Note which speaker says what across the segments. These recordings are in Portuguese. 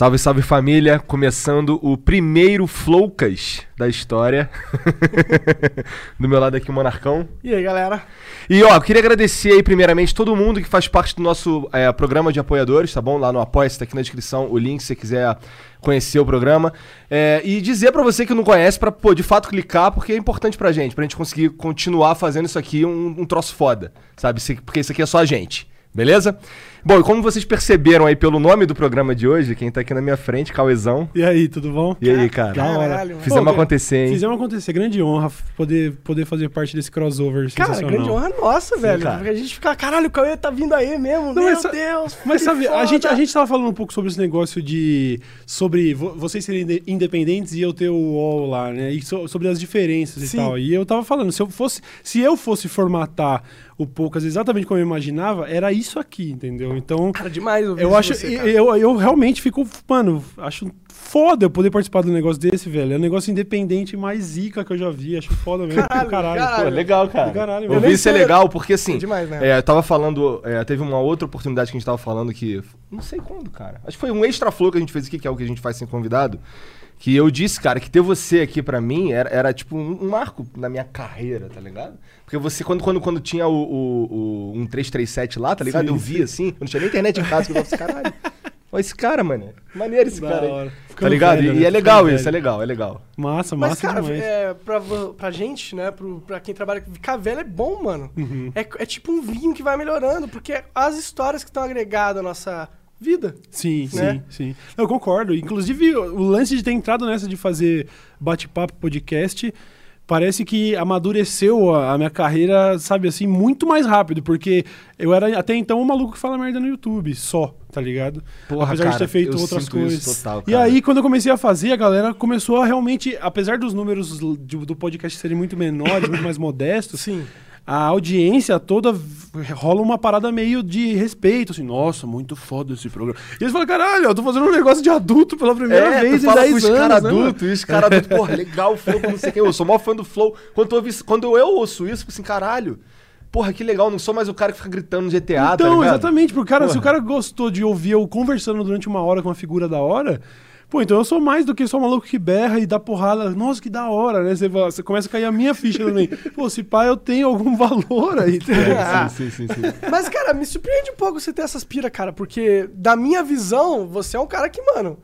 Speaker 1: Salve, salve família! Começando o primeiro Flowcas da história. do meu lado aqui o Monarcão.
Speaker 2: E aí, galera?
Speaker 1: E ó, queria agradecer aí primeiramente todo mundo que faz parte do nosso é, programa de apoiadores, tá bom? Lá no Apoia-se, tá aqui na descrição o link se você quiser conhecer o programa. É, e dizer pra você que não conhece, pra, pô, de fato clicar, porque é importante pra gente, pra gente conseguir continuar fazendo isso aqui um, um troço foda, sabe? Porque isso aqui é só a gente. Beleza? Bom, e como vocês perceberam aí pelo nome do programa de hoje, quem tá aqui na minha frente, Cauezão.
Speaker 2: E aí, tudo bom?
Speaker 1: E aí, cara?
Speaker 2: Da hora.
Speaker 1: Fizemos
Speaker 2: Pô,
Speaker 1: acontecer, hein?
Speaker 2: Fizemos acontecer. Grande honra poder, poder fazer parte desse crossover
Speaker 3: Cara, grande honra nossa, velho.
Speaker 1: cara.
Speaker 3: Porque a gente fica, caralho, o Cauê tá vindo aí mesmo.
Speaker 2: Não,
Speaker 3: Meu Deus.
Speaker 2: Mas sabe, a gente, a gente tava falando um pouco sobre esse negócio de. Sobre vo- vocês serem inde- independentes e eu ter o UOL lá, né? E so- sobre as diferenças
Speaker 3: Sim.
Speaker 2: e tal. E eu tava falando, se eu fosse. Se eu fosse formatar o Poucas exatamente como eu imaginava, era isso aqui, entendeu? Então.
Speaker 3: Cara, demais ouvir
Speaker 2: Eu acho.
Speaker 3: de você, cara.
Speaker 2: eu, eu realmente fico. Mano, acho foda eu poder participar do negócio desse, velho. É um negócio independente mais zica que eu já vi. Acho foda mesmo.
Speaker 3: Caralho,
Speaker 2: caralho.
Speaker 3: caralho.
Speaker 1: Pô, legal, cara.
Speaker 2: Caralho,
Speaker 1: eu
Speaker 2: mano.
Speaker 1: vi
Speaker 3: nem
Speaker 1: isso é legal, porque assim.
Speaker 3: É demais, né?
Speaker 1: é, eu tava falando. é, teve uma outra oportunidade que a gente tava falando que. Não sei quando, cara. Acho que foi um extra flow que a gente fez aqui, que é o que a gente faz sem convidado. Que eu disse, cara, que ter você aqui pra mim era, era tipo um, um marco na minha carreira, tá ligado? Porque você, quando, quando, quando tinha o, o, o 1337 lá, tá ligado?
Speaker 2: Sim,
Speaker 1: eu vi assim, eu não tinha nem internet em casa, que eu falava assim, caralho. Olha esse cara, mano. Maneiro esse
Speaker 2: Da
Speaker 1: cara aí. Tá ligado?
Speaker 2: velho,
Speaker 1: e
Speaker 2: né?
Speaker 1: é legal
Speaker 2: Ficando
Speaker 1: isso, é
Speaker 2: velho.
Speaker 1: legal, é legal.
Speaker 2: Massa,
Speaker 3: Mas,
Speaker 2: massa
Speaker 3: cara,
Speaker 2: demais.
Speaker 3: é, pra, pra gente, né? Pro, pra quem trabalha com ficar velho é bom, mano.
Speaker 2: Uhum.
Speaker 3: É, é tipo um vinho que vai melhorando, porque as histórias que estão agregadas à nossa vida.
Speaker 2: Sim,
Speaker 3: né?
Speaker 2: sim, sim. Eu concordo. Inclusive, o lance de ter entrado nessa de fazer bate-papo podcast parece que amadureceu a, minha carreira, sabe assim, muito mais rápido, porque eu era até então um maluco que fala merda no YouTube, só, tá ligado?
Speaker 1: Porra,
Speaker 2: apesar
Speaker 1: cara,
Speaker 2: de ter feito
Speaker 1: eu
Speaker 2: outras coisas.
Speaker 1: total,
Speaker 2: e aí, quando eu comecei a fazer, a galera começou a realmente, apesar dos números do, do podcast serem muito menores, muito mais modestos,
Speaker 3: Sim.
Speaker 2: A audiência toda rola uma parada meio de respeito, assim, nossa, muito foda esse programa. E eles falam, caralho, eu tô fazendo um negócio de adulto pela primeira
Speaker 1: É,
Speaker 2: vez em
Speaker 1: fala
Speaker 2: 10
Speaker 1: com os
Speaker 2: anos, né, mano?
Speaker 1: adultos, e os caras adultos, porra, legal, flow, não sei o que. Eu sou maior fã do flow. Quando eu, quando eu ouço isso, eu fico assim, caralho, porra, que legal, não sou mais o cara que fica gritando no GTA, tá
Speaker 2: Então,
Speaker 1: ligado?
Speaker 2: exatamente, porque cara, se o cara gostou de ouvir eu conversando durante uma hora com uma figura da hora, pô, então eu sou mais do que só um maluco que berra e dá porrada. Nossa, que da hora, né? Você, você começa a cair a minha ficha também. Pô, se pá, eu tenho algum valor aí. tá?
Speaker 1: É, sim, sim, sim, sim.
Speaker 3: Mas, cara, me surpreende um pouco você ter essas pira, cara, porque da minha visão, você é um cara que, mano,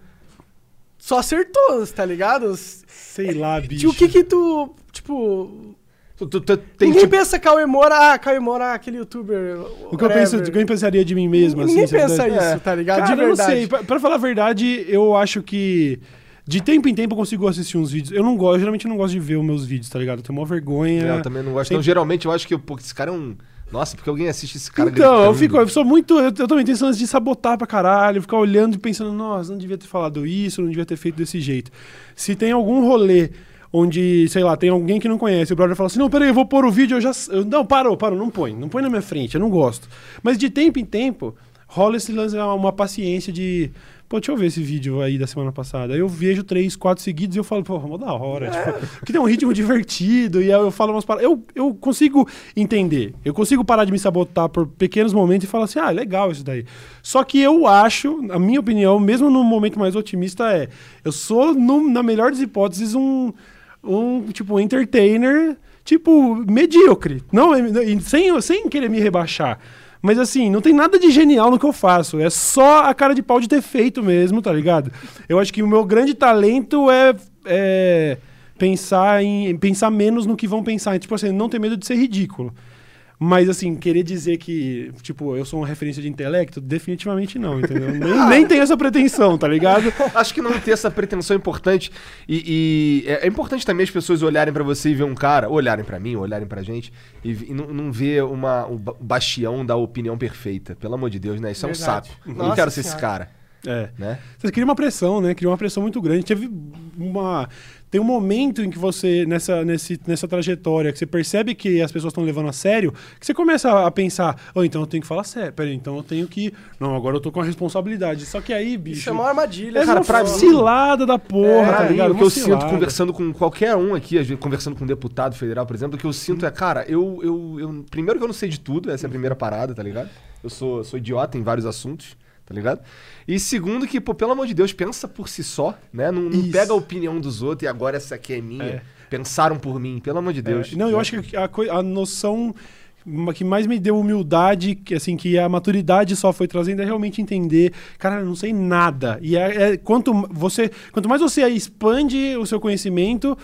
Speaker 3: só acertou, tá ligado?
Speaker 2: Sei lá, bicho.
Speaker 3: O que que tu, tipo...
Speaker 1: Tu, tu- tu tem
Speaker 3: ninguém
Speaker 1: tipo...
Speaker 3: pensa Cauê Moura, ah, Cauê Moura, aquele youtuber...
Speaker 2: O que eu, penso, o que eu pensaria de mim mesmo, assim.
Speaker 3: Ninguém
Speaker 2: se eu
Speaker 3: pensa
Speaker 2: pudesse-
Speaker 3: isso, tá ligado?
Speaker 2: Cara,
Speaker 3: de
Speaker 2: eu não
Speaker 3: verdade.
Speaker 2: sei. Pra, pra falar a verdade, eu acho que de tempo em tempo eu consigo assistir uns vídeos. Eu não gosto, geralmente eu não gosto de ver os meus vídeos, tá ligado? Eu tenho uma vergonha.
Speaker 1: É, eu também não gosto.
Speaker 2: Tem-
Speaker 1: Então, geralmente, eu acho que pô, esse cara é um... Nossa, porque alguém assiste esse cara
Speaker 2: Então, eu
Speaker 1: gritando.
Speaker 2: fico, eu sou muito. Eu, eu também tenho esse de sabotar pra caralho, ficar olhando e pensando, nossa, não devia ter falado isso, não devia ter feito desse jeito. Se tem algum rolê onde, sei lá, tem alguém que não conhece, o brother fala assim, não, peraí, eu vou pôr o vídeo, eu já. eu- não, parou, parou, não põe, não põe na minha frente, eu não gosto. Mas de tempo em tempo, rola esse lance, uma, uma paciência de. Pô, deixa eu ver esse vídeo aí da semana passada. Aí eu vejo três, quatro seguidos e eu falo, pô, mó da hora. Tipo, que tem um ritmo divertido. E aí eu falo umas paradas. Eu, eu consigo entender. Eu consigo parar de me sabotar por pequenos momentos e falar assim, ah, legal isso daí. Só que eu acho, a minha opinião, mesmo no momento mais otimista, é. Eu sou, no- na melhor das hipóteses, um, um tipo, entertainer, tipo, medíocre. Não, e sem, sem querer me rebaixar. Mas assim, não tem nada de genial no que eu faço. É só a cara de pau de ter feito mesmo, tá ligado? Eu acho que o meu grande talento é, é pensar em pensar menos no que vão pensar. Tipo assim, não ter medo de ser ridículo. Mas assim, querer dizer que, tipo, eu sou uma referência de intelecto, definitivamente não, entendeu? Nem, nem tenho essa pretensão, tá ligado?
Speaker 1: Acho que não ter essa pretensão é importante. E, e é, é importante também as pessoas olharem pra você e ver um cara, olharem pra mim, olharem pra gente, e, e não, não ver uma, um ba- bastião da opinião perfeita. Pelo amor de Deus, né? Isso é um
Speaker 3: Verdade.
Speaker 1: saco. Eu
Speaker 3: Nossa
Speaker 1: não quero ser esse cara,
Speaker 2: É.
Speaker 1: né?
Speaker 2: Você cria uma pressão, né? Cria uma pressão muito grande. Teve uma. Tem um momento em que você, nessa, nesse, nessa trajetória, que você percebe que as pessoas estão levando a sério, que você começa a pensar, oh, então eu tenho que falar sério. Peraí, então eu tenho que. Não, agora eu tô com a responsabilidade. Só que aí, bicho.
Speaker 3: Isso é uma armadilha.
Speaker 2: É
Speaker 3: cara,
Speaker 2: uma cilada da porra, tá
Speaker 1: mim,
Speaker 2: ligado?
Speaker 1: o que eu sinto
Speaker 2: cilada.
Speaker 1: conversando com qualquer um aqui, conversando com um deputado federal, por exemplo, o que eu sinto é, cara, eu, eu, eu- Primeiro que eu não sei de tudo, essa é a primeira parada, tá ligado? Eu sou, sou idiota em vários assuntos, tá ligado? E segundo que, pô, pelo amor de Deus, pensa por si só, né? Não, não pega a opinião dos outros e agora essa aqui é minha.
Speaker 2: É.
Speaker 1: Pensaram por mim, pelo amor de Deus.
Speaker 2: É, não, eu acho que a, a noção que mais me deu humildade, que assim, que a maturidade só foi trazendo é realmente entender, cara, eu não sei nada. E é, é- quanto você, quanto mais você expande o seu conhecimento,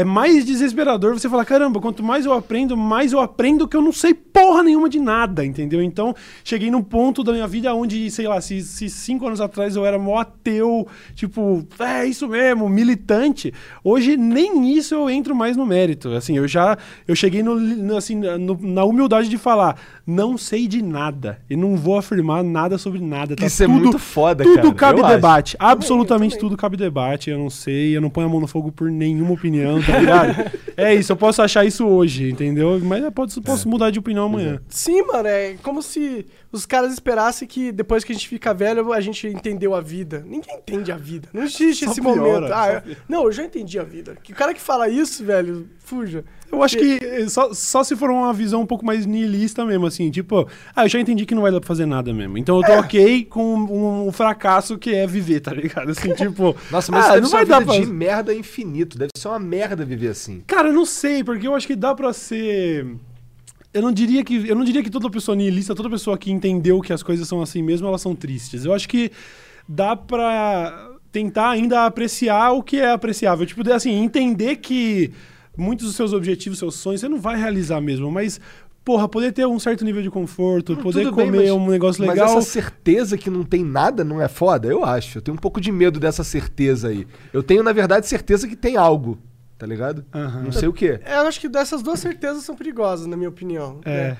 Speaker 2: é mais desesperador você falar, caramba, quanto mais eu aprendo, mais eu aprendo que eu não sei porra nenhuma de nada, entendeu? Então, cheguei num ponto da minha vida onde, sei lá, se, se cinco anos atrás eu era mó ateu, tipo, é isso mesmo, militante, hoje nem isso eu entro mais no mérito. Assim, eu já, eu cheguei no, no- assim, no- na humildade de falar, não sei de nada, e não vou afirmar nada sobre nada. Tá
Speaker 1: Isso é
Speaker 2: tudo-
Speaker 1: muito foda,
Speaker 2: Tudo
Speaker 1: cara.
Speaker 2: cabe
Speaker 1: Eu acho.
Speaker 2: debate, absolutamente
Speaker 3: também.
Speaker 2: tudo cabe debate, eu não sei, eu não ponho a mão no fogo por nenhuma opinião, tá ligado? é isso, eu posso achar isso hoje, entendeu? Mas eu posso, posso mudar de opinião amanhã.
Speaker 3: Sim, mano, é como se os caras esperassem que depois que a gente fica velho, a gente entendeu a vida. Ninguém entende a vida. Não existe
Speaker 2: Só
Speaker 3: esse
Speaker 2: piora,
Speaker 3: momento. Ah, eu-
Speaker 2: piora.
Speaker 3: não, eu já entendi a vida. Que o cara que fala isso, velho, fuja.
Speaker 2: Eu acho que só, só se for uma visão um pouco mais nihilista mesmo, assim, tipo, ah, eu já entendi que não vai dar pra fazer nada mesmo. Então eu tô ok com um, um fracasso que é viver, tá ligado? Assim, tipo.
Speaker 1: Nossa, mas
Speaker 2: ah, não vai dar pra.
Speaker 1: de merda infinito. Deve ser uma merda viver assim.
Speaker 2: Cara, eu não sei, porque eu acho que dá pra ser. Eu não diria que eu não diria que toda pessoa nihilista, toda pessoa que entendeu que as coisas são assim mesmo, elas são tristes. Eu acho que dá pra tentar ainda apreciar o que é apreciável, tipo assim, entender que muitos dos seus objetivos, seus sonhos, você não vai realizar mesmo, mas porra, poder ter um certo nível de conforto,
Speaker 1: Não,
Speaker 2: poder
Speaker 1: tudo bem,
Speaker 2: comer
Speaker 1: mas-
Speaker 2: um negócio
Speaker 1: Mas
Speaker 2: legal.
Speaker 1: essa certeza que não tem nada não é foda? Eu acho. Eu tenho um pouco de medo dessa certeza aí. Eu tenho, na verdade, certeza que tem algo. Tá ligado?
Speaker 2: Aham.
Speaker 1: Não sei o quê.
Speaker 3: É, Eu acho que dessas duas certezas são perigosas, na minha opinião.
Speaker 2: É.
Speaker 3: né?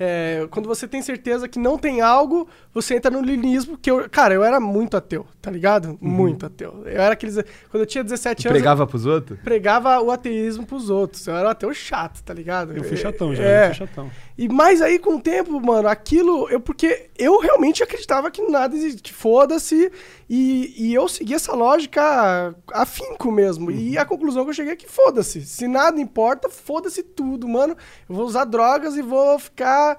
Speaker 3: É, quando você tem certeza que não tem algo, você entra no linismo, que eu, cara, eu era muito ateu, tá ligado?
Speaker 2: Uhum.
Speaker 3: Muito ateu. Eu era aqueles. Quando eu tinha 17 anos.
Speaker 1: Pregava pros outros?
Speaker 3: pregava o ateísmo pros outros. Eu era um ateu chato, tá ligado?
Speaker 2: Eu fui chatão já,
Speaker 3: É.
Speaker 2: eu fui chatão.
Speaker 3: E mais aí, com o tempo, mano, aquilo. Eu, porque eu realmente acreditava que nada que foda-se. E, e eu segui essa lógica afinco mesmo. E a conclusão que eu cheguei é que foda-se. Se nada importa, foda-se tudo, mano. Eu vou usar drogas e vou ficar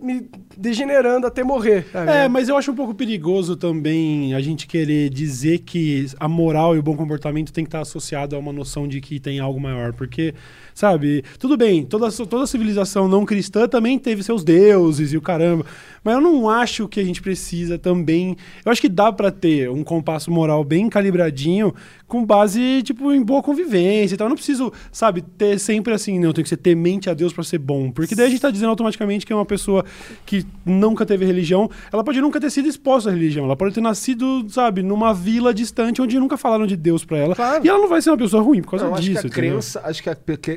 Speaker 3: me degenerando até morrer.
Speaker 2: É, mas eu acho um pouco perigoso também a gente querer dizer que a moral e o bom comportamento tem que estar associado a uma noção de que tem algo maior. Porque, sabe, tudo bem, toda, toda civilização não cristã também teve seus deuses e o caramba. Mas eu não acho que a gente precisa também. Eu acho que dá pra ter um compasso moral bem calibradinho, com base, tipo, em boa convivência e tal. Eu não preciso, sabe, ter sempre assim, não, tem que ser temente a Deus pra ser bom. Porque daí a gente tá dizendo automaticamente que é uma pessoa que nunca teve religião. Ela pode nunca ter sido exposta à religião. Ela pode ter nascido, sabe, numa vila distante onde nunca falaram de Deus pra ela.
Speaker 3: Claro.
Speaker 2: E ela não vai ser uma pessoa ruim por causa
Speaker 1: Não, acho
Speaker 2: disso.
Speaker 1: que a crença, acho que a,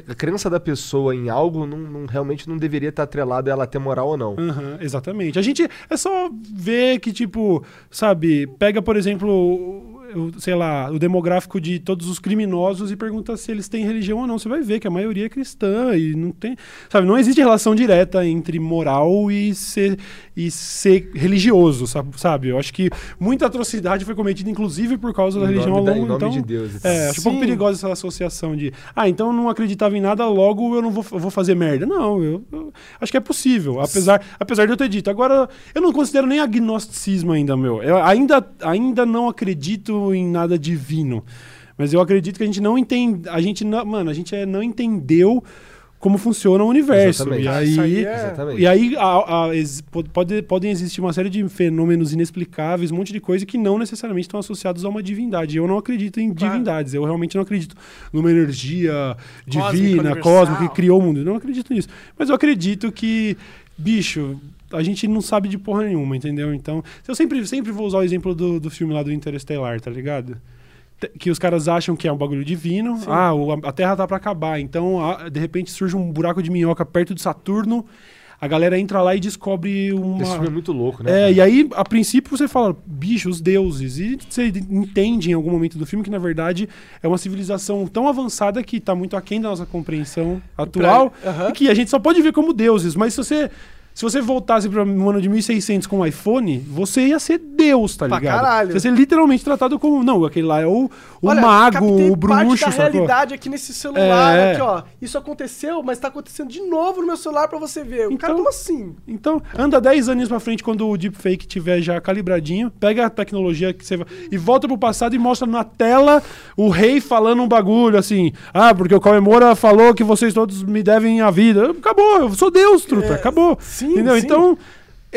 Speaker 1: a crença da pessoa em algo não, não- realmente não deveria estar atrelada a ela ter moral ou não.
Speaker 2: Aham, exatamente. A gente é só ver que, tipo, sabe, pega, por exemplo, o- sei lá, o demográfico de todos os criminosos e pergunta se eles têm religião ou não. Você vai ver que a maioria é cristã e não tem. Sabe, não existe relação direta entre moral e ser, e ser religioso, sabe? Eu acho que muita atrocidade foi cometida, inclusive, por causa da
Speaker 1: Em
Speaker 2: religião ao
Speaker 1: da-
Speaker 2: longo
Speaker 1: nome
Speaker 2: então,
Speaker 1: de Deus.
Speaker 2: É, acho um pouco perigosa essa associação de, ah, então eu não acreditava em nada, logo eu não vou, eu vou fazer merda. Não, eu, eu acho que é possível, apesar, apesar de eu ter dito. Agora, eu não considero nem agnosticismo ainda, meu. Eu ainda, ainda não acredito em nada divino. Mas eu acredito que a gente não entende. A gente não, mano, a gente é- não entendeu como funciona o universo.
Speaker 1: Exatamente.
Speaker 2: E
Speaker 3: Ah, aí
Speaker 2: aí,
Speaker 3: é-
Speaker 1: Exatamente.
Speaker 2: e aí a- a- pode- podem existir uma série de fenômenos inexplicáveis, um monte de coisa que não necessariamente estão associados a uma divindade. Eu não acredito em
Speaker 3: Claro.
Speaker 2: divindades. Eu realmente não acredito numa energia
Speaker 3: Cósmica,
Speaker 2: divina,
Speaker 3: universal.
Speaker 2: cósmica que criou o mundo. Eu não acredito nisso. Mas eu acredito que, bicho, a gente não sabe de porra nenhuma, entendeu? Então, eu sempre, sempre vou usar o exemplo do, do filme lá do Interestelar, tá ligado? Que os caras acham que é um bagulho divino. Ah, o- a Terra tá pra acabar. Então, ah, de repente, surge um buraco de minhoca perto de Saturno. A galera entra lá e descobre uma.
Speaker 1: Esse filme é muito louco, né?
Speaker 2: É, e aí, a princípio, você fala, bicho, os deuses. E você entende em algum momento do filme que, na verdade, é uma civilização tão avançada que tá muito aquém da nossa compreensão atual
Speaker 3: Aham.
Speaker 2: e que a gente só pode ver como deuses. Mas se você. Se você voltasse para um ano de 1600 com um iPhone, você ia ser Deus, tá
Speaker 3: Pra
Speaker 2: ligado?
Speaker 3: caralho.
Speaker 2: Você ia ser literalmente tratado como. Não, aquele lá é o, o
Speaker 3: Olha,
Speaker 2: mago, o
Speaker 3: parte
Speaker 2: bruxo,
Speaker 3: da
Speaker 2: sacou?
Speaker 3: realidade aqui nesse celular,
Speaker 2: É.
Speaker 3: aqui, ó. Isso aconteceu, mas tá acontecendo de novo no meu celular pra você ver. O cara,
Speaker 2: Então-
Speaker 3: como assim?
Speaker 2: Então, anda 10 anos pra frente quando o deepfake tiver já calibradinho, pega a tecnologia que você vai e volta pro passado e mostra na tela o rei falando um bagulho assim: "Ah, porque o Cauê Moura falou que vocês todos me devem a vida". Acabou, eu sou Deus, truta, acabou.
Speaker 3: É, sim,
Speaker 2: Entendeu?
Speaker 3: sim.
Speaker 2: Então,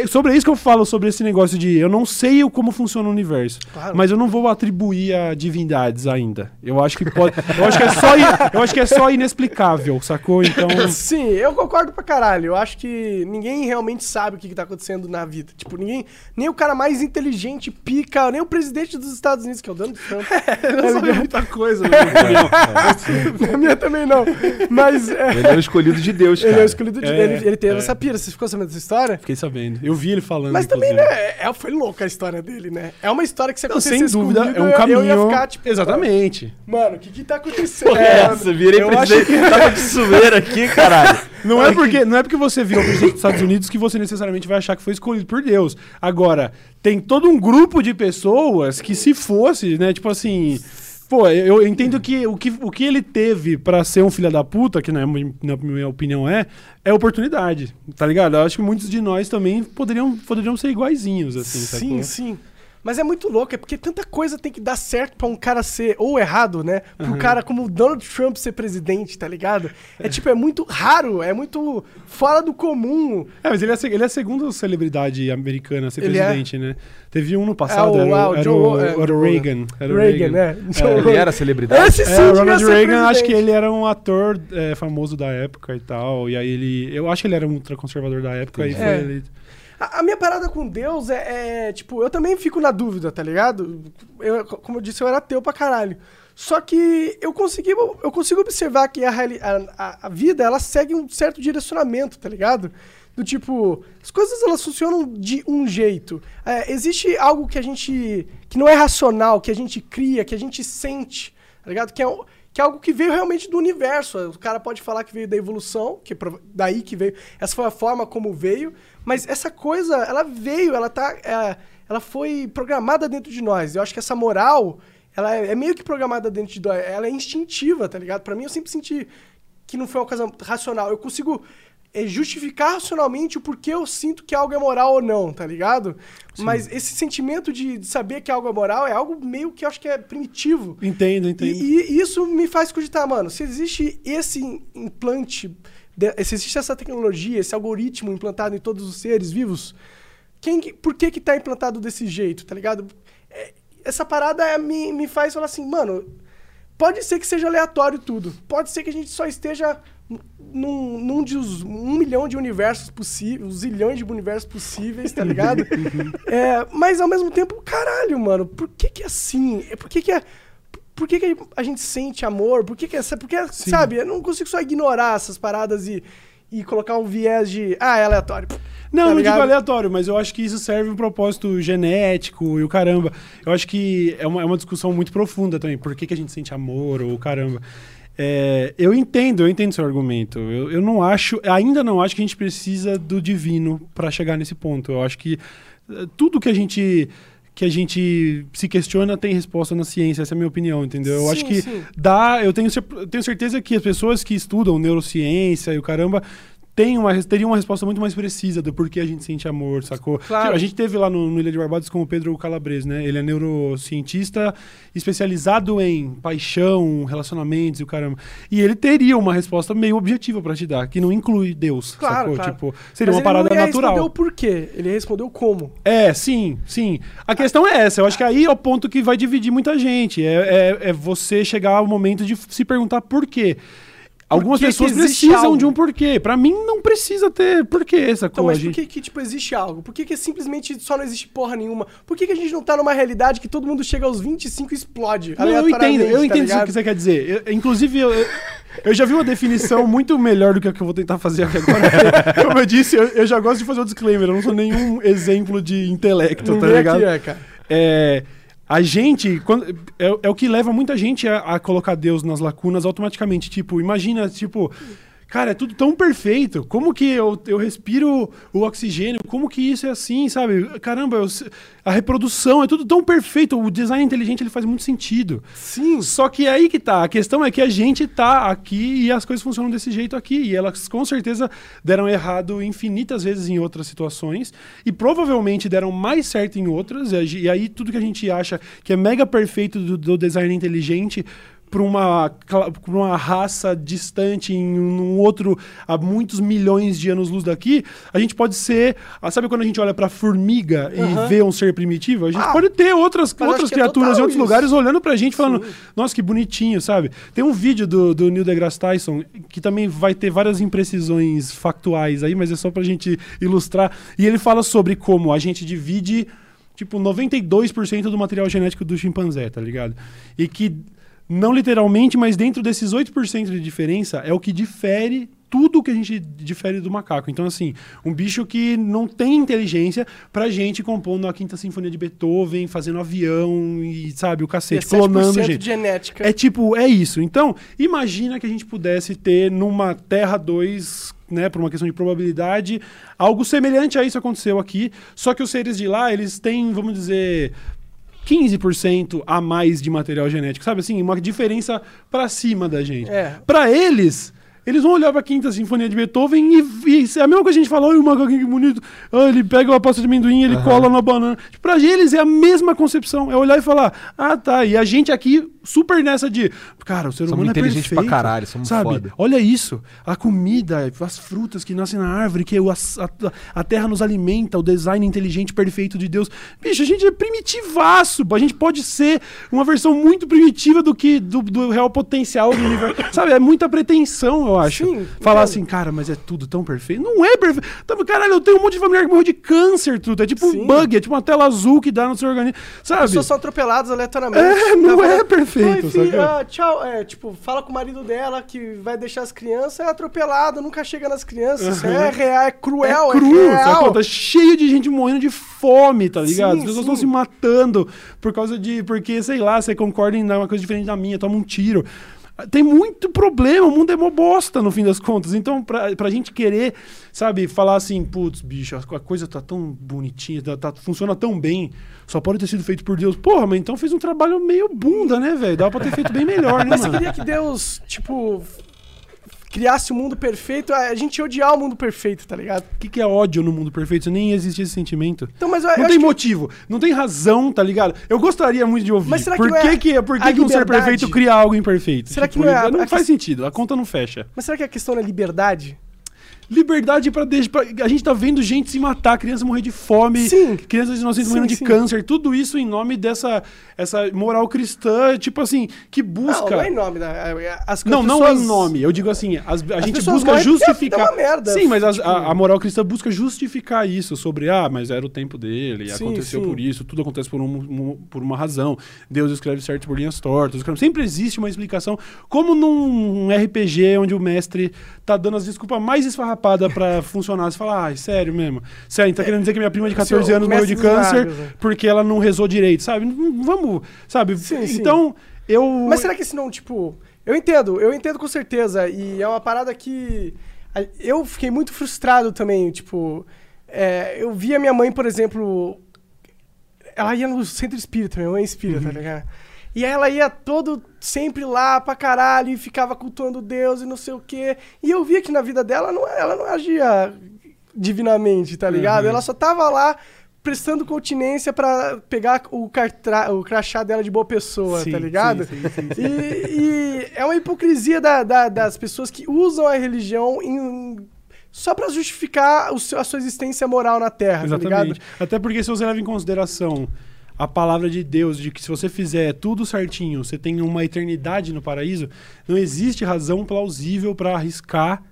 Speaker 2: sobre isso que eu falo sobre esse negócio de eu não sei o- como funciona o universo,
Speaker 3: Claro.
Speaker 2: mas eu não vou atribuir a divindades ainda. Eu acho que pode, eu acho que é só eu acho que é só inexplicável, sacou? Então,
Speaker 3: Sim, eu concordo pra caralho. Eu acho que ninguém realmente sabe o que, que tá acontecendo na vida. Tipo, ninguém. Nem o cara mais inteligente pica, nem o presidente dos Estados Unidos, que é o Donald Trump.
Speaker 2: eu não sabia muita coisa. né?
Speaker 3: Na minha também não. Mas. é,
Speaker 1: Ele é o escolhido de Deus,
Speaker 3: ele é
Speaker 1: cara.
Speaker 3: o escolhido de.
Speaker 2: É,
Speaker 3: ele, ele teve
Speaker 2: é.
Speaker 3: essa pira. Você ficou sabendo dessa história?
Speaker 2: Fiquei sabendo. Eu vi ele falando.
Speaker 3: Mas também,
Speaker 2: inclusive.
Speaker 3: né? É, foi louca a história dele, né? É uma história que se
Speaker 2: Não,
Speaker 3: acontecesse
Speaker 2: sem dúvida, é um
Speaker 3: eu-
Speaker 2: caminho.
Speaker 3: Eu ia ficar, tipo,
Speaker 2: Exatamente.
Speaker 3: Mano, o que que tá acontecendo?
Speaker 1: É essa? Virei
Speaker 2: eu acho
Speaker 1: presidente. Tava de sumeira aqui, caralho.
Speaker 2: Não é, porque, não é porque você virou presidente dos Estados Unidos que você necessariamente vai achar que foi escolhido por Deus. Agora, tem todo um grupo de pessoas que, se fosse, né, tipo assim. Pô, eu entendo que o que, o que ele teve pra ser um filho da puta, que na minha, na minha opinião é, é oportunidade, tá ligado? Eu acho que muitos de nós também poderiam, poderiam ser iguaizinhos, assim,
Speaker 3: Sim,
Speaker 2: sacou?
Speaker 3: sim. Mas é muito louco, é porque tanta coisa tem que dar certo pra um cara ser, ou errado, né? Pro cara como o Donald Trump ser presidente, tá ligado? É tipo, é muito raro, é muito fora do comum.
Speaker 2: É, mas ele é, ele é a segunda celebridade americana a ser
Speaker 3: Ele é?
Speaker 2: presidente, né? Teve um no passado,
Speaker 3: o-
Speaker 2: era, o-
Speaker 3: ah, o
Speaker 2: era
Speaker 3: Joe-
Speaker 2: o,
Speaker 3: é,
Speaker 2: era o
Speaker 3: o-
Speaker 2: Reagan. Era o
Speaker 3: Reagan, né?
Speaker 1: Ele era celebridade?
Speaker 3: Esse sim,
Speaker 2: É, o Ronald Reagan, acho que
Speaker 3: presidente.
Speaker 2: ele era um ator é, famoso da época e tal. E aí ele. Eu acho que ele era um ultraconservador da época e
Speaker 1: Entendi.
Speaker 2: foi
Speaker 3: É.
Speaker 2: eleito.
Speaker 3: A, minha parada com Deus é, é, tipo, eu também fico na dúvida, tá ligado? Eu, como eu disse, eu era ateu pra caralho. Só que eu consegui, eu consigo observar que a, a, a- vida, ela segue um certo direcionamento, tá ligado? Do tipo, as coisas elas funcionam de um jeito. É, existe algo que a gente, que não é racional, que a gente cria, que a gente sente, tá ligado? Que é, que é algo que veio realmente do universo. O cara pode falar que veio da evolução, que daí que veio. Essa foi a forma como veio. Mas essa coisa, ela veio, ela tá. é, ela foi programada dentro de nós. Eu acho que essa moral, ela é, é meio que programada dentro de nós. Ela é instintiva, tá ligado? Pra mim, eu sempre senti que não foi uma coisa racional. Eu consigo é, justificar racionalmente o porquê eu sinto que algo é moral ou não, tá ligado? Mas esse sentimento de, de saber que algo é moral é algo meio que eu acho que é primitivo.
Speaker 2: Entendo, entendo.
Speaker 3: E, e isso me faz cogitar, mano, se existe esse implante, de- se existe essa tecnologia, esse algoritmo implantado em todos os seres vivos, quem, que- por que que tá implantado desse jeito, tá ligado? É, essa parada é- me, me faz falar assim, mano, pode ser que seja aleatório tudo, pode ser que a gente só esteja num, num de os, um milhão de universos possíveis, os zilhões de universos possíveis, tá ligado? É, mas ao mesmo tempo, caralho, mano, por que que é assim? É, Por que que é... Por que, que a gente sente amor? Por que, que essa. Porque, sabe, eu não consigo só ignorar essas paradas e, e colocar um viés de. Ah, é aleatório.
Speaker 2: Não,
Speaker 3: Tá
Speaker 2: não digo
Speaker 3: ligado?
Speaker 2: aleatório, mas eu acho que isso serve um propósito genético e o caramba. Eu acho que é uma, é uma discussão muito profunda também. Por que, que a gente sente amor ou caramba? É, eu entendo, eu entendo seu argumento. Eu, eu não acho, ainda não acho que a gente precisa do divino para chegar nesse ponto. Eu acho que eh, tudo que a gente que a gente se questiona tem resposta na ciência, essa é a minha opinião, entendeu? Eu
Speaker 3: Sim,
Speaker 2: acho que
Speaker 3: sim.
Speaker 2: dá, eu tenho, tenho certeza que as pessoas que estudam neurociência e o caramba têm uma, teriam uma resposta muito mais precisa do porquê a gente sente amor, sacou?
Speaker 3: Claro.
Speaker 2: A gente teve lá no, no Ilha de Barbados com o Pedro Calabres, né? Ele é neurocientista especializado em paixão, relacionamentos e o caramba. E ele teria uma resposta meio objetiva pra te dar, que não inclui Deus,
Speaker 3: Claro,
Speaker 2: sacou?
Speaker 3: claro.
Speaker 2: Tipo, seria
Speaker 3: Mas
Speaker 2: uma
Speaker 3: ele
Speaker 2: parada natural.
Speaker 3: responder o porquê, ele respondeu como.
Speaker 2: É, sim, sim. A questão é essa. Eu acho que aí é o ponto que vai dividir muita gente. É, é, é você chegar ao momento de se perguntar por quê. Algumas pessoas precisam
Speaker 3: algo?
Speaker 2: de um porquê. Pra mim, não precisa ter porquê, sacou?
Speaker 3: Então, mas
Speaker 2: A
Speaker 3: por que, que, tipo, existe algo? Por que, que simplesmente só não existe porra nenhuma? Por que, que a gente não tá numa realidade que todo mundo chega aos 25 e explode?
Speaker 2: Não, eu entendo, eu
Speaker 3: tá
Speaker 2: entendo
Speaker 3: ligado?
Speaker 2: que você quer dizer. Eu- inclusive, eu, eu- eu já vi uma definição muito melhor do que a que eu vou tentar fazer aqui agora. Como eu disse, eu, eu já gosto de fazer o disclaimer. Eu não sou nenhum exemplo de intelecto, tá
Speaker 3: Ninguém
Speaker 2: ligado?
Speaker 3: aqui é, cara.
Speaker 2: É, a gente, quando, é, é o que leva muita gente a, a colocar Deus nas lacunas automaticamente. Tipo, imagina, tipo, Cara, é tudo tão perfeito. Como que eu, eu respiro o oxigênio? Como que isso é assim, sabe? Caramba, eu a reprodução é tudo tão perfeito. O design inteligente ele faz muito sentido.
Speaker 3: Sim.
Speaker 2: Só que é aí que tá. A questão é que a gente tá aqui e as coisas funcionam desse jeito aqui. E elas com certeza deram errado infinitas vezes em outras situações. E provavelmente deram mais certo em outras. E E aí tudo que a gente acha que é mega perfeito do, do design inteligente para uma, pra uma raça distante em um outro há muitos milhões de anos-luz daqui, a gente pode ser. ah, Sabe quando a gente olha para formiga
Speaker 3: Aham.
Speaker 2: e vê um ser primitivo? A gente
Speaker 3: Ah,
Speaker 2: pode ter outras, outras
Speaker 3: é
Speaker 2: criaturas em
Speaker 3: total
Speaker 2: outros
Speaker 3: isso.
Speaker 2: lugares olhando pra gente falando, nossa, que bonitinho, sabe? Tem um vídeo do, do Neil deGrasse Tyson que também vai ter várias imprecisões factuais aí, mas é só pra gente ilustrar. E ele fala sobre como a gente divide, tipo, 92% do material genético do chimpanzé, tá ligado? E que, não literalmente, mas dentro desses 8% de diferença é o que difere tudo que a gente difere do macaco. Então, assim, um bicho que não tem inteligência pra gente compondo a quinta sinfonia de Beethoven, fazendo avião e, sabe, o
Speaker 3: é
Speaker 2: cacete,
Speaker 3: 7%
Speaker 2: clonando gente.
Speaker 3: genética.
Speaker 2: É tipo, é isso. Então, imagina que a gente pudesse ter numa Terra 2, né, por uma questão de probabilidade, algo semelhante a isso aconteceu aqui, só que os seres de lá, eles têm, vamos dizer, 15% a mais de material genético, sabe assim, uma diferença pra cima da gente.
Speaker 3: É.
Speaker 2: Pra eles, eles vão olhar pra quinta sinfonia de Beethoven e, e é a mesma coisa que a gente fala, olha o macaquinho que bonito, ah, ele pega uma pasta de amendoim, ele cola na banana. Tipo, Pra eles é a mesma concepção, é olhar e falar, ah tá, e a gente aqui super nessa de, cara, o ser
Speaker 1: Somos
Speaker 2: humano é perfeito.
Speaker 1: pra caralho, somos
Speaker 2: sabe?
Speaker 1: foda.
Speaker 2: Olha isso, a comida, as frutas que nascem na árvore, que o- a, a- a terra nos alimenta, o design inteligente perfeito de Deus. Bicho, a gente é primitivaço, a gente pode ser uma versão muito primitiva do que do, do real potencial do universo. Sabe, é muita pretensão, eu acho.
Speaker 3: Sim,
Speaker 2: Falar assim, cara, mas é tudo tão perfeito. Não é perfeito. Tá, Caralho, eu tenho um monte de familiar que morreu de câncer, tudo. É tipo
Speaker 3: Sim.
Speaker 2: um bug, é tipo uma tela azul que dá no seu organismo. Sabe?
Speaker 3: As pessoas são atropeladas aleatoriamente.
Speaker 2: É, não
Speaker 3: Tá
Speaker 2: é
Speaker 3: falando,
Speaker 2: perfeito,
Speaker 3: "Oi, ah, tchau. É, tipo, fala com o marido dela que vai deixar as crianças, é atropelado, nunca chega nas crianças. Isso é real, é cruel, é,
Speaker 2: é cru,
Speaker 3: real.
Speaker 2: Tá cheio de gente morrendo de fome, tá ligado?
Speaker 3: Sim,
Speaker 2: As pessoas estão se matando por causa de. Porque, sei lá, você concorda em dar uma coisa diferente da minha, toma um tiro. Tem muito problema, o mundo é mó bosta no fim das contas. Então, pra, pra gente querer, sabe, falar assim, putz, bicho, a coisa tá tão bonitinha, tá, tá- funciona tão bem, só pode ter sido feito por Deus. Porra, mas então fez um trabalho meio bunda, né, velho? Dava pra ter feito bem melhor, né,
Speaker 3: Mas você
Speaker 2: mano?
Speaker 3: queria que Deus, tipo, criasse o mundo perfeito, a gente ia odiar o mundo perfeito, tá ligado?
Speaker 2: O que, que é ódio no mundo perfeito? Nem existe esse sentimento.
Speaker 3: Então, mas eu,
Speaker 2: Não
Speaker 3: eu
Speaker 2: tem
Speaker 3: acho que-
Speaker 2: motivo, não tem razão, tá ligado? Eu gostaria muito de ouvir.
Speaker 3: Mas será que
Speaker 2: por
Speaker 3: é
Speaker 2: que, que, por que, que um ser perfeito cria algo imperfeito?
Speaker 3: Será que não é a-
Speaker 2: Não faz sentido, a conta não fecha.
Speaker 3: Mas será que a questão é liberdade?
Speaker 2: Liberdade pra deixar. pra- A gente tá vendo gente se matar, criança morrer de fome,
Speaker 3: Sim.
Speaker 2: crianças inocentes
Speaker 3: Sim,
Speaker 2: morrendo de
Speaker 3: sim.
Speaker 2: câncer, tudo isso em nome dessa essa moral cristã, tipo assim, que busca.
Speaker 3: Não, não é em nome da. As
Speaker 2: Não, não é em nome. Eu digo assim, as- a gente
Speaker 3: pessoas
Speaker 2: busca
Speaker 3: porque
Speaker 2: justificar.
Speaker 3: é uma merda,
Speaker 2: Sim, mas as-
Speaker 3: tipo-
Speaker 2: a, a moral cristã busca justificar isso sobre, ah, mas era o tempo dele, aconteceu por isso, tudo acontece por, um- por uma razão. Deus escreve certo por linhas tortas. Sempre existe uma explicação, como num RPG onde o mestre tá dando as desculpas mais esfarrapadas pra funcionar. Você fala, ai, sério mesmo. Sério, tá querendo dizer que minha prima de 14
Speaker 3: Seu
Speaker 2: anos morreu de câncer
Speaker 3: né?
Speaker 2: porque ela não rezou direito, sabe? Vamos, sabe?
Speaker 3: Sim, sim.
Speaker 2: então, eu.
Speaker 3: Mas será que esse não, tipo. Eu entendo, eu entendo com certeza. E é uma parada que. Eu fiquei muito frustrado também. Tipo, é, eu via minha mãe, por exemplo. Ela ia no centro espírita, minha mãe é espírita,
Speaker 2: Uhum.
Speaker 3: tá ligado? E ela ia todo sempre lá pra caralho e ficava cultuando Deus e não sei o quê. E eu via que na vida dela não, ela não agia divinamente, tá ligado?
Speaker 2: Uhum.
Speaker 3: Ela só tava lá prestando continência pra pegar o, cartra, o crachá dela de boa pessoa,
Speaker 2: Sim,
Speaker 3: tá ligado?
Speaker 2: sim, sim.
Speaker 3: E, e é uma hipocrisia da- da- das pessoas que usam a religião em- só pra justificar seu- a sua existência moral na Terra, tá ligado?
Speaker 2: Exatamente. Até porque se você leva em consideração a palavra de Deus de que se você fizer tudo certinho, você tem uma eternidade no paraíso, não existe razão plausível para arriscar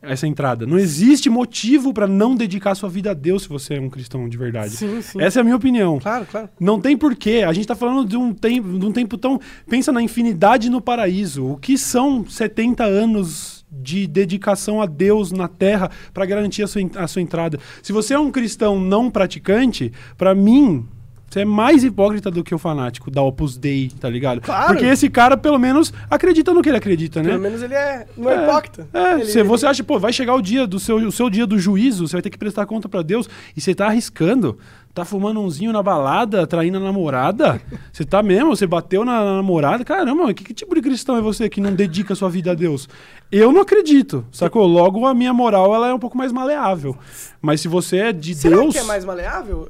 Speaker 2: essa entrada. Não existe motivo para não dedicar sua vida a Deus se você é um cristão de verdade.
Speaker 3: Sim, sim.
Speaker 2: Essa é a minha opinião.
Speaker 3: Claro, claro.
Speaker 2: Não tem porquê. A gente tá falando de um tempo, de um tempo tão. Pensa na infinidade no paraíso. O que são 70 anos de dedicação a Deus na Terra para garantir a sua, a sua entrada? Se você é um cristão não praticante, para mim. Você é mais hipócrita do que o fanático da Opus Dei, tá ligado?
Speaker 3: Claro.
Speaker 2: Porque esse cara, pelo menos, acredita no que ele acredita, né?
Speaker 3: Pelo menos ele é, não é, hipócrita.
Speaker 2: É,
Speaker 3: Ele-
Speaker 2: se você acha, pô, vai chegar o dia do seu, o seu dia do juízo, você vai ter que prestar conta pra Deus e você tá arriscando. Tá fumando umzinho na balada, traindo a namorada? Você tá mesmo? Você bateu na, na namorada? Caramba, que, que tipo de cristão é você que não dedica a sua vida a Deus? Eu não acredito, sacou? Logo, a minha moral ela é um pouco mais maleável. Mas se você é de
Speaker 3: Será
Speaker 2: Deus.
Speaker 3: que é mais maleável?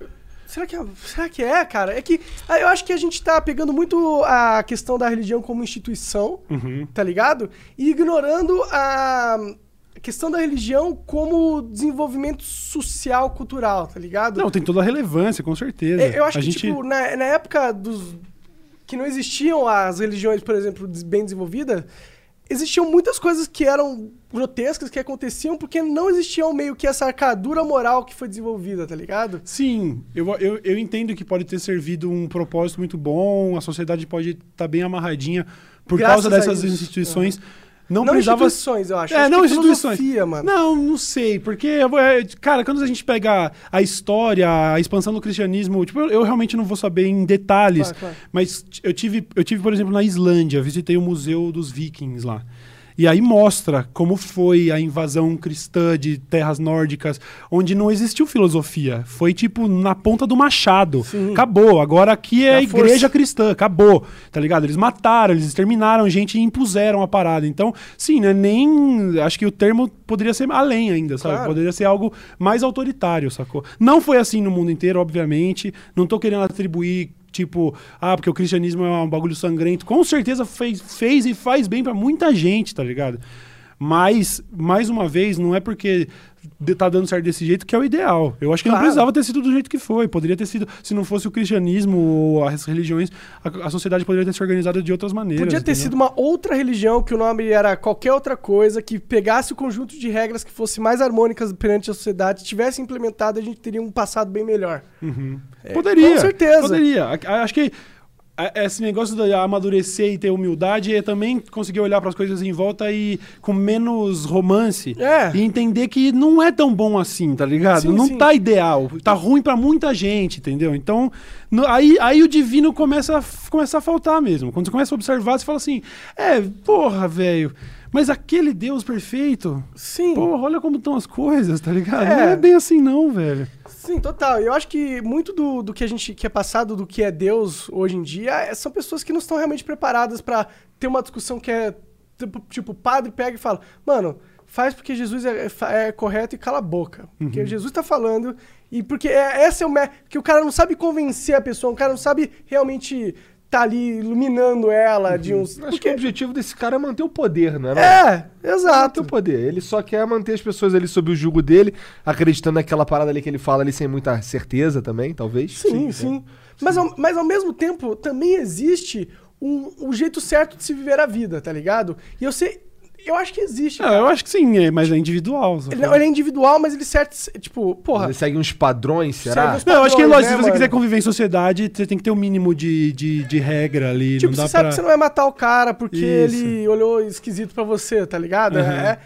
Speaker 3: Será que, é, será que é, cara? É que ah, eu acho que a gente tá pegando muito a questão da religião como instituição,
Speaker 2: Uhum.
Speaker 3: tá ligado? E ignorando a questão da religião como desenvolvimento social, cultural, tá ligado?
Speaker 2: Não, tem toda a relevância, com certeza.
Speaker 3: É, Eu acho
Speaker 2: a
Speaker 3: que,
Speaker 2: gente...
Speaker 3: tipo, na, na época dos. que não existiam as religiões, por exemplo, bem desenvolvidas, existiam muitas coisas que eram grotescas que aconteciam porque não existiam meio que essa arcadura moral que foi desenvolvida, tá ligado?
Speaker 2: Sim, eu, eu, eu entendo que pode ter servido um propósito muito bom, a sociedade pode estar bem amarradinha por
Speaker 3: Graças
Speaker 2: causa dessas instituições. Não,
Speaker 3: Não
Speaker 2: precisava.
Speaker 3: instituições, eu acho.
Speaker 2: É,
Speaker 3: Acho
Speaker 2: não instituições.
Speaker 3: filosofia, mano.
Speaker 2: Não, não sei, porque, é, cara, quando a gente pega a história, a expansão do cristianismo, tipo, eu, eu realmente não vou saber em detalhes,
Speaker 3: Claro, claro.
Speaker 2: mas eu tive, eu tive, por exemplo, na Islândia, visitei o Museu dos Vikings lá. E aí mostra como foi a invasão cristã de terras nórdicas, onde não existiu filosofia. Foi tipo na ponta do machado.
Speaker 3: Sim.
Speaker 2: Acabou. Agora aqui é a igreja
Speaker 3: força.
Speaker 2: cristã. Acabou. Tá ligado? Eles mataram, eles exterminaram gente e impuseram a parada. Então, sim, né? Nem. Acho que o termo poderia ser além ainda, sabe?
Speaker 3: Claro.
Speaker 2: Poderia ser algo mais autoritário, sacou? Não foi assim no mundo inteiro, obviamente. Não tô querendo atribuir. Tipo, ah, porque o cristianismo é um bagulho sangrento. Com certeza fez, fez e faz bem pra muita gente, tá ligado? Mas, mais uma vez, não é porque tá dando certo desse jeito que é o ideal. Eu acho que não
Speaker 3: Claro.
Speaker 2: precisava ter sido do jeito que foi. Poderia ter sido, se não fosse o cristianismo ou as religiões, a, a sociedade poderia ter se organizado de outras maneiras.
Speaker 3: Podia ter
Speaker 2: entendeu?
Speaker 3: sido uma outra religião que o nome era qualquer outra coisa, que pegasse o conjunto de regras que fosse mais harmônicas perante a sociedade, tivesse implementado, a gente teria um passado bem melhor. É,
Speaker 2: Poderia.
Speaker 3: com certeza.
Speaker 2: Poderia. Acho que esse negócio de amadurecer e ter humildade é também conseguir olhar para as coisas em volta e com menos romance
Speaker 3: É.
Speaker 2: e entender que não é tão bom assim, tá ligado?
Speaker 3: Sim,
Speaker 2: não
Speaker 3: sim.
Speaker 2: tá ideal, tá ruim para muita gente, entendeu? Então, no- aí, aí o divino começa a, começa a faltar mesmo. Quando você começa a observar, você fala assim: "É, porra, velho, mas aquele Deus perfeito,
Speaker 3: Sim.
Speaker 2: porra, olha como estão as coisas, tá ligado?
Speaker 3: É.
Speaker 2: Não é bem assim não, velho.
Speaker 3: Sim, total. Eu acho que muito do, do que a gente que é passado, do que é Deus hoje em dia, é- são pessoas que não estão realmente preparadas pra ter uma discussão que é tipo, tipo, o padre pega e fala, mano, faz porque Jesus é, é é correto e cala a boca. Porque Jesus tá falando e porque é, essa é o que o cara não sabe convencer a pessoa, o cara não sabe realmente tá ali iluminando ela de uns
Speaker 1: Acho que
Speaker 3: porque
Speaker 1: o objetivo desse cara é manter o poder, né? não?
Speaker 3: é,
Speaker 1: Manter
Speaker 3: exato.
Speaker 1: o poder. Ele só quer manter as pessoas ali sob o jugo dele, acreditando naquela parada ali que ele fala ali sem muita certeza também, talvez.
Speaker 3: Sim, sim. Mas, ao, mas ao mesmo tempo, também existe um, um jeito certo de se viver a vida, tá ligado? E eu sei. Eu acho que existe.
Speaker 2: Ah,
Speaker 3: cara.
Speaker 2: eu acho que sim, é, mas é individual.
Speaker 3: Ele, não- ele é individual, mas ele certo. Tipo, porra.
Speaker 1: Ele segue uns padrões, será?
Speaker 3: Uns
Speaker 2: Não, eu acho que é
Speaker 3: padrões,
Speaker 2: lógico,
Speaker 3: né,
Speaker 2: se você
Speaker 3: mano?
Speaker 2: quiser conviver em sociedade, você tem que ter o mínimo de, de, de regra ali.
Speaker 3: Tipo,
Speaker 2: não dá
Speaker 3: você sabe
Speaker 2: pra...
Speaker 3: que você não vai matar o cara porque
Speaker 2: Isso.
Speaker 3: ele olhou esquisito pra você, tá ligado?
Speaker 2: Uhum.
Speaker 3: É-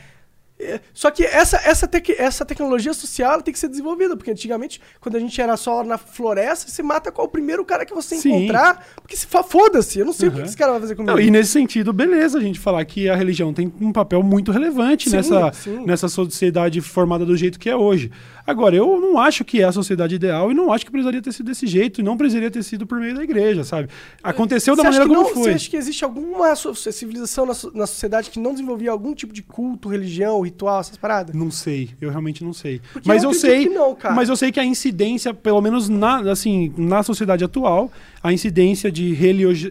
Speaker 3: só que essa, essa, tec- essa tecnologia social tem que ser desenvolvida, porque antigamente, quando a gente era só na floresta, você mata qual o primeiro cara que você
Speaker 2: Sim.
Speaker 3: encontrar, porque se foda-se, eu não sei o que
Speaker 2: Uhum.
Speaker 3: esse cara vai fazer comigo.
Speaker 2: Não, e nesse sentido, beleza a gente falar que a religião tem um papel muito relevante
Speaker 3: Sim,
Speaker 2: nessa,
Speaker 3: sim.
Speaker 2: nessa sociedade formada do jeito que é hoje. Agora, eu não acho que é a sociedade ideal e não acho que precisaria ter sido desse jeito e não precisaria ter sido por meio da igreja, sabe? Aconteceu da
Speaker 3: Você acha
Speaker 2: maneira como
Speaker 3: não-
Speaker 2: foi.
Speaker 3: Você acha que existe alguma civilização na, na sociedade que não desenvolvia algum tipo de culto, religião, ritual, essas paradas?
Speaker 2: Não sei, eu realmente não sei.
Speaker 3: Porque
Speaker 2: mas
Speaker 3: eu
Speaker 2: eu, sei,
Speaker 3: que não, cara.
Speaker 2: mas eu sei que a incidência, pelo menos na, assim, na sociedade atual, a incidência de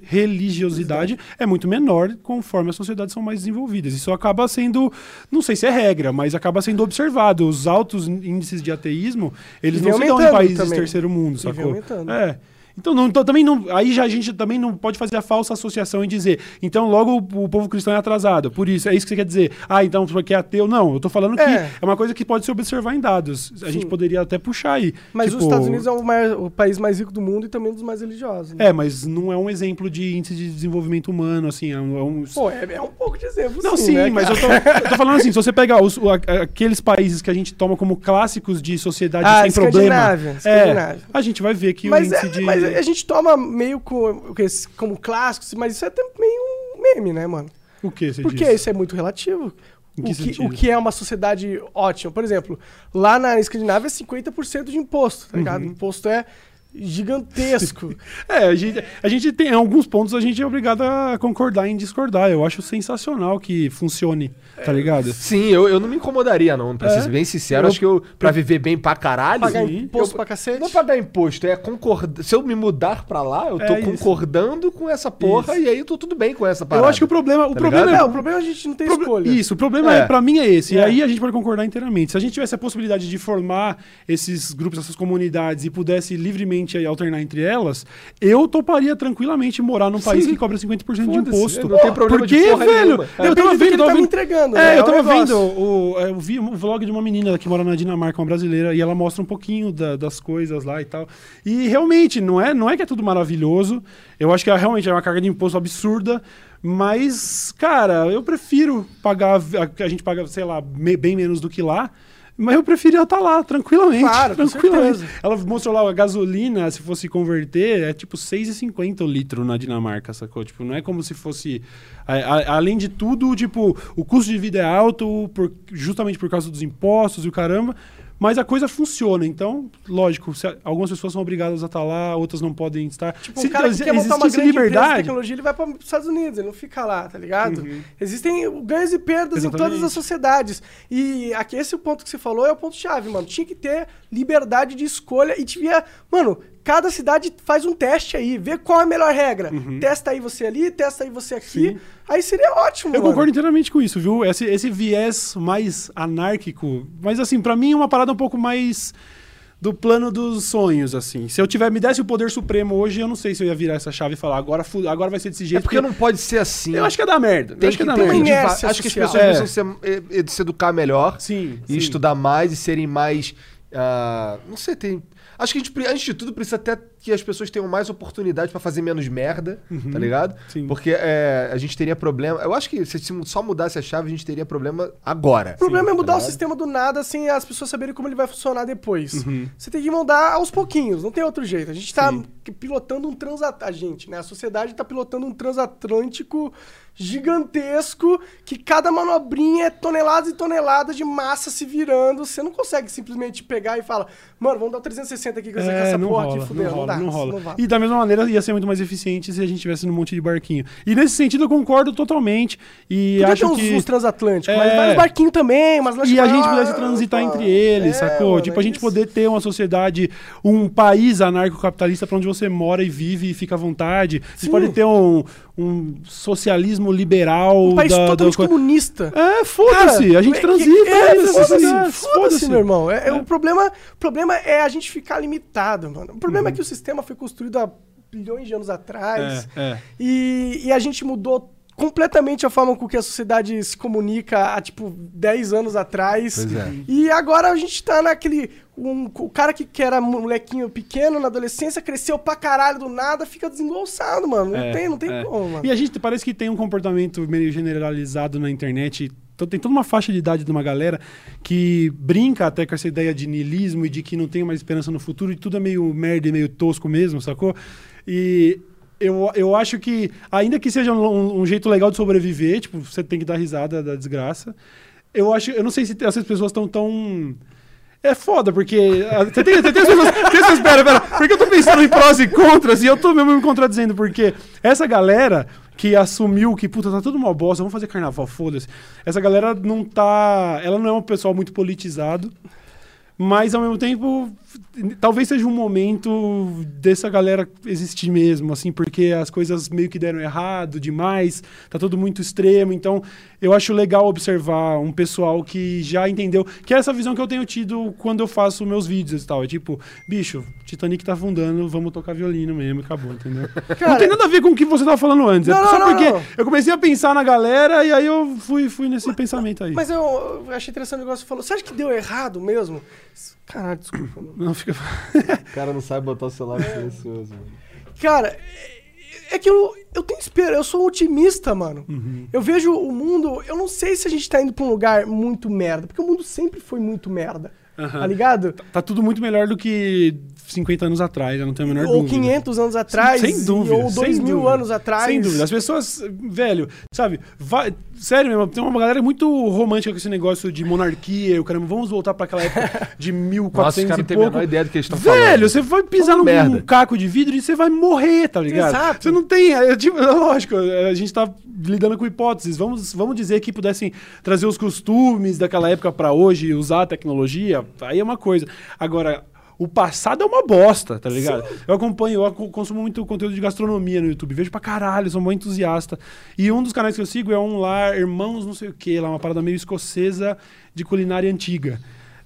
Speaker 2: religiosidade é muito menor conforme as sociedades são mais desenvolvidas. Isso acaba sendo, não sei se é regra, mas acaba sendo observado. Os altos índices de ateísmo, eles não se dão em países
Speaker 3: também.
Speaker 2: terceiro mundo, sacou?
Speaker 3: aumentando.
Speaker 2: É. Então, não, então também não, aí já a gente também não pode fazer a falsa associação e dizer, então logo o, o povo cristão é atrasado. Por isso, é isso que você quer dizer. Ah, então porque é ateu. Não, eu tô falando que
Speaker 3: É.
Speaker 2: é uma coisa que pode se observar em dados. A gente poderia até puxar aí.
Speaker 3: Mas
Speaker 2: Tipo,
Speaker 3: os Estados Unidos é o, maior- o país mais rico do mundo e também um dos mais religiosos. né?
Speaker 2: É, mas não é um exemplo de índice de desenvolvimento humano, assim. É um, é um-
Speaker 3: Pô, é, é um pouco de exemplo,
Speaker 2: Não,
Speaker 3: sim,
Speaker 2: sim,
Speaker 3: né,
Speaker 2: mas eu tô, eu tô falando assim, se você pegar os- aqueles países que a gente toma como clássicos de sociedade
Speaker 3: Ah,
Speaker 2: sem problema,
Speaker 3: Escandinávia,
Speaker 2: é,
Speaker 3: Escandinávia.
Speaker 2: a gente vai ver que
Speaker 3: Mas
Speaker 2: o
Speaker 3: é,
Speaker 2: índice de porque-
Speaker 3: a gente toma meio co- o que, como clássico, mas isso é também um meme, né, mano?
Speaker 2: O que você
Speaker 3: Porque
Speaker 2: diz?
Speaker 3: isso é muito relativo. O
Speaker 2: que
Speaker 3: que, o que é uma sociedade ótima. Por exemplo, lá na Escandinávia é 50% de imposto, tá ligado?
Speaker 2: Uhum.
Speaker 3: Imposto é gigantesco.
Speaker 2: É, a gente, a gente tem, em alguns pontos a gente é obrigado a concordar em discordar. Eu acho sensacional que funcione, tá ligado?
Speaker 1: Sim, eu, eu não me incomodaria, não. Pra
Speaker 2: É.
Speaker 1: ser bem sincero,
Speaker 2: Eu-
Speaker 1: acho que eu, pra viver bem pra caralho.
Speaker 3: Pagar imposto
Speaker 1: Eu-
Speaker 3: pra cacete.
Speaker 1: Não é pagar imposto, é concordar. Se eu me mudar pra lá, eu tô
Speaker 2: É
Speaker 1: concordando com essa porra
Speaker 2: Isso.
Speaker 1: e aí eu tô tudo bem com essa parada.
Speaker 2: Eu acho que o problema, o
Speaker 1: Tá
Speaker 2: problema
Speaker 1: ligado?
Speaker 3: É,
Speaker 2: é
Speaker 3: o problema é a gente não tem
Speaker 2: Proble-
Speaker 3: escolha.
Speaker 2: Isso, o problema
Speaker 1: É.
Speaker 2: é, pra mim é esse. E
Speaker 3: É.
Speaker 2: aí a gente pode concordar inteiramente. Se a gente tivesse a possibilidade de formar esses grupos, essas comunidades e pudesse livremente aí alternar entre elas, eu toparia tranquilamente morar num país
Speaker 1: Sim.
Speaker 2: que cobra 50% de imposto.
Speaker 1: não tem problema de
Speaker 2: Porque,
Speaker 1: porra
Speaker 2: velho,
Speaker 1: nenhuma. É.
Speaker 2: eu tava
Speaker 3: do que
Speaker 2: vendo, tava
Speaker 3: tá me entregando, né?
Speaker 2: É,
Speaker 3: É
Speaker 2: eu
Speaker 3: um
Speaker 2: tava
Speaker 3: negócio.
Speaker 2: vendo, o, eu vi um vlog de uma menina que mora na Dinamarca, uma brasileira, e ela mostra um pouquinho da- das coisas lá e tal. E realmente, não é, não é que é tudo maravilhoso. Eu acho que é, realmente é uma carga de imposto absurda. Mas, cara, eu prefiro pagar. A, a gente paga, sei lá, me- bem menos do que lá. Mas eu preferia estar lá, tranquilamente.
Speaker 3: Claro,
Speaker 2: tranquilamente. Ela mostrou lá a gasolina, se fosse converter, é tipo 6,50 o litro na Dinamarca, sacou? Tipo, não é como se fosse. a- a- além de tudo, tipo, o custo de vida é alto, por- justamente por causa dos impostos e o caramba. Mas a coisa funciona, então, lógico, se algumas pessoas são obrigadas a estar lá, outras não podem estar.
Speaker 3: Tipo, um cara que quer montar uma grande empresa de
Speaker 2: liberdade,
Speaker 3: tecnologia, ele vai para os Estados Unidos, ele não fica lá, tá ligado?
Speaker 2: Uhum.
Speaker 3: Existem ganhos e perdas em
Speaker 2: Exatamente.
Speaker 3: todas as sociedades. E aqui esse ponto que você falou é o ponto-chave, mano. Tinha que ter liberdade de escolha e devia... Mano, cada cidade faz um teste aí, vê qual é a melhor regra. Testa aí você ali, testa aí você aqui.
Speaker 2: Uhum. Sim.
Speaker 3: Aí seria ótimo,
Speaker 2: Eu
Speaker 3: mano.
Speaker 2: concordo inteiramente com isso, viu? Esse, esse viés mais anárquico. Mas, assim, pra mim é uma parada um pouco mais do plano dos sonhos, assim. Se eu tiver, me desse o poder supremo hoje, eu não sei se eu ia virar essa chave e falar, agora, agora vai ser desse
Speaker 1: É
Speaker 2: jeito.
Speaker 1: porque não pode ser assim.
Speaker 2: Eu acho que ia dar merda.
Speaker 1: tem
Speaker 2: eu acho que, ia dar
Speaker 1: tem
Speaker 2: merda.
Speaker 3: inércia
Speaker 1: Acho que as
Speaker 3: social.
Speaker 1: pessoas
Speaker 2: É.
Speaker 1: precisam se, eh, eh, se educar melhor.
Speaker 2: Sim,
Speaker 1: e
Speaker 2: sim.
Speaker 1: estudar mais e serem mais. ah, não sei, tem. Acho que a gente, antes de tudo, precisa até que as pessoas tenham mais oportunidade pra fazer menos merda, tá ligado?
Speaker 2: Uhum. Sim.
Speaker 1: Porque é, a gente teria problema. Eu acho que se só mudasse a chave, a gente teria problema agora.
Speaker 3: O problema é mudar o
Speaker 1: ligado?
Speaker 3: sistema do nada sem as pessoas saberem como ele vai funcionar depois.
Speaker 2: Uhum.
Speaker 3: Você tem que mudar aos pouquinhos, não tem outro jeito. A gente tá pilotando um transatlântico. A gente, né? A sociedade tá pilotando um transatlântico gigantesco que cada manobrinha é toneladas e toneladas de massa se virando. Você não consegue simplesmente pegar e falar, mano, vamos dar o 360 aqui com
Speaker 2: É,
Speaker 3: essa
Speaker 2: não
Speaker 3: porra
Speaker 2: rola,
Speaker 3: aqui, fudeu.
Speaker 2: não rola,
Speaker 3: dá,
Speaker 2: não rola. E da mesma maneira ia ser muito mais eficiente se a gente tivesse num monte de barquinho. E nesse sentido eu concordo totalmente. E
Speaker 3: Podia ter
Speaker 2: acho
Speaker 3: uns,
Speaker 2: que
Speaker 3: uns transatlânticos,
Speaker 2: É.
Speaker 3: mas vários barquinhos também, mas
Speaker 2: e a gente pudesse transitar entre eles, sacou?
Speaker 3: É, mano,
Speaker 2: tipo, a gente
Speaker 3: isso.
Speaker 2: poder ter uma sociedade, um país anarcocapitalista pra onde você mora e vive e fica à vontade. Você
Speaker 3: Sim.
Speaker 2: pode ter um, um socialismo liberal.
Speaker 3: Um país
Speaker 2: da,
Speaker 3: totalmente
Speaker 2: da...
Speaker 3: comunista.
Speaker 2: É, foda-se, a gente
Speaker 3: é
Speaker 2: transita
Speaker 3: é,
Speaker 2: nessa
Speaker 3: foda-se,
Speaker 2: sociedade,
Speaker 3: Foda-se, meu irmão. É, é, O, problema, o problema é a gente ficar limitado, mano. O problema é que o sistema foi construído há bilhões de anos atrás.
Speaker 2: É, é.
Speaker 3: E, e a gente mudou completamente a forma com que a sociedade se comunica há, tipo, 10 anos atrás.
Speaker 1: É.
Speaker 3: E agora a gente tá naquele... Um, o cara que, que era molequinho pequeno na adolescência, cresceu pra caralho do nada, fica desengolçado, mano. Não
Speaker 2: É,
Speaker 3: tem, não tem
Speaker 2: é.
Speaker 3: como, mano.
Speaker 2: E a gente parece que tem um comportamento meio generalizado na internet. Então tem toda uma faixa de idade de uma galera que brinca até com essa ideia de niilismo e de que não tem mais esperança no futuro e tudo é meio merda e meio tosco mesmo, sacou? E eu, eu acho que, ainda que seja um, um jeito legal de sobreviver, tipo, você tem que dar risada da desgraça. Eu acho, eu não sei se essas pessoas estão tão. É foda, porque. ah, Você tem, tem, tem as pessoas. Tem essas, pera, pera. Porque eu tô pensando em prós e contras e eu tô mesmo me contradizendo, porque essa galera que assumiu que, puta, tá tudo uma bosta, vamos fazer carnaval, foda-se. Essa galera não tá. Ela não é um pessoal muito politizado. Mas ao mesmo tempo, talvez seja um momento dessa galera existir mesmo, assim, porque as coisas meio que deram errado demais, tá tudo muito extremo. Então, eu acho legal observar um pessoal que já entendeu, que é essa visão que eu tenho tido quando eu faço meus vídeos e tal. É tipo, bicho, Titanic tá afundando, vamos tocar violino mesmo, acabou, entendeu? não tem nada a ver com o que você tava falando antes.
Speaker 3: Não,
Speaker 2: é
Speaker 3: não,
Speaker 2: só
Speaker 3: não,
Speaker 2: porque
Speaker 3: não.
Speaker 2: eu comecei a pensar na galera e aí eu fui, fui nesse pensamento aí.
Speaker 3: Mas eu, eu achei interessante o negócio que você falou. Você acha que deu errado mesmo? Caralho, desculpa. mano.
Speaker 2: Não fica.
Speaker 1: O cara não sabe botar o celular silencioso. mano.
Speaker 3: Cara, é, que eu, eu tenho esperança. Eu sou otimista, mano. Eu vejo o mundo. Eu não sei se a gente tá indo pra um lugar muito merda. Porque o mundo sempre foi muito merda.
Speaker 2: Aham.
Speaker 3: tá ligado?
Speaker 2: Tá tudo muito melhor do que 50 anos atrás, eu não tenho a menor
Speaker 3: Ou
Speaker 2: dúvida.
Speaker 3: 500 anos atrás,
Speaker 2: Sem dúvida.
Speaker 3: ou 2
Speaker 2: sem
Speaker 3: mil
Speaker 2: dúvida.
Speaker 3: anos atrás.
Speaker 2: Sem dúvida. As pessoas, velho, sabe, vai, sério mesmo, tem uma galera muito romântica com esse negócio de monarquia, eu caramba, vamos voltar pra aquela época de 1400
Speaker 1: Nossa,
Speaker 2: e
Speaker 1: não têm a
Speaker 2: pouco.
Speaker 1: menor ideia do que eles estão falando.
Speaker 2: Velho, você vai pisar
Speaker 1: Fala
Speaker 2: num
Speaker 1: merda.
Speaker 2: caco de vidro e você vai morrer, tá ligado?
Speaker 3: Exato.
Speaker 2: Você não tem. É, tipo, é lógico, a gente tá lidando com hipóteses. Vamos, vamos dizer que pudessem trazer os costumes daquela época pra hoje, usar a tecnologia, aí é uma coisa. Agora. O passado é uma bosta, tá ligado? Eu acompanho, eu consumo muito conteúdo de gastronomia no YouTube, vejo pra caralho, sou muito entusiasta. E um dos canais que eu sigo é um lá, Irmãos não sei o que, lá, uma parada meio escocesa de culinária antiga.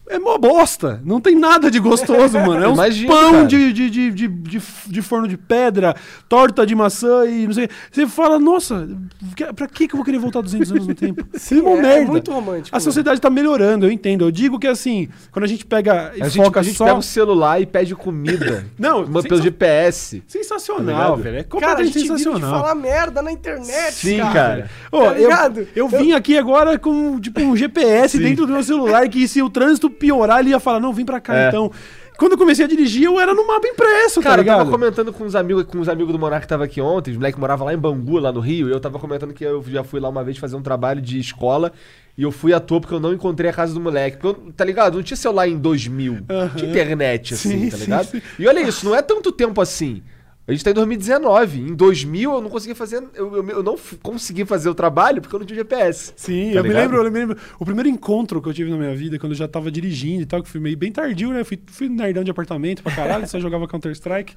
Speaker 2: É mó bosta. Não tem nada de gostoso, mano. É
Speaker 1: Imagino,
Speaker 2: pão de, de, de, de, de, forno de pedra, torta de maçã e não sei. Você fala, nossa, pra que que eu vou querer voltar 200 anos no tempo?
Speaker 3: Sim,
Speaker 2: uma
Speaker 3: é,
Speaker 2: merda.
Speaker 3: é muito romântico.
Speaker 2: A sociedade tá melhorando, eu entendo. Eu digo que assim, quando a gente pega e
Speaker 1: A gente,
Speaker 2: foca
Speaker 1: a gente
Speaker 2: só.
Speaker 1: pega o celular e pede comida.
Speaker 2: Não,
Speaker 1: Uma-
Speaker 2: sensa-
Speaker 1: pelo GPS. Tá
Speaker 2: Sensacional,
Speaker 1: ligado?
Speaker 2: velho. É
Speaker 3: Cara, a
Speaker 2: completamente
Speaker 3: gente vive de
Speaker 2: sensacional.
Speaker 3: falar merda na internet,
Speaker 1: Sim,
Speaker 3: cara.
Speaker 1: cara.
Speaker 2: Ô,
Speaker 3: Tá
Speaker 2: eu,
Speaker 3: ligado?
Speaker 2: eu vim aqui agora com tipo um GPS
Speaker 1: Sim.
Speaker 2: dentro do meu celular que se o trânsito piorar, ele ia falar, não, vem pra cá
Speaker 1: É.
Speaker 2: então. Quando eu comecei a dirigir, eu era no mapa impresso,
Speaker 1: Cara,
Speaker 2: tá
Speaker 1: eu tava
Speaker 2: ligado?
Speaker 1: comentando com uns amigos, com uns amigos do Monark que tava aqui ontem, os moleques moravam lá em Bangu, lá no Rio, e eu tava comentando que eu já fui lá uma vez fazer um trabalho de escola e eu fui à toa porque eu não encontrei a casa do moleque. Porque eu, tá ligado? Não tinha celular em 2000,
Speaker 2: Aham.
Speaker 1: tinha internet assim,
Speaker 2: Sim,
Speaker 1: tá
Speaker 2: sim,
Speaker 1: ligado?
Speaker 2: sim.
Speaker 1: E olha isso, não é tanto tempo assim. A gente tá em 2019. Em 2000 eu não conseguia fazer. Eu, eu, eu não consegui fazer o trabalho porque eu não tinha GPS.
Speaker 2: Sim,
Speaker 1: Tá
Speaker 2: eu me, lembro, eu me lembro. O primeiro encontro que eu tive na minha vida, quando eu já tava dirigindo e tal, que fui meio bem tardio, né? Fui, fui nerdão de apartamento pra caralho, só jogava Counter-Strike.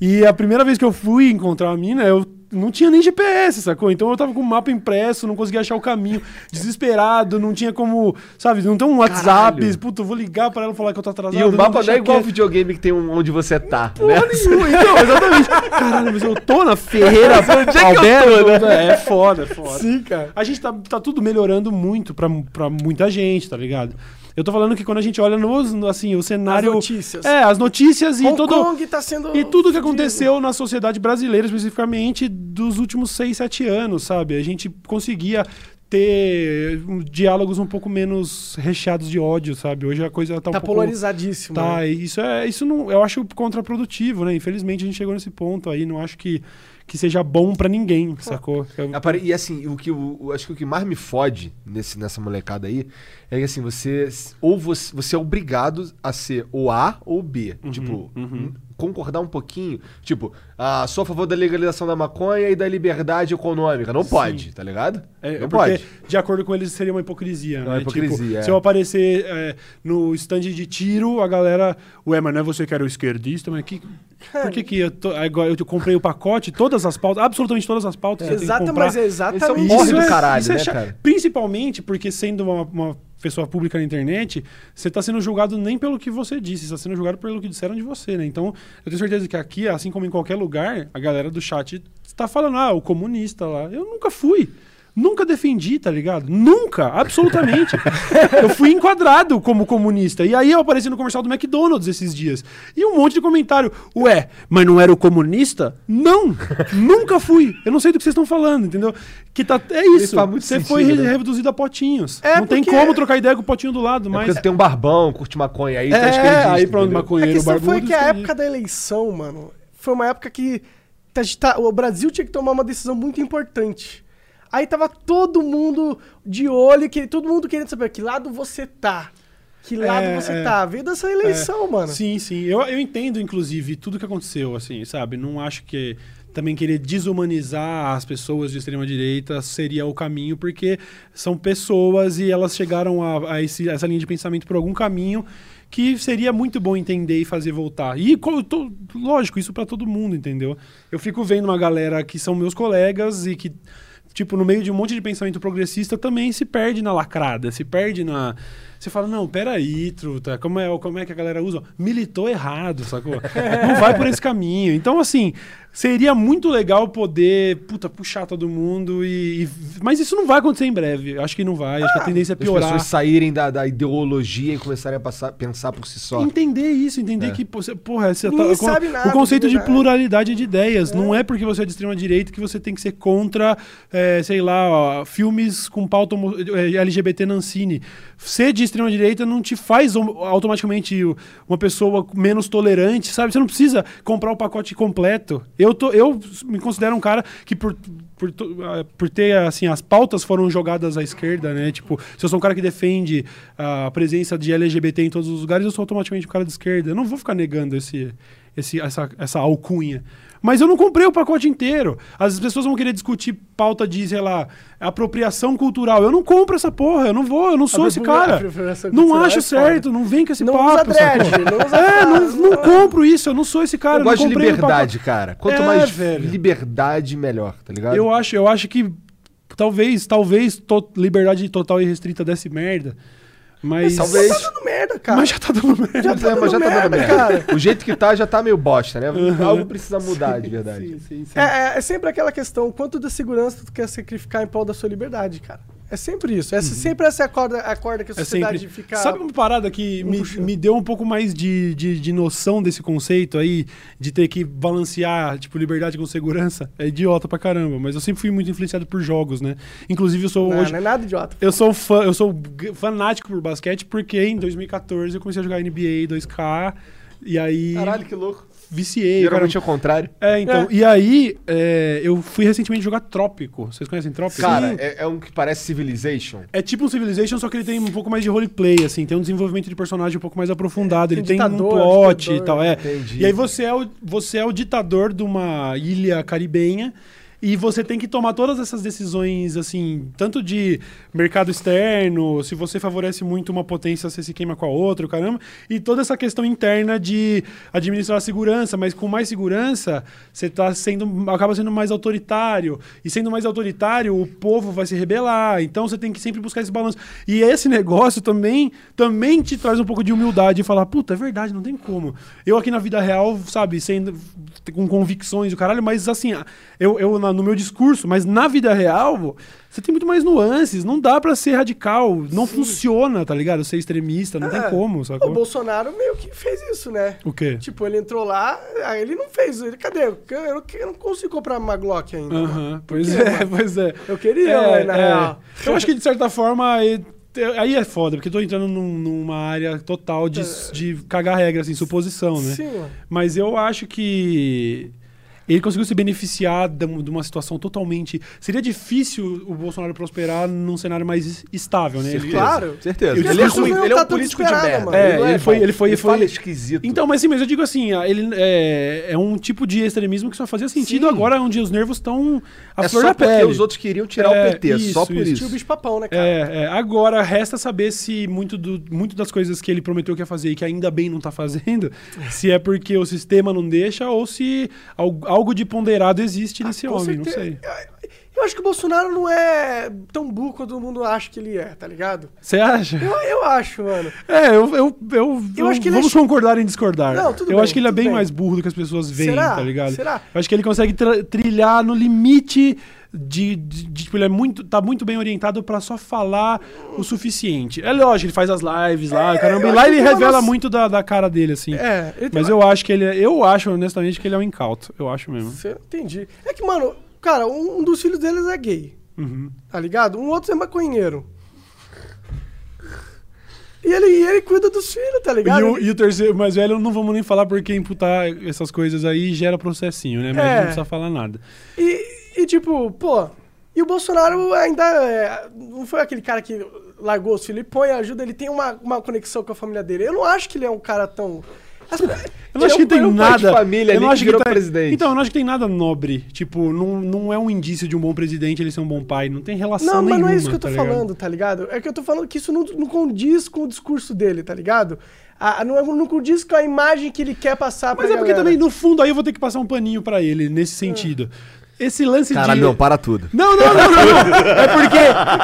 Speaker 2: E a primeira vez que eu fui encontrar a mina, eu não tinha nem GPS, sacou? Então eu tava com o mapa impresso, não conseguia achar o caminho, desesperado, não tinha como, sabe, não tem um WhatsApp,
Speaker 1: Caralho.
Speaker 2: puta, eu vou ligar pra ela e falar que eu tô atrasado.
Speaker 1: E o mapa não é igual
Speaker 2: quieto.
Speaker 1: videogame que tem um onde você tá, né?
Speaker 2: Porra nenhuma, então, exatamente. Caralho, mas eu tô na Ferreira
Speaker 1: Onde é que eu
Speaker 2: Alberto,
Speaker 1: tô,
Speaker 2: É foda, é foda.
Speaker 3: Sim, cara.
Speaker 2: A gente tá, tá tudo melhorando muito pra, pra muita gente, tá ligado? Eu tô falando que quando a gente olha no, assim, o cenário.
Speaker 3: As notícias.
Speaker 2: É, as notícias e
Speaker 3: Hong
Speaker 2: todo.
Speaker 3: Kong tá sendo...
Speaker 2: E tudo que aconteceu na sociedade brasileira, especificamente, dos últimos 6, 7 anos, sabe? A gente conseguia ter um, diálogos um pouco menos recheados de ódio, sabe? Hoje a coisa tá um
Speaker 3: Tá
Speaker 2: pouco...
Speaker 3: polarizadíssimo.
Speaker 2: Tá,
Speaker 3: né?
Speaker 2: e isso é, isso não, eu acho contraprodutivo, né? Infelizmente a gente chegou nesse ponto aí, não acho que, que seja bom pra ninguém, sacou? Eu-
Speaker 1: Apare- E assim, o que o, o- acho que o que mais me fode nesse, nessa molecada aí é que assim, você ou você, você é obrigado a ser ou A ou B.
Speaker 2: Uhum,
Speaker 1: tipo, concordar um pouquinho. Tipo, ah, sou a favor da legalização da maconha e da liberdade econômica. Não pode, tá ligado?
Speaker 2: É,
Speaker 1: não
Speaker 2: porque,
Speaker 1: pode.
Speaker 2: de acordo com eles, seria uma hipocrisia,
Speaker 1: É
Speaker 2: né?
Speaker 1: uma hipocrisia,
Speaker 2: Tipo,
Speaker 1: é.
Speaker 2: se eu aparecer é, no stand de tiro, a galera... Ué, mas não é você que era o esquerdista? Mas que... Por que que eu, tô- agora eu comprei o pacote, todas as pautas, absolutamente todas as pautas que
Speaker 3: Exata, mas é exatamente
Speaker 1: Esse é
Speaker 3: isso.
Speaker 1: do
Speaker 2: é-
Speaker 1: caralho,
Speaker 2: isso é
Speaker 1: né, cara?
Speaker 2: Principalmente porque sendo uma, uma pessoa pública na internet, você está sendo julgado nem pelo que você disse, está sendo julgado pelo que disseram de você, né? Então, eu tenho certeza que aqui, assim como em qualquer lugar, a galera do chat está falando, ah, o comunista lá. Eu nunca fui. Nunca defendi, tá ligado? Nunca, absolutamente. eu fui enquadrado como comunista. E aí eu apareci no comercial do McDonald's esses dias. E um monte de comentário. Ué, mas não era o comunista? Não, nunca fui. Eu não sei do que vocês estão falando, entendeu? Que tá, é isso.
Speaker 1: muito
Speaker 2: Você
Speaker 1: sentido,
Speaker 2: foi re-
Speaker 1: né?
Speaker 2: reduzido a potinhos.
Speaker 3: É,
Speaker 2: não tem
Speaker 3: porque-
Speaker 2: como trocar ideia com o potinho do lado,
Speaker 1: É
Speaker 2: mas...
Speaker 1: porque tu tem um barbão, curte maconha aí, tá
Speaker 2: É,
Speaker 1: esquerdista,
Speaker 2: aí pronto,
Speaker 1: entendeu?
Speaker 3: A
Speaker 2: maconheiro
Speaker 3: questão
Speaker 2: barbudo.
Speaker 3: foi que a época da eleição, mano, foi uma época que a tá- o Brasil tinha que tomar uma decisão muito importante. Aí tava todo mundo de olho, que, todo mundo querendo saber que lado você tá. Que lado
Speaker 2: É,
Speaker 3: você
Speaker 2: é.
Speaker 3: tá. Veio dessa eleição, mano.
Speaker 2: Sim, sim. Eu, eu entendo, inclusive, tudo que aconteceu, assim, sabe? Não acho que também querer desumanizar as pessoas de extrema-direita seria o caminho, porque são pessoas e elas chegaram a, a esse- essa linha de pensamento por algum caminho que seria muito bom entender e fazer voltar. E, tô- lógico, isso pra todo mundo, entendeu? Eu fico vendo uma galera que são meus colegas e que tipo, no meio de um monte de pensamento progressista, também se perde na lacrada, se perde na. Você fala, não, peraí, truta, como é, como é que a galera usa? Militou errado, sacou? não vai por esse caminho. Então, assim, seria muito legal poder, puta, puxar todo mundo e. e- Mas isso não vai acontecer em breve. Acho que não vai. Acho que a tendência é
Speaker 1: As
Speaker 2: piorar.
Speaker 1: pessoas saírem da, da ideologia e começarem a passar- pensar por si só.
Speaker 2: Entender isso, entender
Speaker 1: É.
Speaker 2: que, porra, você tá-
Speaker 3: sabe
Speaker 2: o
Speaker 3: nada,
Speaker 2: conceito
Speaker 3: de verdade.
Speaker 2: pluralidade de ideias. Não é porque você é de extrema direita que você tem que ser contra, é, sei lá, ó, filmes com pauta é, LGBT Nancini. Ser de extrema-direita não te faz automaticamente uma pessoa menos tolerante, sabe? Você não precisa comprar o pacote completo. Eu, tô, eu me considero um cara que, por, por, ah, por ter, assim, as pautas foram jogadas à esquerda, né? Tipo, se eu sou um cara que defende a presença de LGBT em todos os lugares, eu sou automaticamente um cara de esquerda. Eu não vou ficar negando esse, esse, essa, essa alcunha. Mas eu não comprei o pacote inteiro. As pessoas vão querer discutir pauta de, sei lá, apropriação cultural. Eu não compro essa porra, eu não vou, eu não sou esse cara. Não acho
Speaker 3: é
Speaker 2: certo, não vem com esse
Speaker 3: Não
Speaker 2: papo.
Speaker 3: usa dread, não usa
Speaker 2: É, não, não compro isso, eu não sou esse cara.
Speaker 1: Eu
Speaker 2: não
Speaker 1: gosto de liberdade, cara. Quanto
Speaker 2: É,
Speaker 1: mais
Speaker 2: velho.
Speaker 1: liberdade, melhor, tá ligado?
Speaker 2: Eu acho, eu acho que talvez, talvez to- liberdade total e restrita desse merda. Mas,
Speaker 1: Talvez.
Speaker 3: Tá dando merda, cara.
Speaker 2: mas já tá dando merda.
Speaker 3: Já tá
Speaker 1: É, mas já tá
Speaker 3: dando merda,
Speaker 1: merda. O jeito que tá já tá meio bosta, né? Algo precisa mudar, de verdade.
Speaker 2: Sim, sim, sim.
Speaker 3: É, é- é sempre aquela questão, quanto da segurança tu quer sacrificar em prol da sua liberdade, cara. É sempre isso. É sempre essa a corda, a corda que a
Speaker 2: Uhum. É
Speaker 3: sociedade
Speaker 2: sempre.
Speaker 3: fica...
Speaker 2: Sabe uma parada que
Speaker 3: um
Speaker 2: me,
Speaker 3: puxando.
Speaker 2: me deu um pouco mais de, de, de noção desse conceito aí, de ter que balancear, tipo, liberdade com segurança? É idiota pra caramba, mas eu sempre fui muito influenciado por jogos, né? Inclusive, eu sou
Speaker 3: Não,
Speaker 2: hoje.
Speaker 3: não é nada idiota.
Speaker 2: Eu sou fã, eu sou fanático por basquete porque em 2014 eu comecei a jogar NBA 2K e aí
Speaker 1: Caralho, que louco.
Speaker 2: Viciei.
Speaker 1: Geralmente
Speaker 2: cara.
Speaker 1: é o contrário.
Speaker 2: É, então.
Speaker 3: É.
Speaker 2: E aí, é, eu fui recentemente jogar Trópico. Vocês conhecem Trópico?
Speaker 1: Cara, é, é um que parece Civilization.
Speaker 2: É tipo um Civilization, só que ele tem um pouco mais de roleplay, assim, tem um desenvolvimento de personagem um pouco mais aprofundado,
Speaker 3: É,
Speaker 2: ele
Speaker 3: tem
Speaker 2: tem um
Speaker 3: ditador,
Speaker 2: plot
Speaker 3: ditador,
Speaker 2: e tal, é.
Speaker 1: entendi.
Speaker 2: E aí você é, o, você é o ditador de uma ilha caribenha e você tem que tomar todas essas decisões, assim, tanto de mercado externo, se você favorece muito uma potência, você se queima com a outra, caramba, e toda essa questão interna de administrar a segurança, mas com mais segurança, você tá sendo, acaba sendo mais autoritário, e sendo mais autoritário, o povo vai se rebelar, então você tem que sempre buscar esse balanço. E esse negócio também, também te traz um pouco de humildade e falar, puta, é verdade, não tem como. Eu aqui na vida real, sabe, sendo com convicções o caralho, mas assim, eu, eu na- no meu discurso, mas na vida real, você tem muito mais nuances, não dá pra ser radical, não funciona, tá ligado? Ser extremista, não
Speaker 3: É.
Speaker 2: tem como,
Speaker 3: O
Speaker 2: sacou?
Speaker 3: Bolsonaro meio que fez isso, né?
Speaker 2: O quê?
Speaker 3: Tipo, ele entrou lá, aí ele não fez. Ele, cadê? Eu, eu, não- eu não consigo comprar uma Glock ainda.
Speaker 2: Aham, pois
Speaker 3: quê,
Speaker 2: é,
Speaker 3: mano?
Speaker 2: pois é.
Speaker 3: Eu queria,
Speaker 2: É,
Speaker 3: na
Speaker 2: é.
Speaker 3: real.
Speaker 2: Eu acho que de certa forma. e- te- Aí é foda, porque eu tô entrando num- numa área total de, de cagar regra, assim, suposição, né?
Speaker 3: É. Sim.
Speaker 2: Mas eu acho que ele conseguiu se beneficiar de um- uma situação totalmente. Seria difícil o Bolsonaro prosperar num cenário mais estável, né? Ele-
Speaker 3: Claro.
Speaker 1: Certeza.
Speaker 2: Eu
Speaker 1: Ele é, ruim, ele é
Speaker 3: tá
Speaker 1: um
Speaker 3: tão
Speaker 1: político de merda.
Speaker 2: É, ele foi-
Speaker 1: bom.
Speaker 2: ele foi-
Speaker 1: Ele
Speaker 2: ele foi-
Speaker 1: fala esquisito.
Speaker 2: Então, mas sim, mas eu digo assim, ele é, é um tipo de extremismo que só fazia sentido
Speaker 1: Sim.
Speaker 2: agora, onde os nervos estão a
Speaker 1: é
Speaker 2: flor
Speaker 1: só
Speaker 2: da
Speaker 1: porque
Speaker 2: pele.
Speaker 1: os outros queriam tirar
Speaker 2: É,
Speaker 1: o PT, só
Speaker 2: isso,
Speaker 1: por
Speaker 2: isso.
Speaker 1: isso.
Speaker 3: Tinha o bicho papão, né, cara?
Speaker 2: É, é, agora resta saber se muito, do, muito das coisas que ele prometeu que ia fazer e que ainda bem não tá fazendo, se é porque o sistema não deixa ou se algo de ponderado existe nesse
Speaker 3: Ah, Com
Speaker 2: homem, não
Speaker 3: certeza.
Speaker 2: sei.
Speaker 3: Eu acho que o Bolsonaro não é tão burro quanto todo mundo acha que ele é, tá ligado?
Speaker 2: Você acha?
Speaker 3: Eu, eu acho, mano.
Speaker 2: É, eu, eu, eu,
Speaker 3: Eu acho que é
Speaker 2: vamos concordar em discordar.
Speaker 3: Não, tudo
Speaker 2: eu
Speaker 3: bem,
Speaker 2: acho que ele é bem,
Speaker 3: bem.
Speaker 2: mais burro do que as pessoas veem,
Speaker 3: Será?
Speaker 2: tá ligado?
Speaker 3: Será?
Speaker 2: Eu acho que ele consegue trilhar no limite de, de- de, tipo, ele é muito, tá muito bem orientado pra só falar o suficiente. É lógico, ele faz as lives lá,
Speaker 3: É,
Speaker 2: caramba, e lá ele revela muito da, da cara dele, assim.
Speaker 3: É,
Speaker 2: Mas
Speaker 3: uma-
Speaker 2: eu acho que ele é, eu acho honestamente que ele é um incauto, eu acho mesmo.
Speaker 3: Entendi. É que, mano, cara, um, um dos filhos deles é gay,
Speaker 2: Uhum.
Speaker 3: tá ligado? Um outro é maconheiro. E ele, e ele cuida dos filhos, tá ligado?
Speaker 2: E o, e o terceiro, mais velho, não vamos nem falar porque imputar essas coisas aí gera processinho, né? Mas
Speaker 3: É.
Speaker 2: não precisa falar nada.
Speaker 3: E, e, tipo, pô, e o Bolsonaro ainda é, não foi aquele cara que largou os filhos, ele põe ajuda, ele tem uma, uma conexão com a família dele. Eu não acho que ele é um cara tão.
Speaker 2: Eu não acho que
Speaker 1: é
Speaker 2: tem
Speaker 1: é de
Speaker 2: nada.
Speaker 1: família
Speaker 2: eu não
Speaker 1: que
Speaker 2: acho
Speaker 1: virou
Speaker 2: tá-
Speaker 1: presidente.
Speaker 2: Então, eu não acho que tem nada nobre. Tipo, não, não é um indício de um bom presidente ele ser um bom pai. Não tem relação
Speaker 3: Não, mas
Speaker 2: nenhuma.
Speaker 3: não é isso que eu tô
Speaker 2: tá ligado?
Speaker 3: falando, tá ligado? É que eu tô falando que isso não, não condiz com o discurso dele, tá ligado? A, não, é- não condiz com a imagem que ele quer passar pra
Speaker 2: Mas é porque
Speaker 3: galera.
Speaker 2: também, no fundo, aí eu vou ter que passar um paninho pra ele, nesse sentido. Esse lance
Speaker 1: Caralho,
Speaker 2: de.
Speaker 1: não, para tudo.
Speaker 2: Não, não, não, não, não. É porque,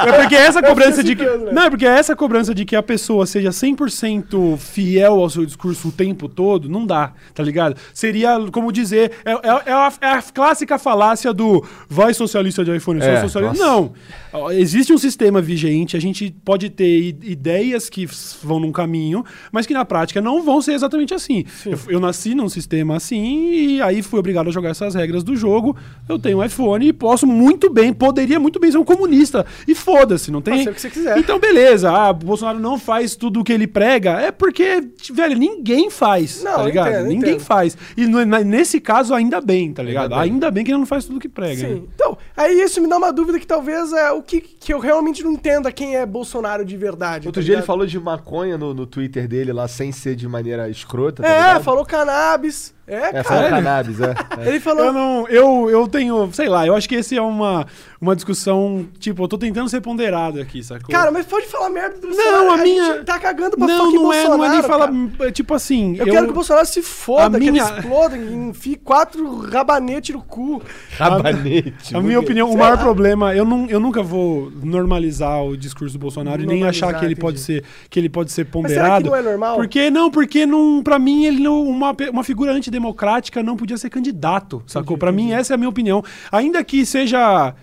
Speaker 2: é porque essa cobrança de que.
Speaker 3: né?
Speaker 2: Não, é porque essa cobrança de que a pessoa seja 100% fiel ao seu discurso o tempo todo, não dá, tá ligado? Seria como dizer. É, é- é a, é a clássica falácia do vai socialista de iPhone, sou
Speaker 1: É,
Speaker 2: socialista.
Speaker 1: nossa.
Speaker 2: Não. Existe um sistema vigente, a gente pode ter ideias que vão num caminho, mas que na prática não vão ser exatamente assim. Eu, eu nasci num sistema assim e aí fui obrigado a jogar essas regras do jogo. Eu tenho um iPhone e posso muito bem, poderia muito bem ser um comunista. E foda-se, não tem.
Speaker 3: Pode ser o que você quiser.
Speaker 2: Então, beleza. Ah, o Bolsonaro não faz tudo o que ele prega. É porque, velho, ninguém faz.
Speaker 3: Não,
Speaker 2: tá ligado?
Speaker 3: entendo,
Speaker 2: ninguém
Speaker 3: entendo.
Speaker 2: faz. E no- na- nesse caso, ainda bem, tá ligado?
Speaker 1: Ainda
Speaker 2: Ainda
Speaker 1: bem.
Speaker 2: bem, que ele não faz tudo o que prega. né?
Speaker 3: Sim. Então, aí isso me dá uma dúvida que talvez é o que, que eu realmente não entenda quem é Bolsonaro de verdade.
Speaker 1: Outro
Speaker 3: tá
Speaker 1: dia ele falou de maconha no, no Twitter dele lá, sem ser de maneira escrota. tá
Speaker 3: É,
Speaker 1: ligado?
Speaker 3: falou cannabis. É,
Speaker 1: É,
Speaker 3: cara.
Speaker 1: cannabis, é. é.
Speaker 3: Ele falou.
Speaker 2: Eu não, eu, eu tenho, sei lá, eu acho que esse é uma, uma discussão, tipo, eu tô tentando ser ponderado aqui, sacou?
Speaker 3: Cara, mas pode falar merda do
Speaker 2: Não, a minha-
Speaker 3: gente tá cagando pra
Speaker 2: não, não é, não é nem
Speaker 3: Bolsonaro,
Speaker 2: falar,
Speaker 3: cara.
Speaker 2: é tipo assim,
Speaker 3: Eu, quero que o Bolsonaro se foda,
Speaker 2: a
Speaker 3: que
Speaker 2: minha-
Speaker 3: ele exploda, enfie quatro rabanetes no cu.
Speaker 1: Rabanete.
Speaker 2: A minha opinião, o maior
Speaker 3: lá.
Speaker 2: problema, eu, não, eu nunca vou normalizar o discurso do Bolsonaro e nem achar que ele
Speaker 3: entendi.
Speaker 2: pode ser que ele pode ser
Speaker 3: Mas
Speaker 2: ponderado.
Speaker 3: será que não é normal?
Speaker 2: Porque não, porque não, para mim ele não uma, uma figura antidemocrática não podia ser candidato, sacou? Pra mim essa é a minha opinião. Ainda que seja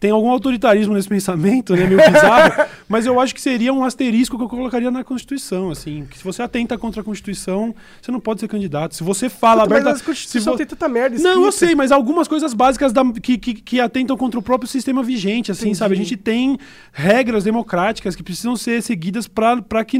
Speaker 2: tem algum autoritarismo nesse pensamento, né, meio bizarro, mas eu acho que seria um asterisco que eu colocaria na Constituição, assim, que se você atenta contra a Constituição, você não pode ser candidato. Se você fala
Speaker 3: Puta, mas
Speaker 2: aberta,
Speaker 3: a Constituição
Speaker 2: vo-
Speaker 3: tem tanta merda
Speaker 2: não, eu
Speaker 3: escrita.
Speaker 2: sei, mas algumas coisas básicas da- que, que, que atentam contra o próprio sistema vigente, assim,
Speaker 3: Entendi.
Speaker 2: sabe? A gente tem regras democráticas que precisam ser seguidas para que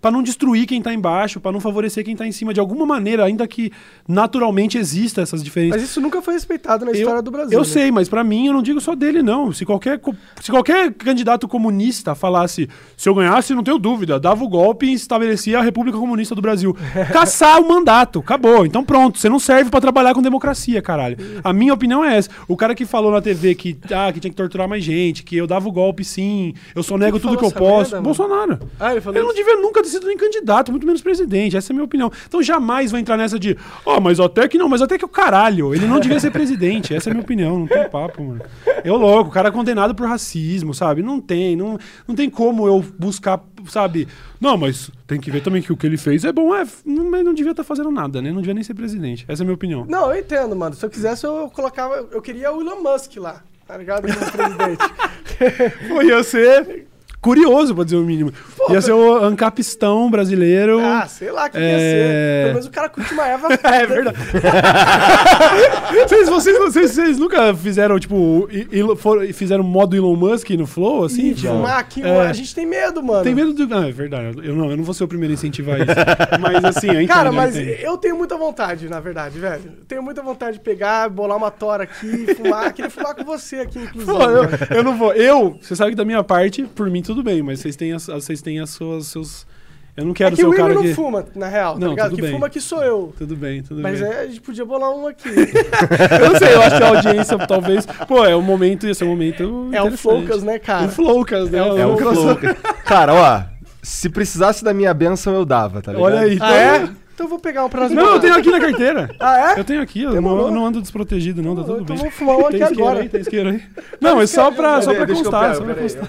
Speaker 2: para não destruir quem tá embaixo, para não favorecer quem tá em cima de alguma maneira, ainda que naturalmente exista essas diferenças.
Speaker 3: Mas isso nunca foi respeitado na história
Speaker 2: eu,
Speaker 3: do Brasil.
Speaker 2: Eu
Speaker 3: né?
Speaker 2: sei, mas pra mim eu não digo só dele, não. Se qualquer, se qualquer candidato comunista falasse, se eu ganhasse, não tenho dúvida, dava o golpe e estabelecia a República Comunista do Brasil. Caçar o mandato, acabou. Então pronto, você não serve pra trabalhar com democracia, caralho. A minha opinião é essa. O cara que falou na TV que, ah, que tinha que torturar mais gente, que eu dava o golpe sim, eu só nego tudo que eu posso.
Speaker 3: merda?
Speaker 2: Bolsonaro.
Speaker 3: Ah, ele
Speaker 2: não devia nunca ter sido nem candidato, muito menos presidente. Essa é a minha opinião. Então jamais vai entrar nessa de, ó, mas até que não, mas até que o caralho. Ele não devia ser presidente. Essa é a minha opinião. Não tem papo, mano. Eu louco, o cara é condenado por racismo, sabe? Não tem, não, não tem como eu buscar, sabe? Não, mas tem que ver também que o que ele fez é bom. É, não, mas não devia estar fazendo nada, né? Não devia nem ser presidente. Essa é a minha opinião.
Speaker 3: Não, eu entendo, mano. Se eu quisesse, eu colocava. Eu queria o Elon Musk lá, tá ligado? Como presidente.
Speaker 2: Pô, ia ser curioso, pra dizer o mínimo. Ia ser o ancapistão brasileiro.
Speaker 3: ah, sei lá que ia
Speaker 2: É.
Speaker 3: ser. Pelo menos o cara curte uma erva.
Speaker 2: É verdade. vocês, vocês, vocês, vocês nunca fizeram, tipo, i- ilo- for- fizeram modo Elon Musk no Flow, assim?
Speaker 3: E
Speaker 2: tipo?
Speaker 3: fumar aqui,
Speaker 2: É.
Speaker 3: a gente tem medo, mano.
Speaker 2: Tem medo do. Ah, é verdade. Eu não, eu não vou ser o primeiro a incentivar isso. Mas assim, eu entendo.
Speaker 3: Cara,
Speaker 2: eu
Speaker 3: mas
Speaker 2: entendo.
Speaker 3: eu tenho muita vontade, na verdade, velho. Eu tenho muita vontade de pegar, bolar uma tora aqui, fumar. Queria fumar com você aqui, inclusive.
Speaker 2: Pô, eu, eu não vou. Eu, você sabe que da minha parte, por mim tudo bem, mas vocês têm as, vocês têm as suas. Seus... Eu não
Speaker 3: É
Speaker 2: quero
Speaker 3: que
Speaker 2: ser
Speaker 3: o
Speaker 2: o cara
Speaker 3: não
Speaker 2: que.
Speaker 3: fuma, na real, tá
Speaker 2: Não,
Speaker 3: ligado?
Speaker 2: tudo
Speaker 3: Que
Speaker 2: bem.
Speaker 3: fuma aqui sou eu.
Speaker 2: Tudo bem, tudo
Speaker 3: Mas
Speaker 2: bem.
Speaker 3: é, a gente podia bolar um aqui.
Speaker 2: Eu não sei, eu acho que a audiência talvez. Pô, é o momento, esse é o momento.
Speaker 3: É o. Focus, né, cara?
Speaker 2: O Flowcas, né?
Speaker 1: É o flow. Cara, ó, se precisasse da minha benção, eu dava, tá ligado?
Speaker 2: Olha aí.
Speaker 3: Ah, é? Então eu vou pegar um pra nós
Speaker 2: Não, eu tenho aqui na carteira.
Speaker 3: Ah, é?
Speaker 2: Eu tenho aqui, eu não, eu não ando desprotegido, não, tá tudo
Speaker 3: Então
Speaker 2: bem.
Speaker 3: vamos fumar um aqui agora.
Speaker 2: Aí, tem isqueiro aí. Não, é só pra, só pra constar.
Speaker 1: pego,
Speaker 2: só pra constar.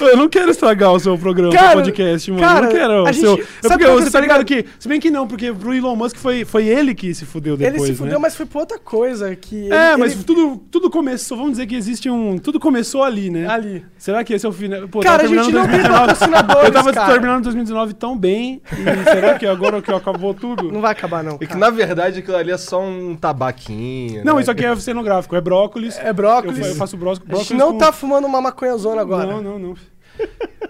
Speaker 1: eu
Speaker 2: não quero estragar o seu programa,
Speaker 3: Cara,
Speaker 2: seu podcast, mano.
Speaker 3: cara,
Speaker 2: eu não quero
Speaker 3: a
Speaker 2: o
Speaker 3: gente-
Speaker 2: seu. É porque
Speaker 3: que é
Speaker 2: você tá ligado que. Se bem que não, porque pro Elon Musk foi, foi ele que se fudeu depois.
Speaker 3: ele se fudeu,
Speaker 2: né?
Speaker 3: mas foi por outra coisa. Que
Speaker 2: É,
Speaker 3: ele-
Speaker 2: mas
Speaker 3: ele-
Speaker 2: tudo, tudo começou. Vamos dizer que existe um. Tudo começou ali, né?
Speaker 3: Ali.
Speaker 2: Será que esse é o final? Pô,
Speaker 3: Cara, a gente não tem
Speaker 2: 2019.
Speaker 3: patrocinadores,
Speaker 2: Eu tava
Speaker 3: cara.
Speaker 2: terminando 2019 tão bem. E será que agora que acabou tudo?
Speaker 3: Não vai acabar, não.
Speaker 1: É que
Speaker 3: cara.
Speaker 1: na verdade aquilo ali é só um tabaquinho.
Speaker 2: Não,
Speaker 1: né?
Speaker 2: isso aqui é cenográfico, é brócolis.
Speaker 3: É brócolis.
Speaker 2: Eu, eu faço bró-
Speaker 3: A
Speaker 2: brócolis.
Speaker 3: gente não
Speaker 2: com-
Speaker 3: tá fumando uma maconhazona agora.
Speaker 2: Não, não, não.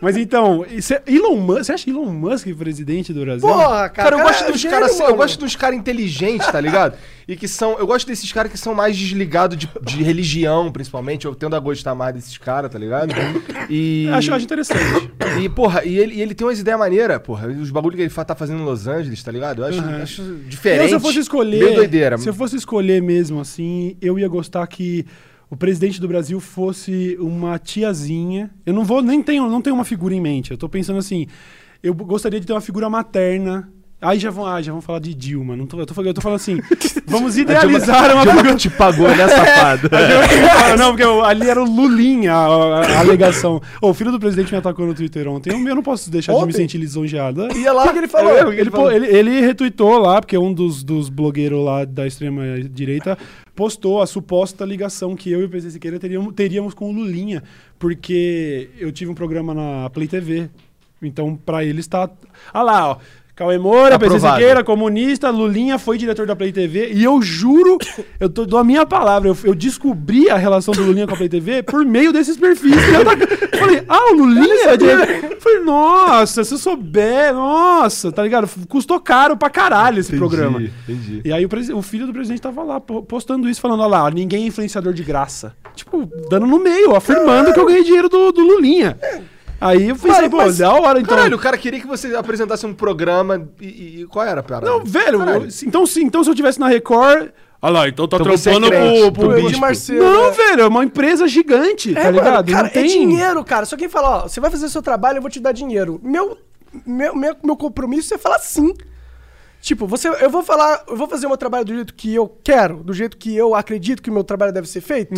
Speaker 2: Mas então, é- Elon Musk, você acha Elon Musk presidente do Brasil?
Speaker 3: Porra, cara.
Speaker 1: Cara, eu gosto
Speaker 3: é
Speaker 1: dos
Speaker 3: gênio,
Speaker 1: caras assim, eu gosto dos caras inteligentes, tá ligado? E que são. Eu gosto desses caras que são mais desligados de, de religião, principalmente. Eu tendo a gostar mais desses caras, tá ligado? E.
Speaker 2: acho, acho interessante.
Speaker 1: E, porra, e ele, e ele tem umas ideias maneiras, porra. Os bagulho que ele tá fazendo em Los Angeles, tá ligado? Eu acho,
Speaker 2: Aham.
Speaker 1: acho diferente.
Speaker 2: Eu, se eu fosse escolher,
Speaker 1: Meio doideira.
Speaker 2: se eu fosse escolher mesmo assim, eu ia gostar que o presidente do Brasil fosse uma tiazinha. Eu não vou nem tenho, não tenho uma figura em mente. Eu tô pensando assim, eu gostaria de ter uma figura materna. Aí já vão, ah, já vão falar de Dilma. Não tô, eu, tô, falando- eu tô falando assim, vamos idealizar uma
Speaker 1: Dilma que te pagou, né, safado?
Speaker 2: Ah, não, porque eu- ali era o Lulinha a, a- a alegação. O filho do presidente me atacou no Twitter ontem. Eu, eu não posso deixar de me
Speaker 3: Ontem?
Speaker 2: sentir lisonjeado.
Speaker 3: Ia lá que ele falou.
Speaker 2: É, ele, pô- ele, ele retweetou lá, porque um dos, dos blogueiros lá da extrema direita postou a suposta ligação que eu e o PC Siqueira teríamos, teríamos com o Lulinha, porque eu tive um programa na Play TV. Então, pra eles tá. Ah lá, ó. Cauê Moura, PC. Siqueira, comunista, Lulinha foi diretor da Play TV. E eu juro, eu tô, dou a minha palavra, eu, eu descobri a relação do Lulinha com a Play TV por meio desses perfis. que eu eu falei, ah, o Lulinha é diretor. Falei, nossa, se eu souber, nossa, tá ligado? Custou caro pra caralho esse programa.
Speaker 1: Entendi.
Speaker 2: E aí o, o filho do presidente tava lá po- postando isso, falando, olha lá, ninguém é influenciador de graça. Tipo, dando no meio, afirmando que eu ganhei dinheiro do, do Lulinha. Aí eu pensei,
Speaker 3: Mano,
Speaker 2: pô,
Speaker 3: mas-
Speaker 2: da hora, então.
Speaker 1: Caralho, o cara queria que você apresentasse um programa e, e- qual era a parada?
Speaker 2: Não, velho, eu- então, se, então se eu tivesse na Record. Olha lá, então tá
Speaker 1: Então é
Speaker 2: trampando
Speaker 1: crente,
Speaker 2: pro, pro bispo.
Speaker 3: Marcelo,
Speaker 2: Não,
Speaker 3: né?
Speaker 2: velho, é uma empresa gigante, tá
Speaker 3: É, mano,
Speaker 2: ligado?
Speaker 3: cara,
Speaker 2: não tem
Speaker 3: é dinheiro, cara. Se alguém falar, ó, você vai fazer seu trabalho, eu vou te dar dinheiro. Meu, meu, meu, meu compromisso é falar sim. Tipo, você, eu vou falar, eu vou fazer o meu trabalho do jeito que eu quero, do jeito que eu acredito que o meu trabalho deve ser feito.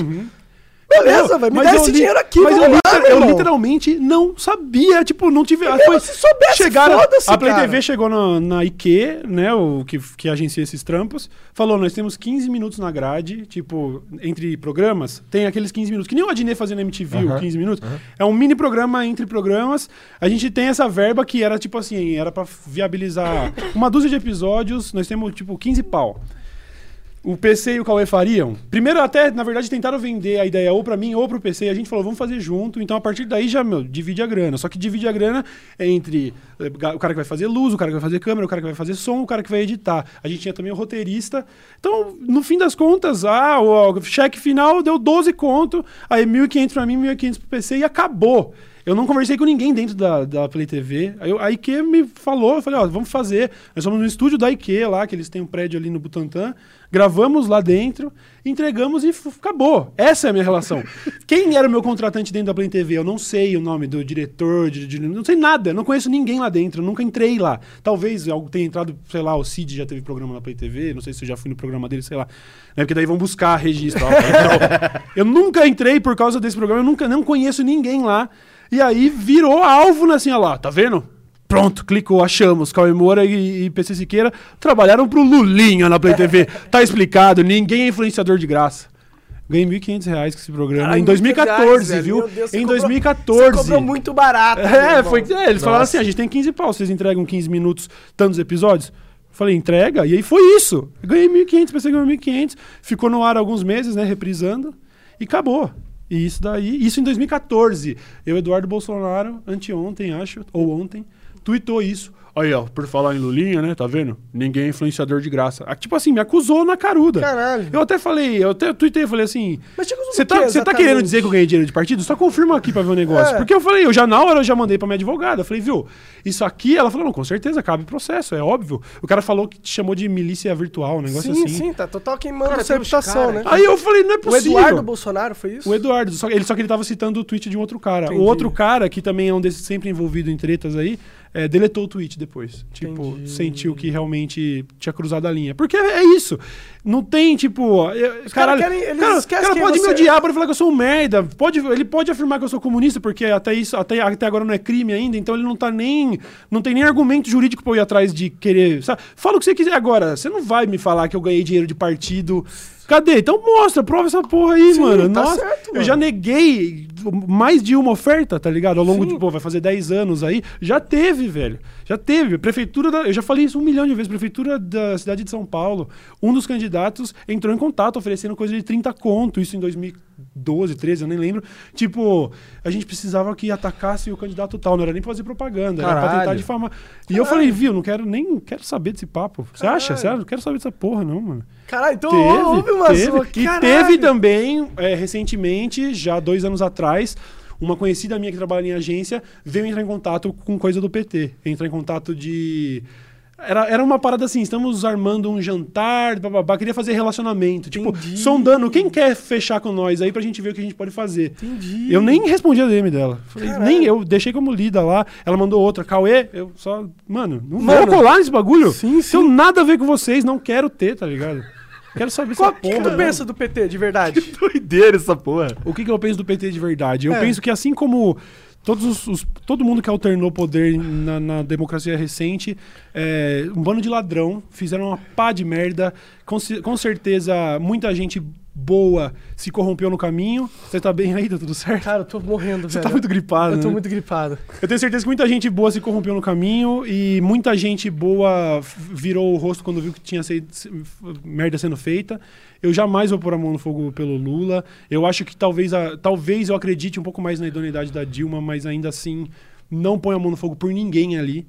Speaker 3: Beleza, vai me
Speaker 2: eu
Speaker 3: esse
Speaker 2: li-
Speaker 3: dinheiro aqui,
Speaker 2: Mas eu,
Speaker 3: lá,
Speaker 2: eu literalmente não sabia. Tipo, não tive.
Speaker 3: Meu, se soubesse,
Speaker 2: chegaram, A Play
Speaker 3: cara.
Speaker 2: TV chegou na, na IQ, né? O que, que agencia esses trampos. Falou: nós temos 15 minutos na grade, tipo, entre programas. Tem aqueles 15 minutos. Que nem o Adnet fazendo MTV, o 15 minutos. É um mini programa entre programas. A gente tem essa verba que era tipo assim: era pra viabilizar uma dúzia de episódios. Nós temos, tipo, 15 pau o PC e o Cauê fariam. Primeiro, até, na verdade, tentaram vender a ideia ou pra mim ou pro PC. E a gente falou, vamos fazer junto. Então, a partir daí, já, meu, divide a grana. Só que divide a grana entre eh, o cara que vai fazer luz, o cara que vai fazer câmera, o cara que vai fazer som, o cara que vai editar. A gente tinha também o roteirista. Então, no fim das contas, ah, o, cheque final deu 12 conto. Aí, 1.500 pra mim, 1.500 pro PC e acabou. Eu não conversei com ninguém dentro da, da Play TV. Aí eu- a IQ me falou, eu falei, ó, vamos fazer. Nós somos no estúdio da IQ lá, que eles têm um prédio ali no Butantã. Gravamos lá dentro, entregamos e acabou. Essa é a minha relação. Quem era o meu contratante dentro da Play TV? Eu não sei o nome do diretor, de, de- não sei nada. Não conheço ninguém lá dentro, eu nunca entrei lá. Talvez algo tenha entrado, sei lá, o Cid já teve programa na Play TV, não sei se eu já fui no programa dele, sei lá. Né? Porque daí vão buscar registro. ó. Eu nunca entrei por causa desse programa, eu nunca não conheço ninguém lá. E aí virou alvo, né, assim, ó lá, tá vendo? Pronto, clicou, achamos. Cauê Moura e, e PC Siqueira trabalharam pro Lulinha na Play TV. Tá explicado, ninguém é influenciador de graça. Ganhei 1.500 reais com esse programa. Em 2014,
Speaker 3: muito reais,
Speaker 2: viu?
Speaker 3: Deus,
Speaker 2: em
Speaker 3: cobrou-
Speaker 2: 2014.
Speaker 3: Você cobrou muito barato.
Speaker 2: É, foi, é, eles falaram assim: a gente tem 15 pau, vocês entregam 15 minutos, tantos episódios? Falei, entrega, e aí foi isso. Eu ganhei 1.500, pensei que ganhou 1.500, ficou no ar alguns meses, né, reprisando, e acabou. E isso daí, isso em 2014. Eu, Eduardo Bolsonaro, anteontem, acho, ou ontem, tweetou isso. Aí, ó, por falar em Lulinha, né, tá vendo? Ninguém é influenciador de graça. Ah, Tipo assim, me acusou na caruda.
Speaker 3: Caralho.
Speaker 2: Eu até falei, eu até tuitei, falei assim,
Speaker 3: Mas
Speaker 2: você tá, tá querendo dizer que eu ganhei dinheiro de partido? Só confirma aqui pra ver o negócio.
Speaker 3: É.
Speaker 2: Porque eu falei, eu já na hora eu já mandei pra minha advogada. Eu falei, viu, isso aqui, ela falou, não, com certeza, cabe processo, é óbvio. O cara falou que te chamou de milícia virtual, um negócio
Speaker 3: Sim,
Speaker 2: assim.
Speaker 3: sim, tá total queimando
Speaker 1: Cara, uns
Speaker 3: reputação, né?
Speaker 2: Aí eu falei, não é
Speaker 3: O
Speaker 2: possível.
Speaker 3: Eduardo Bolsonaro foi isso?
Speaker 2: O Eduardo, só, ele, só que ele tava citando o tweet de um outro cara.
Speaker 3: Entendi.
Speaker 2: O outro cara, que também é um desses sempre envolvido em tretas aí, é, deletou o tweet depois. Tipo,
Speaker 3: Entendi.
Speaker 2: sentiu que realmente tinha cruzado a linha. Porque é isso. Não tem, tipo. eu-
Speaker 3: Os
Speaker 2: caralho,
Speaker 3: querem-
Speaker 2: cara,
Speaker 3: esquecem
Speaker 2: cara
Speaker 3: quem
Speaker 2: pode
Speaker 3: você
Speaker 2: me
Speaker 3: é.
Speaker 2: odiar, pode falar que eu sou um merda. Pode, ele pode afirmar que eu sou comunista, porque até, isso, até, até agora não é crime ainda, então ele não tá nem. Não tem nem argumento jurídico pra eu ir atrás de querer. Sabe? Fala o que você quiser agora. Você não vai me falar que eu ganhei dinheiro de partido. Cadê? Então mostra, prova essa porra aí,
Speaker 3: Sim,
Speaker 2: mano.
Speaker 3: tá
Speaker 2: Nossa,
Speaker 3: certo,
Speaker 2: eu
Speaker 3: mano.
Speaker 2: já neguei mais de uma oferta, tá ligado? Ao longo
Speaker 3: Sim.
Speaker 2: de, pô, vai fazer 10 anos aí. Já teve, velho. Já teve. Prefeitura da. Eu já falei isso um milhão de vezes. Prefeitura da cidade de São Paulo. Um dos candidatos entrou em contato oferecendo coisa de 30 conto, isso em 2012, 13, eu nem lembro. Tipo, a gente precisava que atacasse o candidato tal. Não era nem pra fazer propaganda, era pra tentar
Speaker 1: Caralho.
Speaker 2: difamar. E eu falei, viu, não quero nem quero saber desse papo. Você acha?
Speaker 3: Caralho.
Speaker 2: Sério? Não quero saber dessa porra, não, mano.
Speaker 3: Caralho, então
Speaker 2: Teve,
Speaker 3: houve uma
Speaker 2: teve.
Speaker 3: sua-
Speaker 2: E
Speaker 3: Caralho.
Speaker 2: teve também, é, recentemente, já dois anos atrás, uma conhecida minha que trabalha em agência veio entrar em contato com coisa do PT. Entrar em contato de. Era, era uma parada assim, estamos armando um jantar, bababá, queria fazer relacionamento. Tipo,
Speaker 3: Entendi.
Speaker 2: sondando quem quer fechar com nós aí pra gente ver o que a gente pode fazer.
Speaker 3: Entendi.
Speaker 2: Eu nem respondi a DM dela. Falei, nem eu, deixei como lida lá. Ela mandou outra, Cauê, eu só. Mano, não
Speaker 3: Mano,
Speaker 2: vou colar nesse bagulho.
Speaker 3: sim, sim.
Speaker 2: Tenho nada a ver com vocês, não quero ter, tá ligado? Quero saber
Speaker 3: Qual,
Speaker 2: essa
Speaker 3: o que,
Speaker 2: porra.
Speaker 3: que tu pensa do PT, de verdade?
Speaker 1: Doideira essa porra.
Speaker 2: O que, que eu penso do PT de verdade? Eu
Speaker 3: É.
Speaker 2: penso que assim como todos os, os- todo mundo que alternou poder na, na democracia recente, é, um bando de ladrão, fizeram uma pá de merda. Com, com certeza, muita gente boa se corrompeu no caminho. Você tá bem aí? Tá tudo certo?
Speaker 3: Cara, eu tô morrendo,
Speaker 2: Você
Speaker 3: velho.
Speaker 2: tá muito gripado,
Speaker 3: Eu tô
Speaker 2: né?
Speaker 3: muito gripado.
Speaker 2: Eu tenho certeza que muita gente boa se corrompeu no caminho e muita gente boa virou o rosto quando viu que tinha se- merda sendo feita. Eu jamais vou pôr a mão no fogo pelo Lula. Eu acho que talvez, a- talvez eu acredite um pouco mais na idoneidade da Dilma, mas ainda assim não ponho a mão no fogo por ninguém ali.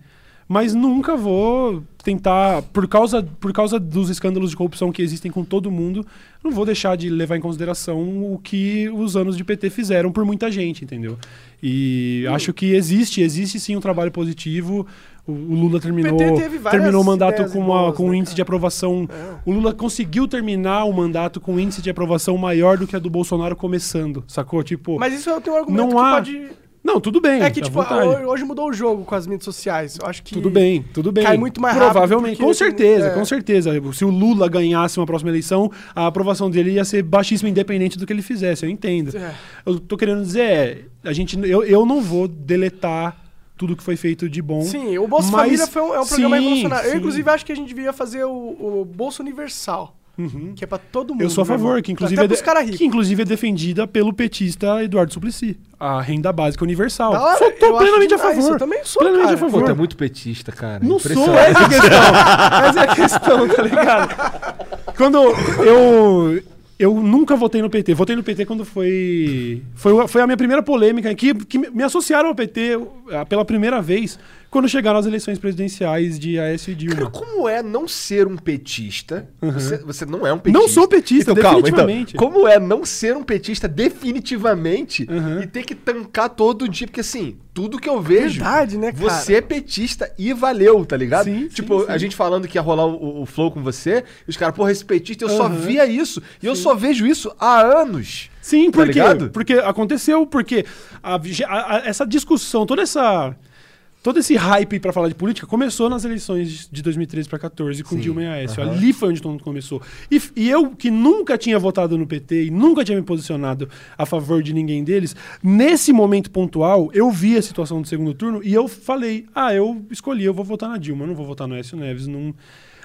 Speaker 2: Mas nunca vou tentar, por causa, por causa dos escândalos de corrupção que existem com todo mundo, não vou deixar de levar em consideração o que os anos de PT fizeram por muita gente, entendeu? E acho que existe, existe sim um trabalho positivo. O, o Lula terminou,
Speaker 3: várias
Speaker 2: terminou o mandato com, uma-
Speaker 3: boas,
Speaker 2: com um
Speaker 3: né,
Speaker 2: índice
Speaker 3: cara?
Speaker 2: de aprovação.
Speaker 3: É.
Speaker 2: O Lula conseguiu terminar o mandato com um índice de aprovação maior do que a do Bolsonaro começando, sacou? Tipo,
Speaker 3: Mas isso eu tenho um argumento
Speaker 2: Não
Speaker 3: que
Speaker 2: há-
Speaker 3: pode...
Speaker 2: não, tudo bem.
Speaker 3: É que, tipo,
Speaker 2: vontade.
Speaker 3: hoje mudou o jogo com as mídias sociais. Eu acho que...
Speaker 2: Tudo bem, tudo bem.
Speaker 3: cai muito mais rápido
Speaker 2: Provavelmente, com certeza,
Speaker 3: é.
Speaker 2: com certeza. Se o Lula ganhasse uma próxima eleição, a aprovação dele ia ser baixíssima, independente do que ele fizesse, eu entendo.
Speaker 3: É.
Speaker 2: Eu tô querendo dizer, é, a gente, eu, eu não vou deletar tudo que foi feito de bom.
Speaker 3: Sim, o Bolsa
Speaker 2: Mas-
Speaker 3: Família foi um, é um programa
Speaker 2: sim,
Speaker 3: revolucionário. Eu,
Speaker 2: sim.
Speaker 3: inclusive, acho que a gente devia fazer o, o Bolsa Universal,
Speaker 2: Uhum.
Speaker 3: que é pra todo mundo.
Speaker 2: Eu sou a
Speaker 3: meu
Speaker 2: favor, que inclusive,
Speaker 3: Até
Speaker 2: é de- que inclusive é defendida pelo petista Eduardo Suplicy. A renda básica universal.
Speaker 3: Hora,
Speaker 2: Sou tô
Speaker 3: eu acho
Speaker 2: plenamente a favor.
Speaker 3: eu também sou,
Speaker 2: plenamente
Speaker 3: cara.
Speaker 2: a
Speaker 1: Pô,
Speaker 2: favor.
Speaker 1: tu é muito petista, cara.
Speaker 2: Não sou, essa é a questão. essa é a questão, tá ligado? Quando eu. Eu nunca votei no PT. Votei no PT quando foi. Foi, foi a minha primeira polêmica que, que me associaram ao PT pela primeira vez quando chegaram as eleições presidenciais de Aécio e
Speaker 1: Cara,
Speaker 2: Dilma.
Speaker 1: como é não ser um petista? Você, você não é um petista.
Speaker 2: Não sou petista,
Speaker 1: então, calma,
Speaker 2: definitivamente.
Speaker 1: Então, como é não ser um petista definitivamente
Speaker 2: Uhum.
Speaker 1: e ter que tancar todo dia? Porque assim, tudo que eu vejo.
Speaker 3: Verdade, né, cara?
Speaker 1: Você é petista e valeu, tá ligado?
Speaker 2: Sim,
Speaker 1: tipo,
Speaker 2: sim, sim.
Speaker 1: a gente falando que ia rolar o, o flow com você, e os caras, porra, esse petista, eu só
Speaker 2: Uhum.
Speaker 1: via isso. E eu só vejo isso há anos.
Speaker 2: Sim,
Speaker 1: Tá
Speaker 2: por quê?
Speaker 1: ligado?
Speaker 2: Porque aconteceu, porque a a- a- essa discussão, toda essa. Todo esse hype pra falar de política começou nas eleições de 2013 para 14 com
Speaker 1: Sim,
Speaker 2: Dilma e Aécio.
Speaker 1: aham.
Speaker 2: Ali foi onde todo mundo começou. E, e eu, que nunca tinha votado no PT e nunca tinha me posicionado a favor de ninguém deles, nesse momento pontual, eu vi a situação do segundo turno e eu falei: ah, eu escolhi, eu vou votar na Dilma, eu não vou votar no Aécio Neves. Não...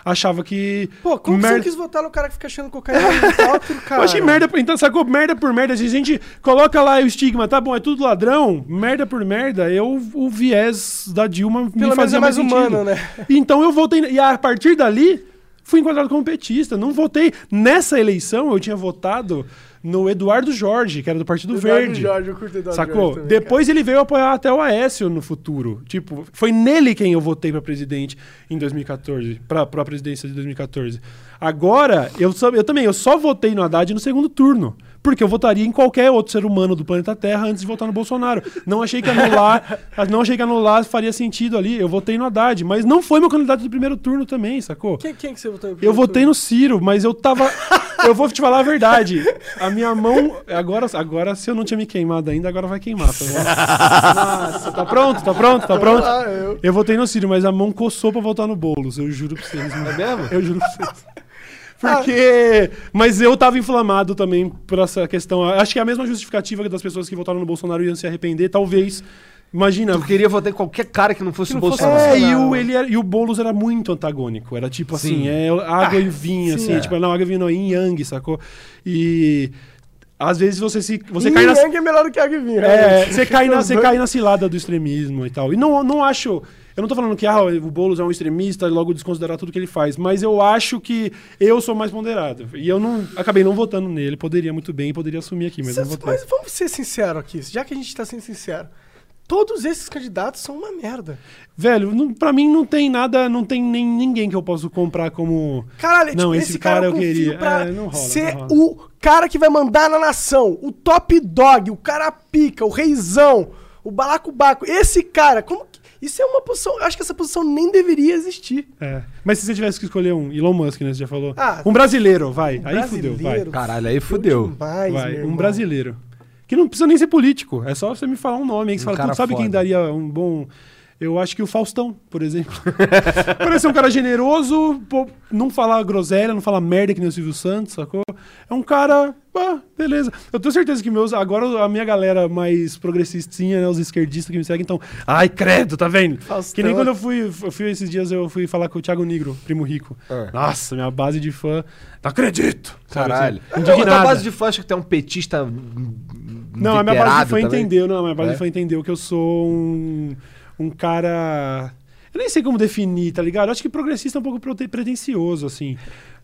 Speaker 2: Achava que.
Speaker 3: Pô, como
Speaker 2: merda-
Speaker 3: você quis votar no cara que fica achando cocaína no helicóptero, cara?
Speaker 2: eu achei merda, por- então sacou? Merda por merda. A gente coloca lá o estigma, tá bom, é tudo ladrão, merda por merda, eu, o viés da Dilma me
Speaker 3: Pelo menos
Speaker 2: fazia
Speaker 3: é mais
Speaker 2: sentido.
Speaker 3: humano, né?
Speaker 2: Então eu voltei, e a partir dali, fui enquadrado como petista. Não votei. Nessa eleição, eu tinha votado no Eduardo Jorge, que era do Partido
Speaker 3: Eduardo
Speaker 2: Verde.
Speaker 3: Jorge, eu curto Eduardo
Speaker 2: Sacou?
Speaker 3: Jorge também,
Speaker 2: Depois ele veio apoiar até o Aécio no futuro. Tipo, foi nele quem eu votei pra presidente em 2014, pra, pra presidência de 2014. Agora, eu, eu também, eu só votei no Haddad no segundo turno. Porque eu votaria em qualquer outro ser humano do planeta Terra antes de votar no Bolsonaro. Não achei que anular, não achei que anular faria sentido ali. Eu votei no Haddad, mas não foi meu candidato do primeiro turno também, sacou?
Speaker 3: Quem, quem que você votou
Speaker 2: Eu
Speaker 3: primeiro
Speaker 2: votei
Speaker 3: turno?
Speaker 2: no Ciro, mas eu tava. eu vou te falar a verdade. A minha mão. Agora, agora, se eu não tinha me queimado ainda, agora vai queimar. Tá? Nossa, tá pronto? Tá pronto? Tá pronto?
Speaker 3: Eu-
Speaker 2: Eu votei no Ciro, mas a mão coçou pra votar no Boulos. Eu juro pra vocês. mano.
Speaker 1: É mesmo?
Speaker 2: Eu juro pra vocês. Porque. Mas eu tava inflamado também por essa questão. Acho que é a mesma justificativa das pessoas que votaram no Bolsonaro iam se arrepender. Talvez. Imagina.
Speaker 1: Eu queria votar em qualquer cara que não fosse
Speaker 3: Que
Speaker 1: o
Speaker 3: não fosse
Speaker 1: Bolsonaro.
Speaker 2: É, e o, ele era- e o Boulos era muito antagônico. Era tipo assim,
Speaker 1: Sim.
Speaker 2: é água e vinho,
Speaker 3: sim,
Speaker 2: assim.
Speaker 1: é.
Speaker 2: Tipo, não, água e vinho não, yin yang, sacou? E às vezes você se. Você cai na.
Speaker 3: É melhor do que Agvinho.
Speaker 2: É, você cai, na, você cai na cilada do extremismo e tal. E não, não acho. Eu não tô falando que ah, o Boulos é um extremista e logo desconsiderar tudo que ele faz, mas eu acho que eu sou mais ponderado. E eu não acabei não votando nele. Poderia muito bem, poderia assumir aqui, mas não votei.
Speaker 3: Mas vamos ser sinceros aqui, já que a gente tá sendo sincero. Todos esses candidatos são uma merda.
Speaker 2: Velho, não, pra mim não tem nada, não tem nem ninguém que eu possa comprar como.
Speaker 3: Caralho,
Speaker 2: Não,
Speaker 3: tipo,
Speaker 2: esse
Speaker 3: esse cara,
Speaker 2: cara
Speaker 3: eu
Speaker 2: eu queria.
Speaker 3: pra
Speaker 2: É, não rola,
Speaker 3: ser
Speaker 2: não rola.
Speaker 3: o cara que vai mandar na nação, o top dog, o cara pica, o reizão, o balacobaco. Esse cara, como que... Isso é uma posição... Eu acho que essa posição nem deveria existir.
Speaker 2: É. Mas se você tivesse que escolher um, Elon Musk, né? Você já falou.
Speaker 3: Ah,
Speaker 2: um brasileiro, vai. aí
Speaker 3: brasileiro.
Speaker 2: fudeu, vai.
Speaker 1: Caralho, aí fudeu.
Speaker 3: Demais,
Speaker 2: vai.
Speaker 3: meu
Speaker 2: Um
Speaker 3: irmão.
Speaker 2: brasileiro. Que não precisa nem ser político. É só você me falar um nome aí que você
Speaker 1: Um
Speaker 2: fala,
Speaker 1: cara
Speaker 2: "Putz, sabe quem
Speaker 1: foda."
Speaker 2: daria um bom. Eu acho que o Faustão, por exemplo. Parece um cara generoso, pô, não fala groselha, não fala merda que nem o Silvio Santos, sacou? É um cara. Ah, beleza. Eu tenho certeza que meus. Agora a minha galera mais progressistinha, né? Os esquerdistas que me seguem, então. Ai, credo, tá vendo?
Speaker 3: Faustão.
Speaker 2: Que nem quando eu fui, eu fui esses dias, eu fui falar com o Thiago Negro, primo rico.
Speaker 1: Ah.
Speaker 2: Nossa, minha base de fã. Não acredito! sabe,
Speaker 1: Caralho.
Speaker 2: assim,
Speaker 1: A base de fã acha que tu é um petista.
Speaker 2: Não, a minha base de fã
Speaker 1: também?
Speaker 2: entendeu, não, a minha base
Speaker 1: É?
Speaker 2: de fã entendeu que eu sou um, um cara. Eu nem sei como definir, tá ligado? Eu acho que progressista é um pouco pretencioso, assim.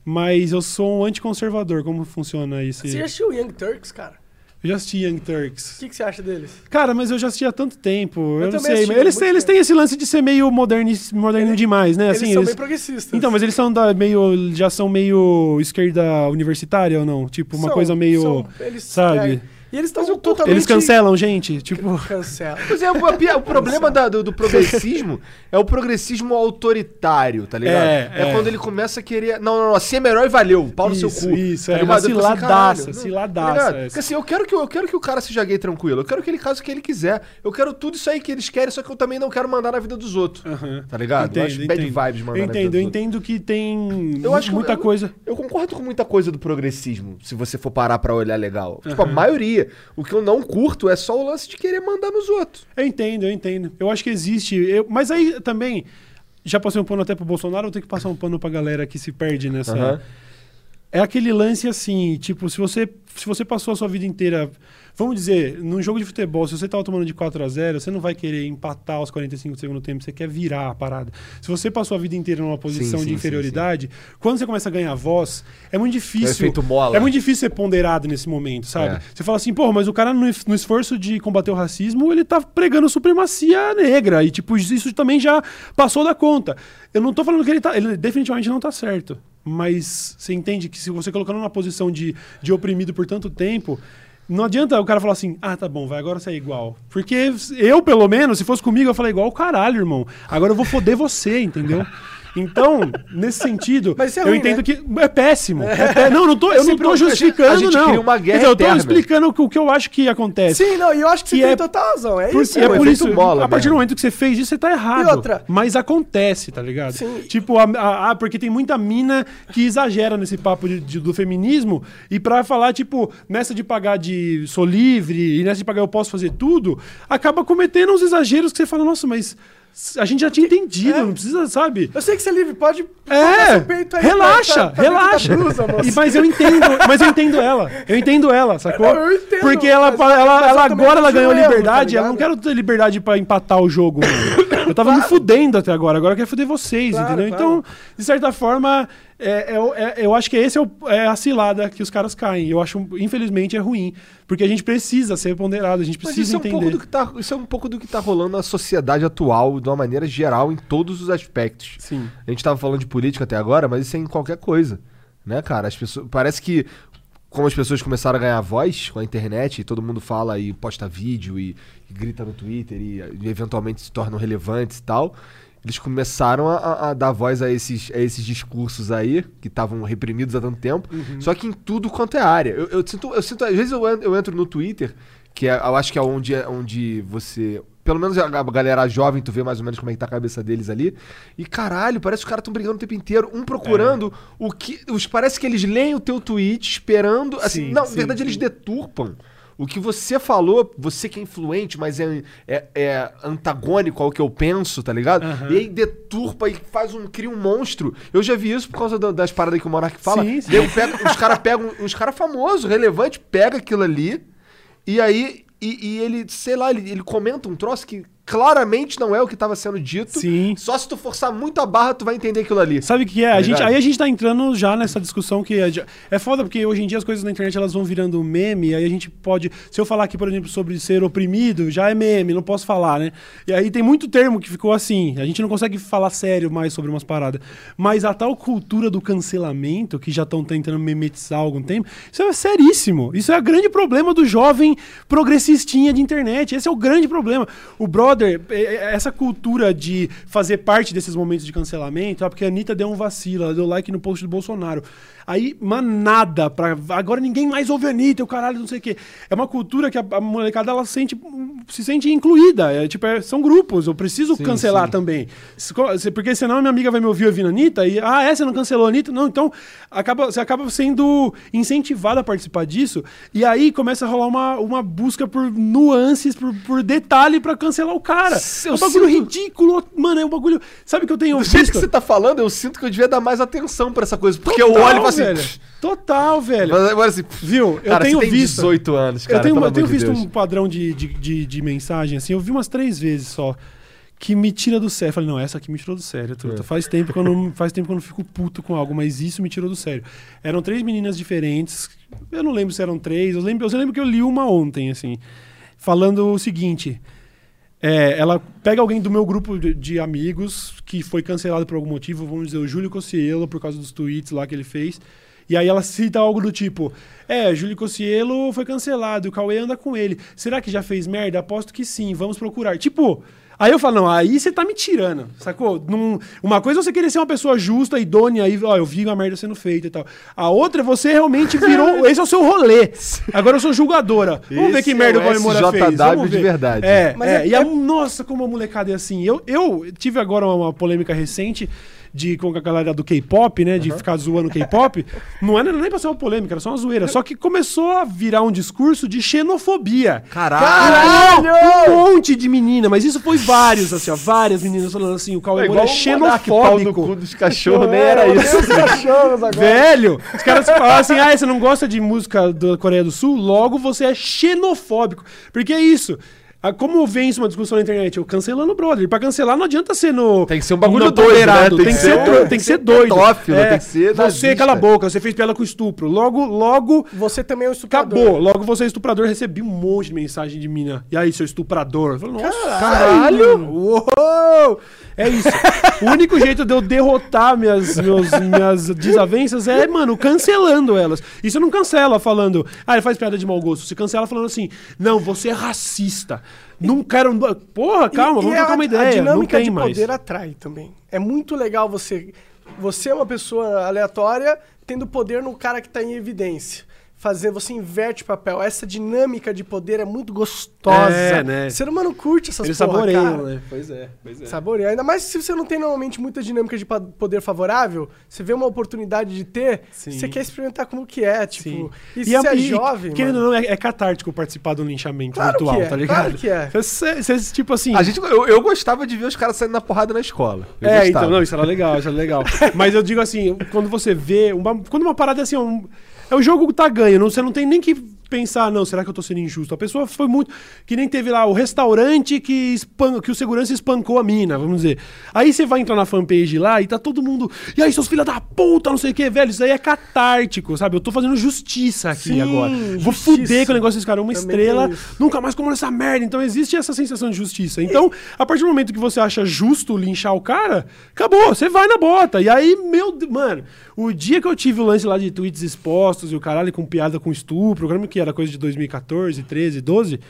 Speaker 2: Mas eu sou um anticonservador. Como funciona isso?
Speaker 3: Você já assistiu Young Turks, cara?
Speaker 2: Eu já assisti Young
Speaker 3: O
Speaker 2: Turks.
Speaker 3: que, que você acha deles?
Speaker 2: Cara, mas eu já assisti há tanto tempo. Eu, não
Speaker 3: também
Speaker 2: sei.
Speaker 3: assisti
Speaker 2: eles, têm, eles têm esse lance de ser meio moderni, moderno demais, né?
Speaker 3: eles
Speaker 2: Assim,
Speaker 3: são
Speaker 2: eles-
Speaker 3: bem progressistas.
Speaker 2: Então, mas eles são da meio. já são meio esquerda universitária ou não? Tipo, uma
Speaker 3: São-
Speaker 2: coisa meio.
Speaker 3: são- eles,
Speaker 2: sabe?
Speaker 3: é, e eles estão totalmente...
Speaker 2: Eles cancelam, gente. Tipo.
Speaker 3: Cancelam.
Speaker 1: Pois é, o, o- o problema da- do, do progressismo é o progressismo autoritário, tá ligado?
Speaker 2: É,
Speaker 1: É,
Speaker 2: é.
Speaker 1: quando ele começa a querer. Não, não, não, assim é melhor e valeu. Pau no seu cu.
Speaker 2: isso,
Speaker 1: tá
Speaker 2: é uma
Speaker 1: falo assim,
Speaker 2: ciladaça, ciladaça essa.
Speaker 1: Porque assim, eu quero, que, eu quero que o cara seja gay tranquilo. Eu quero que ele case o que ele quiser. Eu quero tudo isso aí que eles querem, só que eu também não quero mandar na vida dos outros.
Speaker 2: Aham.
Speaker 1: Tá ligado? eu acho bad vibes mandar
Speaker 2: Eu
Speaker 1: na vida
Speaker 2: entendo,
Speaker 1: dos
Speaker 2: eu
Speaker 1: outros.
Speaker 2: entendo que tem
Speaker 1: Eu acho que
Speaker 2: muita
Speaker 1: eu-
Speaker 2: coisa.
Speaker 1: Eu concordo com muita coisa do progressismo, se você for parar pra olhar legal. Tipo, a
Speaker 2: Aham.
Speaker 1: O que eu não curto é só o lance de querer mandar nos outros.
Speaker 2: Eu entendo, eu entendo. Eu acho que existe. eu- mas aí também. Já passei um pano até pro Bolsonaro, eu tenho que passar um pano pra galera que se perde nessa.
Speaker 1: Aham.
Speaker 2: É aquele lance assim, tipo, se você, se você passou a sua vida inteira. Vamos dizer, num jogo de futebol, se você tava tomando de 4 a 0 você não vai querer empatar aos 45 do segundo tempo, você quer virar a parada. Se você passou a vida inteira numa posição
Speaker 1: sim,
Speaker 2: de
Speaker 1: sim,
Speaker 2: inferioridade, quando você começa a ganhar voz, é muito difícil.
Speaker 1: É.
Speaker 2: É muito difícil ser ponderado nesse momento, sabe?
Speaker 1: É.
Speaker 2: Você fala assim, pô, mas o cara no, no esforço de combater o racismo, ele tá pregando supremacia negra. E, tipo, isso também já passou da conta. Eu não tô falando que ele tá. Ele definitivamente não tá certo. Mas você entende que se você colocando numa posição de, de oprimido por tanto tempo. Não adianta o cara falar assim, ah, tá bom, vai agora ser igual. Porque eu, pelo menos, se fosse comigo, eu falei igual o caralho, irmão. Agora eu vou foder você, entendeu? Então, nesse sentido,
Speaker 3: é
Speaker 2: eu
Speaker 3: ruim,
Speaker 2: entendo
Speaker 3: né?
Speaker 2: que é péssimo. É pé- Não, não tô, eu não tô
Speaker 1: um-
Speaker 2: justificando,
Speaker 1: a gente
Speaker 2: não.
Speaker 1: cria uma guerra
Speaker 2: dizer, eu tô
Speaker 1: eterna.
Speaker 2: explicando o que- eu acho que acontece.
Speaker 3: Sim, não, e eu acho que, você tem
Speaker 2: é-
Speaker 3: total razão. É
Speaker 2: Porque
Speaker 3: isso.
Speaker 2: é
Speaker 1: o
Speaker 2: por isso,
Speaker 1: bola
Speaker 2: a partir
Speaker 1: mesmo.
Speaker 2: do momento que você fez isso, você tá errado.
Speaker 3: E outra?
Speaker 2: Mas acontece, tá ligado?
Speaker 3: Sim.
Speaker 2: Tipo, a, a- a- porque tem muita mina que exagera nesse papo de- de- do feminismo e pra falar, tipo, nessa de pagar de sou livre e nessa de pagar eu posso fazer tudo, acaba cometendo uns exageros que você fala, nossa, mas a gente já tinha entendido,
Speaker 3: É.
Speaker 2: não precisa, sabe?
Speaker 3: Eu sei que você é livre, pode
Speaker 2: É,
Speaker 3: seu peito aí
Speaker 2: relaxa,
Speaker 3: pra- pra- pra
Speaker 2: relaxa.
Speaker 3: dentro da blusa.
Speaker 2: E, mas eu entendo, mas eu entendo ela. Eu entendo ela, sacou?
Speaker 3: Não, eu entendo,
Speaker 2: Porque ela, ela, ela agora ela ganhou
Speaker 3: erro,
Speaker 2: liberdade.
Speaker 3: tá
Speaker 2: eu não quero ter liberdade pra empatar o jogo, mano. Eu tava me fudendo até agora, agora eu quero fuder vocês,
Speaker 3: Claro,
Speaker 2: entendeu?
Speaker 3: claro.
Speaker 2: Então, de certa forma, é, é é- eu acho que esse é, o- é a cilada que os caras caem. Eu acho, infelizmente, é ruim. Porque a gente precisa ser ponderado, a gente
Speaker 1: Mas
Speaker 2: precisa
Speaker 1: isso é, um pouco
Speaker 2: entender.
Speaker 1: do que tá, isso é um pouco do que tá rolando na sociedade atual, de uma maneira geral, em todos os aspectos.
Speaker 2: Sim.
Speaker 1: A gente tava falando de política até agora, mas isso é em qualquer coisa. Né, cara? As pessoas. Parece que. Como as pessoas começaram a ganhar voz com a internet, e todo mundo fala e posta vídeo e, e grita no Twitter e, e eventualmente se tornam relevantes e tal. Eles começaram a, a- dar voz a esses, a esses discursos aí, que estavam reprimidos há tanto tempo, só que em tudo quanto é área. Eu, eu sinto, eu sinto, às vezes eu, eu entro no Twitter, que é, eu acho que é onde, é onde você. Pelo menos a galera jovem, tu vê mais ou menos como é que tá a cabeça deles ali. E caralho, parece que os caras estão brigando o tempo inteiro, um procurando o que. Os, parece que eles leem o teu tweet esperando. Assim,
Speaker 2: Sim,
Speaker 1: não, na
Speaker 2: sim,
Speaker 1: verdade, eles
Speaker 2: sim.
Speaker 1: deturpam. O que você falou, você que é influente, mas é, é, é antagônico ao que eu penso, tá ligado?
Speaker 2: Aham.
Speaker 1: E aí deturpa e faz um. cria um monstro. Eu já vi isso por causa da- das paradas que o Monark fala.
Speaker 2: Sim, sim.
Speaker 1: Pego- os caras pegam. Os caras famosos, relevantes, pega aquilo ali. E aí. E, e ele, sei lá, ele, ele comenta um troço que claramente não é o que estava sendo dito.
Speaker 2: Sim.
Speaker 1: Só se tu forçar muito a barra, tu vai entender aquilo ali.
Speaker 2: Sabe o que é?
Speaker 1: Tá
Speaker 2: A gente, aí a gente tá entrando já nessa discussão que é, é foda porque hoje em dia as coisas na internet elas vão virando meme, aí a gente pode, se eu falar aqui, por exemplo, sobre ser oprimido, já é meme, não posso falar, né? E aí tem muito termo que ficou assim, a gente não consegue falar sério mais sobre umas paradas. Mas a tal cultura do cancelamento, que já estão tentando memetizar há algum tempo, isso é seríssimo. Isso é o grande problema do jovem progressistinha de internet. Esse é o grande problema. O brother brother, é- é- essa cultura de fazer parte desses momentos de cancelamento, ah, porque a Anitta deu um vacilo, ela deu like no post do Bolsonaro. Aí, manada pra. Agora ninguém mais ouve a Anitta, o caralho, não sei o quê. É uma cultura que a, a molecada ela sente, se sente incluída. É, tipo, é- são grupos, eu preciso
Speaker 1: Sim,
Speaker 2: cancelar
Speaker 1: sim.
Speaker 2: também. Porque senão a minha amiga vai me ouvir ouvindo a Anitta e. Ah, é? Você não cancelou a Anitta? Não, então acaba, você acaba sendo incentivado a participar disso. E aí começa a rolar uma, uma busca por nuances, por, por detalhe pra cancelar o cara.
Speaker 1: Eu
Speaker 2: é um bagulho
Speaker 1: sinto-
Speaker 2: ridículo. Mano, é um bagulho. Sabe que eu tenho
Speaker 1: Do jeito
Speaker 2: visto?
Speaker 1: que você tá falando, eu sinto que eu devia dar mais atenção pra essa coisa. Porque
Speaker 2: Total,
Speaker 1: eu olho e falo assim.
Speaker 2: Velho.
Speaker 1: "Pff",
Speaker 2: Total, velho.
Speaker 1: Mas agora assim,
Speaker 2: Viu? Eu
Speaker 1: cara,
Speaker 2: tenho
Speaker 1: tem
Speaker 2: visto.
Speaker 1: 18 anos, cara.
Speaker 2: eu tenho, eu tenho
Speaker 1: de
Speaker 2: visto
Speaker 1: Deus.
Speaker 2: um padrão de, de, de, de mensagem, assim, eu vi umas três vezes só. Que me tira do sério. Eu Falei, não, essa aqui me tirou do sério, truta.
Speaker 1: É.
Speaker 2: Faz tempo que eu não faz tempo que eu não fico puto com algo, mas isso me tirou do sério. Eram três meninas diferentes. Eu não lembro se eram três. Eu lembro, eu lembro que eu li uma ontem, assim, falando o seguinte. É, ela pega alguém do meu grupo de, de amigos que foi cancelado por algum motivo, vamos dizer, o Júlio Cossielo, por causa dos tweets lá que ele fez. E aí ela cita algo do tipo: É, Júlio Cossielo foi cancelado, o Cauê anda com ele. Será que já fez merda? Aposto que sim, vamos procurar. Tipo. Aí eu falo, não, aí você tá me tirando, sacou? Num- uma coisa é você querer ser uma pessoa justa, idônea, aí, ó, eu vi uma merda sendo feita e tal. A outra é você realmente virou, esse é o seu rolê. Agora eu sou julgadora. Vamos ver
Speaker 1: Esse
Speaker 2: que merda
Speaker 1: é
Speaker 2: o Moura fez. Vamos
Speaker 1: de
Speaker 2: ver.
Speaker 1: verdade.
Speaker 2: É,
Speaker 3: Mas
Speaker 2: é,
Speaker 3: é-
Speaker 2: e a,
Speaker 3: é-
Speaker 2: nossa, como a molecada é assim. Eu, eu tive agora uma polêmica recente de com a galera do K-pop, né? De ficar zoando o K-pop. Não era nem pra ser uma polêmica, era só uma zoeira. Só que começou a virar um discurso de xenofobia.
Speaker 1: Caralho!
Speaker 2: Um monte de menina, mas isso foi vários, assim, ó, várias meninas falando assim, o Cauê
Speaker 1: É
Speaker 2: Moura é
Speaker 1: pau no
Speaker 2: xenofóbico.
Speaker 1: cu dos cachorros, nem era isso.
Speaker 3: Os cachorros agora.
Speaker 2: Velho, os caras falam assim, ah, você não gosta de música da Coreia do Sul, logo você é xenofóbico. Porque é isso. Ah, Como vence uma discussão na internet? Eu cancelando o brother. Pra cancelar não adianta ser no.
Speaker 1: Tem que ser um bagulho doido,
Speaker 2: tolerado,
Speaker 1: né?
Speaker 2: Tem, que ser, tro- tem que ser doido.
Speaker 1: pedófilo, tem que ser
Speaker 2: Você cala a boca, você fez piada com estupro. Logo, logo.
Speaker 3: Você também é um estuprador.
Speaker 2: Acabou. Logo você é estuprador. Recebi um monte de mensagem de mina. E aí, seu estuprador? Eu falei, nossa,
Speaker 1: Caralho!
Speaker 2: mano, Uou! É isso. o único jeito de eu derrotar minhas, meus- minhas desavenças é, mano, cancelando elas. Isso não cancela falando, ah, ele faz piada de mau gosto. Você cancela falando assim, não, você é racista. Não quero. Porra, calma,
Speaker 3: E-
Speaker 2: vamos
Speaker 3: e
Speaker 2: trocar
Speaker 3: a-
Speaker 2: uma
Speaker 3: A
Speaker 2: ideia. Não
Speaker 3: dinâmica
Speaker 2: tem
Speaker 3: de
Speaker 2: mais.
Speaker 3: poder atrai também. É muito legal você. Você é uma pessoa aleatória tendo poder no cara que tá em evidência. Fazer, você inverte o papel. Essa dinâmica de poder é muito gostosa.
Speaker 2: É, né?
Speaker 3: O ser humano curte essas porra,
Speaker 2: saboreiam,
Speaker 3: cara.
Speaker 2: né? Pois é, pois é.
Speaker 3: Saboreia. Ainda mais se você não tem normalmente muita dinâmica de poder favorável, você vê uma oportunidade de ter,
Speaker 2: Sim.
Speaker 3: você quer experimentar como que é, tipo.
Speaker 2: Sim.
Speaker 3: E se você é jovem,
Speaker 2: querendo ou não, é, é catártico participar de um linchamento
Speaker 3: Claro
Speaker 2: virtual,
Speaker 3: que é,
Speaker 2: tá ligado?
Speaker 3: claro que é.
Speaker 2: Você, você, tipo assim.
Speaker 1: A gente, eu, eu gostava de ver os caras saindo na porrada na escola. Eu
Speaker 2: É,
Speaker 1: gostava.
Speaker 2: então, não, isso era legal, isso era legal. Mas eu digo assim, quando você vê. Uma, quando uma parada é assim, um- é o jogo que tá ganho, não, você não tem nem que pensar, não, será que eu tô sendo injusto? A pessoa foi muito. Que nem teve lá o restaurante que, espan, que o segurança espancou a mina, vamos dizer. Aí você vai entrar na fanpage lá e tá todo mundo. E aí, seus filhos da puta, não sei o que, velho. Isso aí é catártico, sabe? Eu tô fazendo justiça aqui
Speaker 3: Sim,
Speaker 2: agora. Vou
Speaker 3: justiça.
Speaker 2: fuder com o negócio desse cara. Uma
Speaker 3: Também
Speaker 2: estrela, nunca mais como essa merda. Então existe essa sensação de justiça. Então, a partir do momento que você acha justo linchar o cara, acabou, você vai na bota. E aí, meu Deus, mano, o dia que eu tive o lance lá de tweets expostos e o caralho com piada com estupro, programa que era coisa de 2014, 13, 12.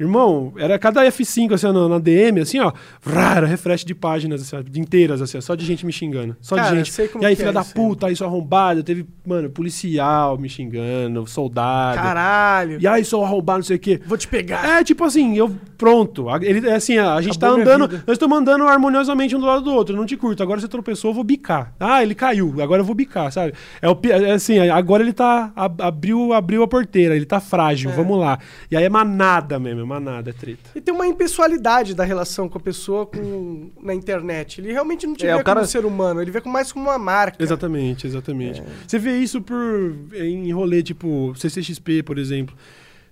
Speaker 2: Irmão, era cada F5 assim, na, na DM, assim, ó, vrá, era refresh de páginas assim, ó, de inteiras, assim, ó, só de gente me xingando. Só
Speaker 3: Cara,
Speaker 2: de gente.
Speaker 3: sei como
Speaker 2: E aí, filha
Speaker 3: é
Speaker 2: da
Speaker 3: isso aí.
Speaker 2: puta, isso arrombado, teve, mano, policial me xingando, soldado.
Speaker 3: Caralho.
Speaker 2: E aí, sou arrombado, não sei o quê.
Speaker 3: Vou te pegar.
Speaker 2: É, tipo assim, eu. Pronto. Ele, é assim, a, a gente
Speaker 3: Acabou
Speaker 2: tá andando. Nós estamos andando harmoniosamente um do lado do outro. Eu não te curto. Agora você tropeçou, eu vou bicar. Ah, ele caiu. Agora eu vou bicar, sabe? É, o, pi- é assim, agora ele tá. ab- Abriu, abriu a porteira, ele tá frágil. Vamos lá. E aí é manada mesmo, é manada, é treta.
Speaker 3: E tem uma impessoalidade da relação com a pessoa com, na internet. Ele realmente não te
Speaker 1: É,
Speaker 3: vê
Speaker 1: cara-
Speaker 3: como um ser humano, ele vê mais como uma marca.
Speaker 2: Exatamente, exatamente. Você vê isso por em rolê tipo CCXP, por exemplo.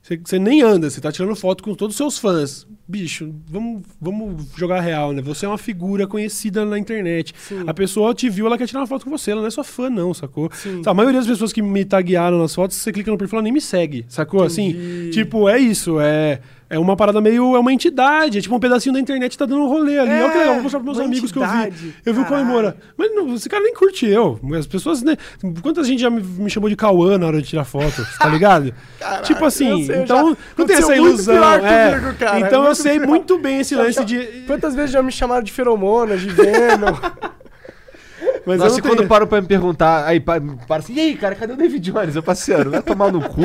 Speaker 2: Você, você nem anda, você tá tirando foto com todos os seus fãs. Bicho, vamos, vamos jogar real, né? Você é uma figura conhecida na internet.
Speaker 3: Sim.
Speaker 2: A pessoa te viu, ela quer tirar uma foto com você, ela não é sua fã, não, sacou?
Speaker 3: Sim.
Speaker 2: A maioria das pessoas que me taguearam nas fotos, você clica no perfil, ela nem me segue, sacou?
Speaker 3: Entendi.
Speaker 2: Assim, tipo, é isso, é. É uma parada meio. É uma entidade. É tipo um pedacinho da internet tá dando um rolê ali.
Speaker 3: É,
Speaker 2: Olha que legal, vou mostrar pros meus amigos que eu vi.
Speaker 3: entidade,
Speaker 2: Eu vi o
Speaker 3: caralho.
Speaker 2: comemora. Mas não, esse cara nem curte eu. As pessoas, né? Quantas gente já me, me chamou de Cauã na hora de tirar foto, tá ligado?
Speaker 3: Caralho,
Speaker 2: tipo assim,
Speaker 3: eu sei, eu
Speaker 2: então
Speaker 3: já-
Speaker 2: não tem essa
Speaker 3: muito
Speaker 2: ilusão.
Speaker 3: pior
Speaker 2: é.
Speaker 3: comigo, cara.
Speaker 2: Então eu sei muito bem esse lance de.
Speaker 3: Quantas vezes já me chamaram de feromonas, de Venom?
Speaker 2: Mas
Speaker 1: Nossa,
Speaker 2: eu não
Speaker 1: quando
Speaker 2: tenho...
Speaker 1: param pra me perguntar, aí pa- para assim, e aí, cara, cadê o David Jones? Eu parceiro, vai tomar no cu.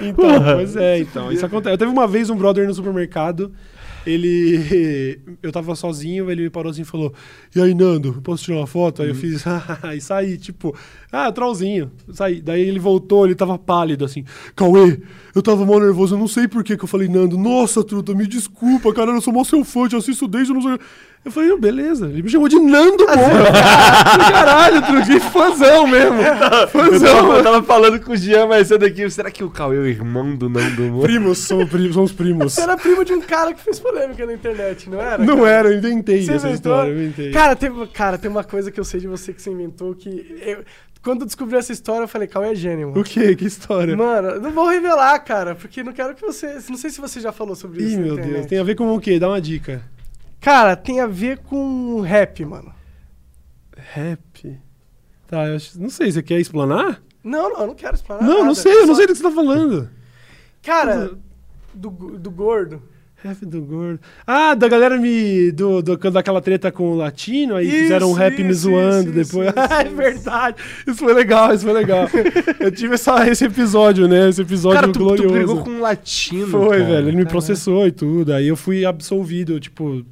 Speaker 2: Então, pois é, então. Isso acontece. Eu teve uma vez um brother no supermercado. Ele. Eu tava sozinho, ele me parou assim e falou: E aí, Nando, posso tirar uma foto? Aí eu fiz, e saí, tipo, ah, trollzinho. Saí. Daí ele voltou, ele tava pálido, assim, Cauê, eu tava mal nervoso, eu não sei por que que eu falei, Nando, nossa, truta, me desculpa, cara, eu sou mal seu fã, te assisto desde eu não sei. Eu falei, não, beleza. Ele me chamou de Nando, porra. Caralho, truta, que fãzão mesmo.
Speaker 1: Eu tava,
Speaker 2: Fãzão.
Speaker 1: eu tava falando com o Jean mais cedo aqui, será que o Cauê é o irmão do Nando Moura?
Speaker 2: Primos, somos primos, somos primos.
Speaker 3: Você era primo de um cara que fez polêmica na internet, não era?
Speaker 2: Não era, eu inventei
Speaker 3: Você
Speaker 2: essa
Speaker 3: inventou?
Speaker 2: história, eu inventei.
Speaker 3: Cara tem, cara, tem uma coisa que eu sei de você que você inventou que. eu- quando descobri essa história, eu falei, Cauê é gênio, mano.
Speaker 2: O quê? Que história?
Speaker 3: Mano, não vou revelar, cara, porque não quero que você. Não sei se você já falou sobre isso.
Speaker 2: Ih, meu
Speaker 3: internet.
Speaker 2: Deus. Tem a ver com o quê? Dá uma dica.
Speaker 3: Cara, tem a ver com rap, mano.
Speaker 2: Rap. Tá, eu acho- não sei, você quer explanar?
Speaker 3: Não, não, eu não quero explanar.
Speaker 2: não,
Speaker 3: nada,
Speaker 2: não sei, eu não
Speaker 3: só-
Speaker 2: sei do que você tá falando.
Speaker 3: Cara, do, do gordo.
Speaker 2: Rap do gordo. Ah, da galera me. Do, do, daquela treta com o latino, aí
Speaker 3: Isso,
Speaker 2: fizeram um rap me
Speaker 3: isso,
Speaker 2: zoando
Speaker 3: isso,
Speaker 2: depois. Ah, é verdade. Isso foi legal, isso foi legal. eu tive essa, esse episódio, né? Esse episódio
Speaker 1: Cara, tu, tu
Speaker 2: glorioso.
Speaker 1: brigou com um latino,
Speaker 2: Foi,
Speaker 1: cara.
Speaker 2: velho. Ele me processou e tudo. Aí eu fui absolvido, tipo,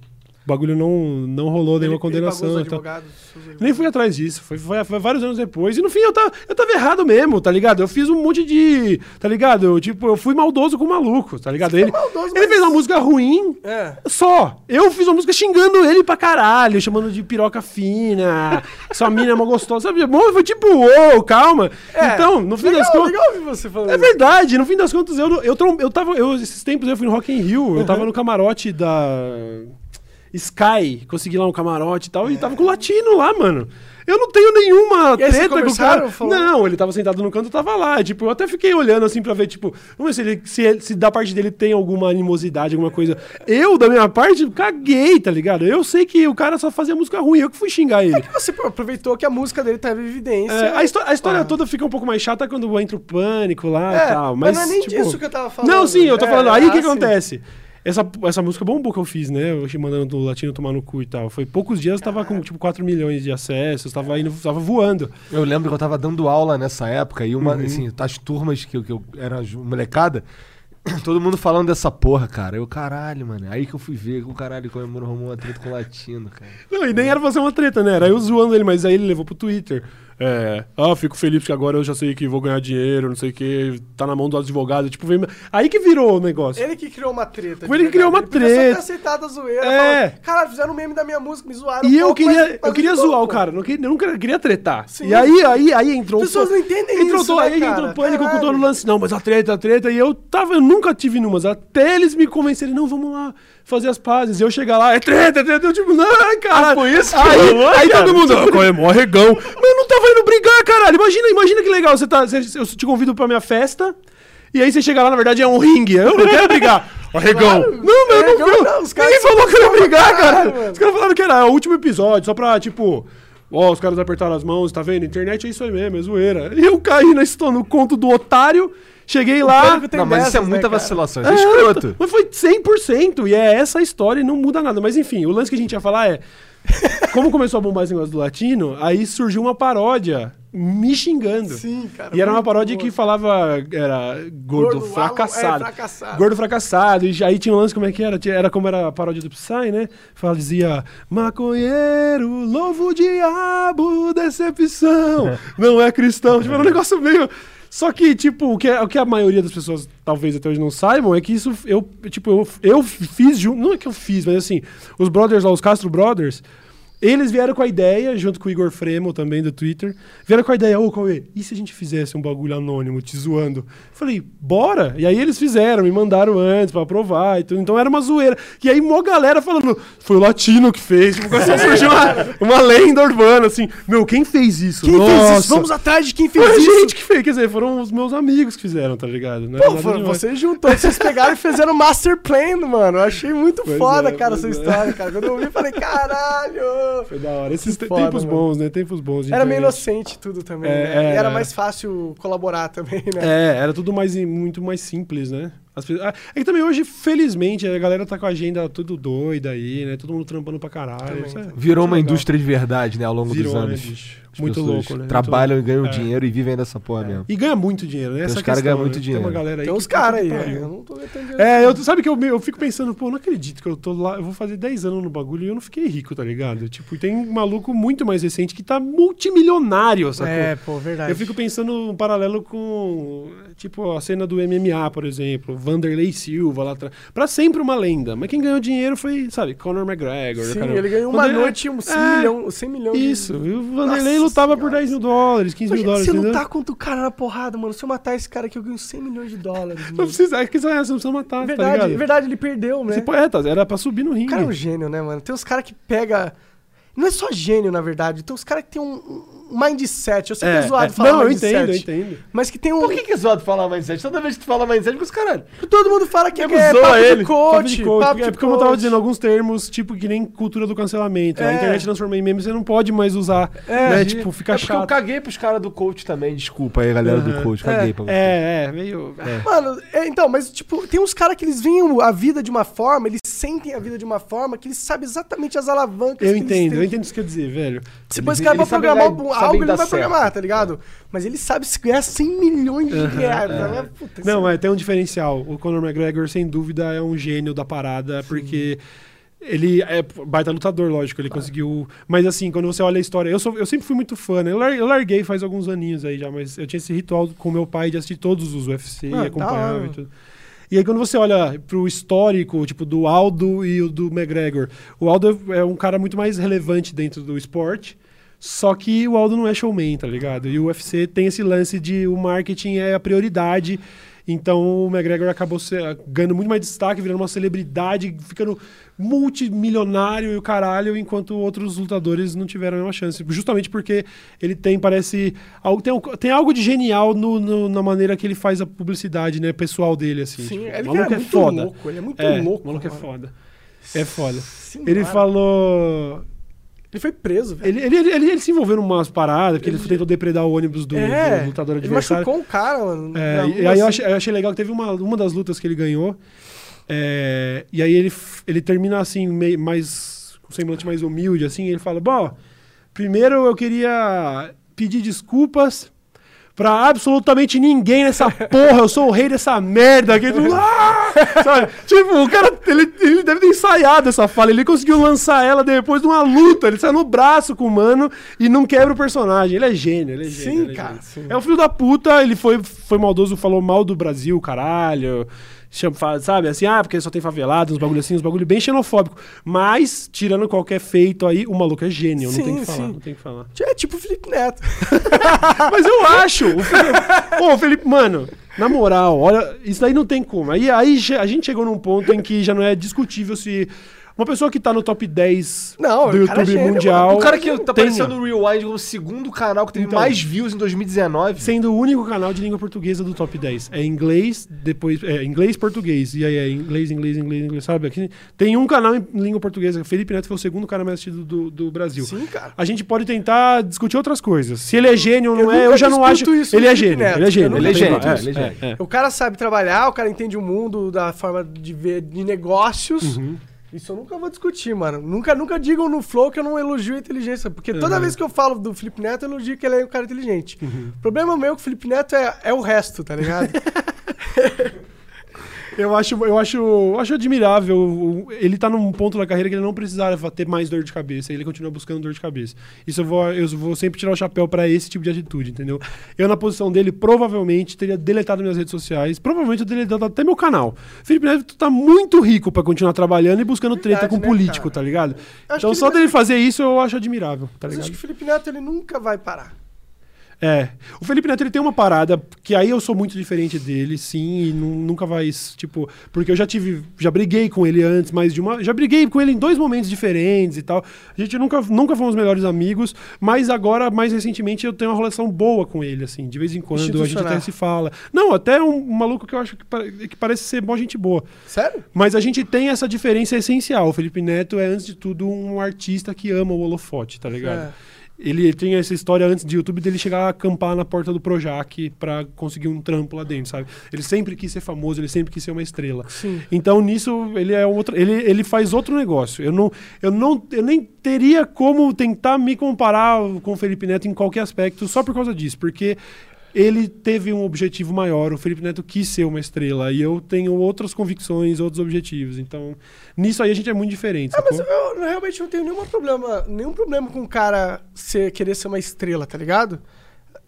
Speaker 2: bagulho não, não rolou nenhuma
Speaker 3: Ele- ele
Speaker 2: condenação.
Speaker 3: advogados, os advogados.
Speaker 2: Nem fui atrás disso. Foi, foi- foi vários anos depois. E no fim eu tava, eu tava errado mesmo, tá ligado? Eu fiz um monte de. Tá ligado? Eu, tipo, eu fui maldoso com o maluco, tá ligado? Ele,
Speaker 3: maldoso,
Speaker 2: ele
Speaker 3: mas-
Speaker 2: fez uma música ruim.
Speaker 3: É.
Speaker 2: Só. Eu fiz uma música xingando ele pra caralho, chamando de piroca fina, sua mina é mó gostosa, sabe? Bom, foi tipo, ô, calma.
Speaker 3: É.
Speaker 2: Então, no fim
Speaker 3: legal,
Speaker 2: das contas.
Speaker 3: legal ouvir você falando
Speaker 2: É verdade, no fim das contas, eu, eu, trom- eu tava. Eu, esses tempos eu fui no Rock in Rio, eu
Speaker 3: Uhum.
Speaker 2: tava no camarote da Sky, consegui lá um camarote e tal, e tava com o latino lá, mano. Eu não tenho nenhuma treta com o cara.
Speaker 3: Falou?
Speaker 2: Não, ele tava sentado no canto, eu tava lá. Tipo, eu até fiquei olhando assim pra ver, tipo, vamos ver se, ele, se, ele- se da parte dele tem alguma animosidade, alguma coisa. Eu, da minha parte, caguei, tá ligado? Eu sei que o cara só fazia música ruim, eu que fui xingar ele.
Speaker 3: Você pô, aproveitou que a música dele tava em evidência.
Speaker 2: É, a, histó- a história
Speaker 3: Ah.
Speaker 2: toda fica um pouco mais chata quando entra o pânico lá
Speaker 3: É,
Speaker 2: e tal.
Speaker 3: mas
Speaker 2: Mas,
Speaker 3: não é nem
Speaker 2: tipo,
Speaker 3: disso que eu tava falando.
Speaker 2: Não, sim, eu tô
Speaker 3: É,
Speaker 2: falando. Aí o que
Speaker 3: ah, sim.
Speaker 2: acontece? Essa, essa música bombou que eu fiz, né? Eu mandando o latino tomar no cu e tal. Foi poucos dias, tava com tipo 4 milhões de acessos, tava indo, tava voando.
Speaker 1: Eu lembro que eu tava dando aula nessa época e
Speaker 2: Uhum.
Speaker 1: uma, assim, as turmas que, eu- que eu era molecada, todo mundo falando dessa porra, cara. Eu, caralho, mano. Aí que eu fui ver que o caralho comemorou arrumou uma treta com o latino, cara.
Speaker 2: Não, e nem era pra ser uma treta, né? Era eu zoando ele, mas aí ele levou pro Twitter. É, ah, fico feliz porque agora eu já sei que vou ganhar dinheiro, não sei o que, tá na mão do advogado. Tipo, veio... aí que virou o negócio.
Speaker 3: Ele que criou uma treta.
Speaker 2: Foi ele que criou uma.
Speaker 3: Ele
Speaker 2: treta.
Speaker 3: ter aceitado a zoeira.
Speaker 2: É.
Speaker 3: falando, Caralho, fizeram um meme da minha música, me zoaram.
Speaker 2: E
Speaker 3: um
Speaker 2: eu
Speaker 3: pouco,
Speaker 2: queria,
Speaker 3: mas-
Speaker 2: eu queria zoar o cara, não queria, nunca queria tretar.
Speaker 3: Sim.
Speaker 2: E aí, aí, aí entrou.
Speaker 3: As pessoas não entendem
Speaker 2: entrou
Speaker 3: isso, né,
Speaker 2: aí
Speaker 3: cara?
Speaker 2: entrou o pânico com todo o lance. Não, mas a treta, a treta. E eu tava, eu nunca tive numas. Até eles me convencerem, não, vamos lá fazer as pazes. E eu chegar lá, é treta, é treta. Eu tipo, não, cara.
Speaker 1: foi isso que
Speaker 2: Aí,
Speaker 1: rolou,
Speaker 2: aí
Speaker 1: cara?
Speaker 2: todo mundo, ah, é, mó regão. Mas eu não tava indo brigar, caralho. Imagina, imagina que legal. Você tá, você- eu te convido pra minha festa. E aí você chega lá, na verdade é um ringue. Eu não quero brigar. Ó, regão.
Speaker 3: Claro.
Speaker 2: Não, mas eu não,
Speaker 3: não, os caras
Speaker 2: Ninguém falou que eu ia brigar,
Speaker 3: caralho,
Speaker 2: cara.
Speaker 3: mano.
Speaker 2: Os caras falaram que era o último episódio, só pra, tipo, ó, os caras apertaram as mãos, tá vendo? Internet é isso aí mesmo, é zoeira. E eu caí na no conto do otário, cheguei lá.
Speaker 1: não, mas isso é
Speaker 3: dessas, né,
Speaker 1: muita
Speaker 3: cara?
Speaker 1: vacilação. Isso é escroto.
Speaker 2: Mas foi 100%, e é essa a história e não muda nada. Mas enfim, o lance que a gente ia falar é. Como começou a bombar esse negócio do latino, aí surgiu uma paródia me xingando.
Speaker 3: Sim, cara.
Speaker 2: E era uma paródia
Speaker 3: boa.
Speaker 2: que falava, era gordo,
Speaker 3: Gordo,
Speaker 2: fracassado.
Speaker 3: é, fracassado.
Speaker 2: Gordo fracassado. E aí tinha um lance, como é que era? Era como era a paródia do Psy, né? Fala, dizia, maconheiro, louvo diabo, decepção, não é cristão. Tipo, era um negócio meio... Só que, tipo, o que, o que a maioria das pessoas talvez até hoje não saibam é que isso, eu, tipo, eu, eu fiz, jun- não é que eu fiz, mas assim, os brothers lá, os Castro Brothers, eles vieram com a ideia, junto com o Igor Fremo também do Twitter, vieram com a ideia, ô Cauê, e se a gente fizesse um bagulho anônimo, te zoando? Falei, bora! E aí eles fizeram, me mandaram antes pra aprovar e tudo, então era uma zoeira. E aí mó galera falando, foi o Latino que fez, tipo, começou a surgir uma, uma lenda urbana, assim, meu, quem fez isso?
Speaker 3: Quem fez
Speaker 2: Nossa!
Speaker 3: isso? Vamos atrás de quem fez
Speaker 2: Foi a
Speaker 3: isso.
Speaker 2: gente que fez, quer dizer, foram os meus amigos que fizeram, tá ligado? Não
Speaker 3: Pô, foram vocês juntou, vocês pegaram e fizeram master plan, mano. Eu achei muito
Speaker 2: Pois
Speaker 3: foda,
Speaker 2: é,
Speaker 3: cara, essa
Speaker 2: é.
Speaker 3: história, cara. Quando eu ouvi, falei, caralho!
Speaker 2: Foi da hora. Esses te-
Speaker 3: foda,
Speaker 2: tempos
Speaker 3: mano.
Speaker 2: bons, né? Tempos bons. de
Speaker 3: Era meio inocente tudo também,
Speaker 2: É,
Speaker 3: né?
Speaker 2: é,
Speaker 3: E era
Speaker 2: é.
Speaker 3: mais fácil colaborar também, né?
Speaker 2: É, era tudo mais, muito mais simples, né? As pe- ah, É que também hoje, felizmente, a galera tá com a agenda tudo doida aí, né? Todo mundo trampando pra caralho.
Speaker 3: Também.
Speaker 2: Isso é-
Speaker 1: Virou uma
Speaker 2: legal.
Speaker 1: indústria de verdade, né, ao longo
Speaker 2: Virou,
Speaker 1: dos
Speaker 2: né,
Speaker 1: anos.
Speaker 2: bicho? Muito louco, né?
Speaker 1: Trabalham e ganham
Speaker 2: É.
Speaker 1: dinheiro e vivem dessa porra mesmo.
Speaker 2: E ganha muito dinheiro, né?
Speaker 1: Tem
Speaker 2: Essa
Speaker 1: uns caras ganham muito
Speaker 2: né?
Speaker 1: dinheiro.
Speaker 2: Tem uma galera aí
Speaker 3: Tem uns caras aí, é, eu não tô metendo
Speaker 2: É, eu, sabe que eu, eu fico pensando, pô, não acredito que eu tô lá, eu vou fazer 10 anos no bagulho e eu não fiquei rico, tá ligado? Tipo, tem um maluco muito mais recente que tá multimilionário, sacou?
Speaker 3: É, pô, verdade.
Speaker 2: Eu fico pensando um paralelo com, tipo, a cena do MMA, por exemplo, Vanderlei Silva lá atrás. Pra sempre uma lenda, mas quem ganhou dinheiro foi, sabe, Conor McGregor.
Speaker 3: Sim, ele ganhou uma
Speaker 2: Vanderlei-
Speaker 3: noite um 100
Speaker 2: É,
Speaker 3: milhão, 100 milhões de-
Speaker 2: Isso, e o Vanderlei Lutava por
Speaker 3: Senhora.
Speaker 2: 10 mil dólares, 15 mil
Speaker 3: Imagina
Speaker 2: dólares,
Speaker 3: você
Speaker 2: entendeu?
Speaker 3: lutar contra o cara na porrada, mano. Se eu matar esse cara aqui, eu ganho 100 milhões de dólares.
Speaker 2: Não
Speaker 3: Mano.
Speaker 2: precisa, é que você não precisa matar, tá
Speaker 3: verdade,
Speaker 2: ligado?
Speaker 3: verdade, ele perdeu, né?
Speaker 2: Você, é, tá, era pra subir no
Speaker 3: O
Speaker 2: ringue.
Speaker 3: cara é um gênio, né, mano? Tem uns caras que pega. Não é só gênio, na verdade. Tem uns caras que tem um mindset. Eu sei que é, zoado falar
Speaker 2: Não, eu
Speaker 3: mindset.
Speaker 2: entendo, eu entendo.
Speaker 3: Mas que tem um.
Speaker 1: Por que, que é zoado falar mindset? Toda vez que tu fala mindset, com os caralho.
Speaker 3: Todo mundo fala que é,
Speaker 1: Nego
Speaker 3: é papo
Speaker 1: ele.
Speaker 3: de
Speaker 2: Papo
Speaker 3: coach.
Speaker 2: de coach,
Speaker 3: papo
Speaker 2: é
Speaker 3: de
Speaker 2: porque como eu tava
Speaker 3: coach.
Speaker 2: dizendo, alguns termos, tipo, que nem cultura do cancelamento. A
Speaker 3: É.
Speaker 2: internet transformou em meme, você não pode mais usar.
Speaker 3: É,
Speaker 2: né?
Speaker 3: e-
Speaker 2: Tipo, fica
Speaker 1: é porque eu
Speaker 2: chato.
Speaker 1: caguei pros caras do coach também. Desculpa aí, galera do
Speaker 2: Uhum.
Speaker 1: coach. Caguei pra você.
Speaker 2: É, é, meio.
Speaker 3: Mano, é, então, mas tipo, tem uns caras que eles veem a vida de uma forma, eles sentem a vida de uma forma que eles sabem exatamente as alavancas
Speaker 2: Eu
Speaker 3: que eles
Speaker 2: entendo,
Speaker 3: têm.
Speaker 2: eu entendo o que quer dizer, velho.
Speaker 3: Se pôs
Speaker 1: Eles-
Speaker 3: esse cara
Speaker 1: sabem
Speaker 3: programar um- algo, ele vai
Speaker 1: certo.
Speaker 3: programar, tá ligado? Mas ele sabe se ganhar 100 milhões de reais. né? Puta, isso
Speaker 2: Não,
Speaker 3: é-
Speaker 2: é, tem um diferencial. O Conor McGregor, sem dúvida, é um gênio da parada, porque ele é baita lutador, lógico, ele conseguiu. Mas assim, quando você olha a história, eu, sou, eu sempre fui muito fã, né? Eu lar- eu larguei faz alguns aninhos aí já, mas eu tinha esse ritual com meu pai de assistir todos os UFC,
Speaker 3: Ah, da
Speaker 2: acompanhava
Speaker 3: hora.
Speaker 2: e tudo. E aí, quando você olha pro histórico, tipo, do Aldo e o do McGregor, o Aldo é um cara muito mais relevante dentro do esporte. Só que o Aldo não é showman, tá ligado? E o UFC tem esse lance de o marketing é a prioridade. Então o McGregor acabou se- ganhando muito mais destaque, virando uma celebridade, ficando multimilionário e o caralho, enquanto outros lutadores não tiveram a mesma chance. Justamente porque ele tem, parece. Algo, tem, tem algo de genial no- no- na maneira que ele faz a publicidade, né, pessoal dele, assim.
Speaker 3: Sim,
Speaker 2: Tipo,
Speaker 3: ele
Speaker 2: o maluco
Speaker 3: é
Speaker 2: é
Speaker 3: muito
Speaker 2: foda.
Speaker 3: louco, ele é muito
Speaker 2: É,
Speaker 3: louco,
Speaker 2: O maluco é
Speaker 3: mano.
Speaker 2: foda. É foda.
Speaker 3: Senhora.
Speaker 2: Ele falou.
Speaker 3: Ele foi preso, velho.
Speaker 2: Ele, ele, ele, ele, ele se envolveu em umas paradas, porque ele, tentou depredar o ônibus do,
Speaker 3: é,
Speaker 2: do lutador
Speaker 3: ele
Speaker 2: adversário.
Speaker 3: machucou um cara, mano.
Speaker 2: É, e, aí eu
Speaker 3: assim.
Speaker 2: achei, eu achei legal que teve uma, uma das lutas que ele ganhou. é, e aí ele, ele termina assim, meio, mais, com um semblante mais humilde, assim, e ele fala: Bom, primeiro eu queria pedir desculpas pra absolutamente ninguém nessa porra. Eu sou o rei dessa merda. Todo mundo, "Ah!" Tipo, o cara, ele, ele deve ter ensaiado essa fala. Ele conseguiu lançar ela depois de uma luta. Ele sai no braço com o mano e não quebra o personagem. Ele é gênio, ele é gênio.
Speaker 3: Sim,
Speaker 2: ele é
Speaker 3: cara,
Speaker 2: gênio.
Speaker 3: sim.
Speaker 2: É um filho da puta, ele foi, foi maldoso, falou mal do Brasil, caralho. Chama, sabe, assim, ah, porque só tem favelado, uns bagulho assim, uns bagulho bem xenofóbico. Mas, tirando qualquer feito aí, o maluco é gênio, não tem
Speaker 3: Sim,
Speaker 2: que falar,
Speaker 3: sim.
Speaker 2: não tem que falar.
Speaker 3: É tipo o Felipe Neto.
Speaker 2: Mas eu acho. O Felipe, Ô, Felipe, mano, na moral, olha, isso daí não tem como. Aí, aí a gente chegou num ponto em que já não é discutível se uma pessoa que tá no top 10
Speaker 3: Não,
Speaker 2: do
Speaker 3: é
Speaker 2: YouTube mundial.
Speaker 3: mano.
Speaker 1: O cara que tá aparecendo no Rewind como o segundo canal que teve
Speaker 2: Então.
Speaker 1: mais views em 2019.
Speaker 2: Sendo o único canal de língua portuguesa do top 10. É inglês, depois. É inglês, português. E aí é inglês, inglês, inglês, inglês. Sabe? Aqui tem um canal em língua portuguesa. Felipe Neto foi o segundo cara mais assistido do, do Brasil.
Speaker 3: Sim, cara.
Speaker 2: A gente pode tentar discutir outras coisas. Se ele é gênio ou não
Speaker 3: Eu
Speaker 2: é, eu já não acho.
Speaker 3: isso
Speaker 2: Ele é gênio.
Speaker 3: Neto.
Speaker 2: Ele é gênio.
Speaker 1: Ele é gênio,
Speaker 2: tem-
Speaker 1: ele é gênio.
Speaker 2: é, é.
Speaker 3: O cara sabe trabalhar, o cara entende o mundo da forma de ver de negócios.
Speaker 2: Uhum.
Speaker 3: Isso eu nunca vou discutir, mano. Nunca, nunca digam no Flow que eu não elogio a inteligência. Porque toda
Speaker 2: Uhum.
Speaker 3: vez que eu falo do Felipe Neto, eu elogio que ele é um cara inteligente.
Speaker 2: Uhum.
Speaker 3: O problema meu com o Felipe Neto é, é o resto, tá ligado?
Speaker 2: Eu acho, eu acho, eu acho admirável. Ele tá num ponto da carreira que ele não precisava ter mais dor de cabeça. Ele continua buscando dor de cabeça. Isso eu vou, eu vou sempre tirar o chapéu pra esse tipo de atitude, entendeu? Eu, na posição dele, provavelmente teria deletado minhas redes sociais. Provavelmente eu teria deletado até meu canal. Felipe Neto tu tá muito rico pra continuar trabalhando e buscando treta
Speaker 3: Verdade,
Speaker 2: com
Speaker 3: né,
Speaker 2: político,
Speaker 3: cara?
Speaker 2: tá ligado? Então só
Speaker 3: ele-
Speaker 2: dele fazer isso eu acho admirável, tá
Speaker 3: Mas
Speaker 2: ligado?
Speaker 3: acho que o Felipe Neto ele nunca vai parar.
Speaker 2: É. O Felipe Neto ele tem uma parada que aí eu sou muito diferente dele, sim, e nu- nunca vai, tipo, porque eu já tive, já briguei com ele antes, mas de uma, já briguei com ele em dois momentos diferentes e tal. A gente nunca, nunca fomos melhores amigos, mas agora mais recentemente eu tenho uma relação boa com ele, assim, de vez em quando a gente até se fala. Não, até um, maluco que eu acho que, que parece ser boa gente boa.
Speaker 3: Sério?
Speaker 2: Mas a gente tem essa diferença essencial. O Felipe Neto é, antes de tudo, um artista que ama o holofote, tá ligado?
Speaker 3: É.
Speaker 2: ele tinha essa história antes de YouTube dele chegar a acampar na porta do Projac pra conseguir um trampo lá dentro, sabe? Ele sempre quis ser famoso, ele sempre quis ser uma estrela.
Speaker 3: Sim.
Speaker 2: Então nisso ele é outro, ele, ele faz outro negócio. Eu não, eu não, eu nem teria como tentar me comparar com o Felipe Neto em qualquer aspecto só por causa disso, porque ele teve um objetivo maior. O Felipe Neto quis ser uma estrela e eu tenho outras convicções, outros objetivos. Então nisso aí a gente é muito diferente.
Speaker 3: Ah, mas eu realmente não tenho nenhum problema, nenhum problema com o cara ser, querer ser uma estrela, tá ligado?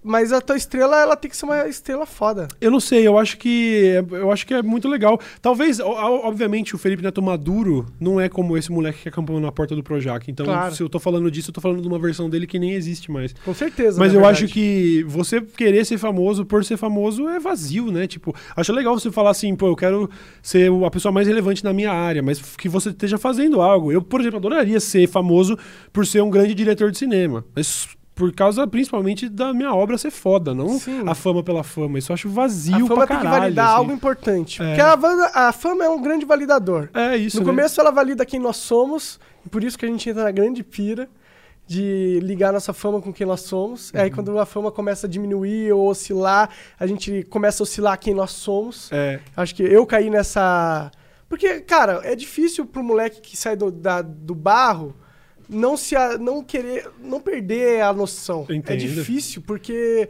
Speaker 3: Mas a tua estrela, ela tem que ser uma estrela foda.
Speaker 2: Eu não sei, eu acho que eu acho que é muito legal. Talvez, obviamente, o Felipe Neto maduro não é como esse moleque que acampou na porta do Projac. Então,
Speaker 3: Claro.
Speaker 2: se eu tô falando disso, eu tô falando de uma versão dele que nem existe mais.
Speaker 3: Com certeza.
Speaker 2: Mas eu
Speaker 3: verdade.
Speaker 2: acho que você querer ser famoso por ser famoso é vazio, né? Tipo, acho legal você falar assim, pô, eu quero ser a pessoa mais relevante na minha área, mas que você esteja fazendo algo. Eu, por exemplo, adoraria ser famoso por ser um grande diretor de cinema. Mas por causa, principalmente, da minha obra ser foda, não
Speaker 3: Sim.
Speaker 2: a fama pela fama. Isso eu acho
Speaker 3: A
Speaker 2: vazio
Speaker 3: fama
Speaker 2: pra
Speaker 3: tem
Speaker 2: caralho.
Speaker 3: que validar
Speaker 2: assim.
Speaker 3: algo importante.
Speaker 2: É.
Speaker 3: Porque a, a fama é um grande validador.
Speaker 2: É isso,
Speaker 3: no
Speaker 2: né?
Speaker 3: começo ela valida quem nós somos, e por isso que a gente entra na grande pira de ligar nossa fama com quem nós somos.
Speaker 2: Uhum.
Speaker 3: Aí quando a fama começa a diminuir ou oscilar, a gente começa a oscilar quem nós somos.
Speaker 2: É,
Speaker 3: Acho que eu caí nessa. Porque, cara, é difícil pro moleque que sai do, da- do barro não se a- não querer. não perder a noção. É
Speaker 2: entendo.
Speaker 3: difícil porque.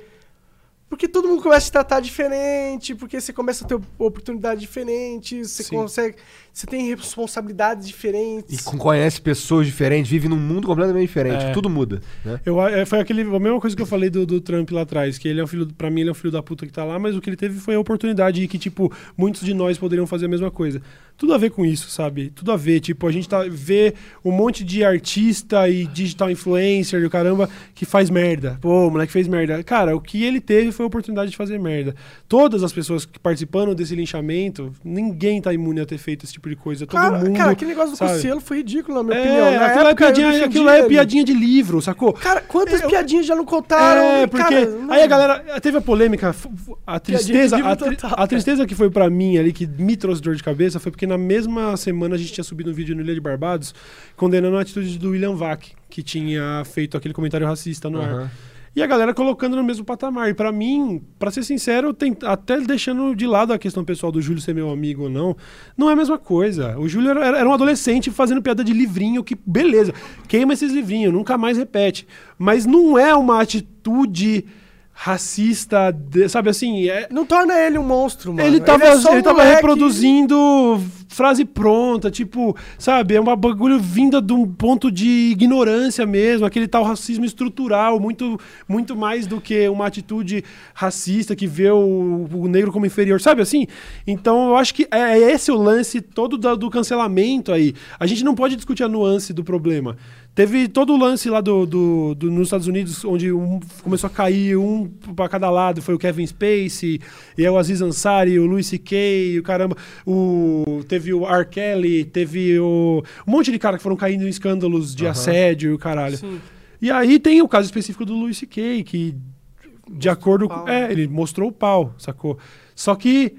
Speaker 3: Porque todo mundo começa a te tratar diferente, porque você começa a ter oportunidades diferentes, você
Speaker 2: Sim.
Speaker 3: consegue. Você tem responsabilidades
Speaker 1: E
Speaker 3: diferentes.
Speaker 1: com- conhece pessoas diferentes, vive num mundo completamente diferente.
Speaker 2: É.
Speaker 1: Tudo muda. Né?
Speaker 2: Eu, é, foi aquele, a mesma coisa que eu falei do, do Trump lá atrás, que ele é um filho, pra mim ele é um filho da puta que tá lá, mas o que ele teve foi a oportunidade e que, tipo, muitos de nós poderiam fazer a mesma coisa. Tudo a ver com isso, sabe? Tudo a ver, tipo, a gente tá, vê um monte de artista e digital influencer e o caramba que faz merda. Pô, o moleque fez merda. Cara, o que ele teve foi a oportunidade de fazer merda. Todas as pessoas que participaram desse linchamento, ninguém tá imune a ter feito esse tipo de coisa. Todo
Speaker 3: Cara,
Speaker 2: mundo.
Speaker 3: cara, aquele negócio do
Speaker 2: sabe?
Speaker 3: Foi ridículo, na minha
Speaker 2: é,
Speaker 3: opinião. Na
Speaker 2: aquilo, é
Speaker 3: época, eu
Speaker 2: piadinha, aquilo é
Speaker 3: ele.
Speaker 2: piadinha de livro, sacou?
Speaker 3: Cara, quantas
Speaker 2: Eu-
Speaker 3: piadinhas já não contaram?
Speaker 2: É, porque
Speaker 3: cara,
Speaker 2: aí a galera teve a polêmica, a tristeza, a, tri-
Speaker 3: total,
Speaker 2: a tristeza que foi pra mim ali que me trouxe dor de cabeça foi porque na mesma semana a gente tinha subido um vídeo no Ilha de Barbados condenando a atitude do William Vac, que tinha feito aquele comentário racista no ar. E a galera colocando no mesmo patamar. E pra mim, pra ser sincero, tem- até deixando de lado a questão pessoal do Júlio ser meu amigo ou não, não é a mesma coisa. O Júlio era, era um adolescente fazendo piada de livrinho, que beleza, queima esses livrinhos, nunca mais repete. Mas não é uma atitude racista, de- sabe assim? É,
Speaker 3: Não torna ele um monstro, mano.
Speaker 2: ele tava,
Speaker 3: é só um
Speaker 2: ele tava reproduzindo frase pronta, tipo, sabe? É um bagulho vinda de um ponto de ignorância mesmo, aquele tal racismo estrutural, muito, muito mais do que uma atitude racista que vê o, o negro como inferior, sabe assim? Então eu acho que é, é esse o lance todo da- do cancelamento aí. A gente não pode discutir a nuance do problema. Teve todo o lance lá do, do- do- nos Estados Unidos, onde um começou a cair um para cada lado. Foi o Kevin Spacey, e aí o Aziz Ansari, o Louis C.K., o caramba. O, teve o R. Kelly, teve o, um monte de cara que foram caindo em escândalos de assédio e o caralho.
Speaker 3: Sim.
Speaker 2: E aí tem o caso específico do Louis C.K., que de acordo com. É, ele mostrou o pau, sacou? Só que.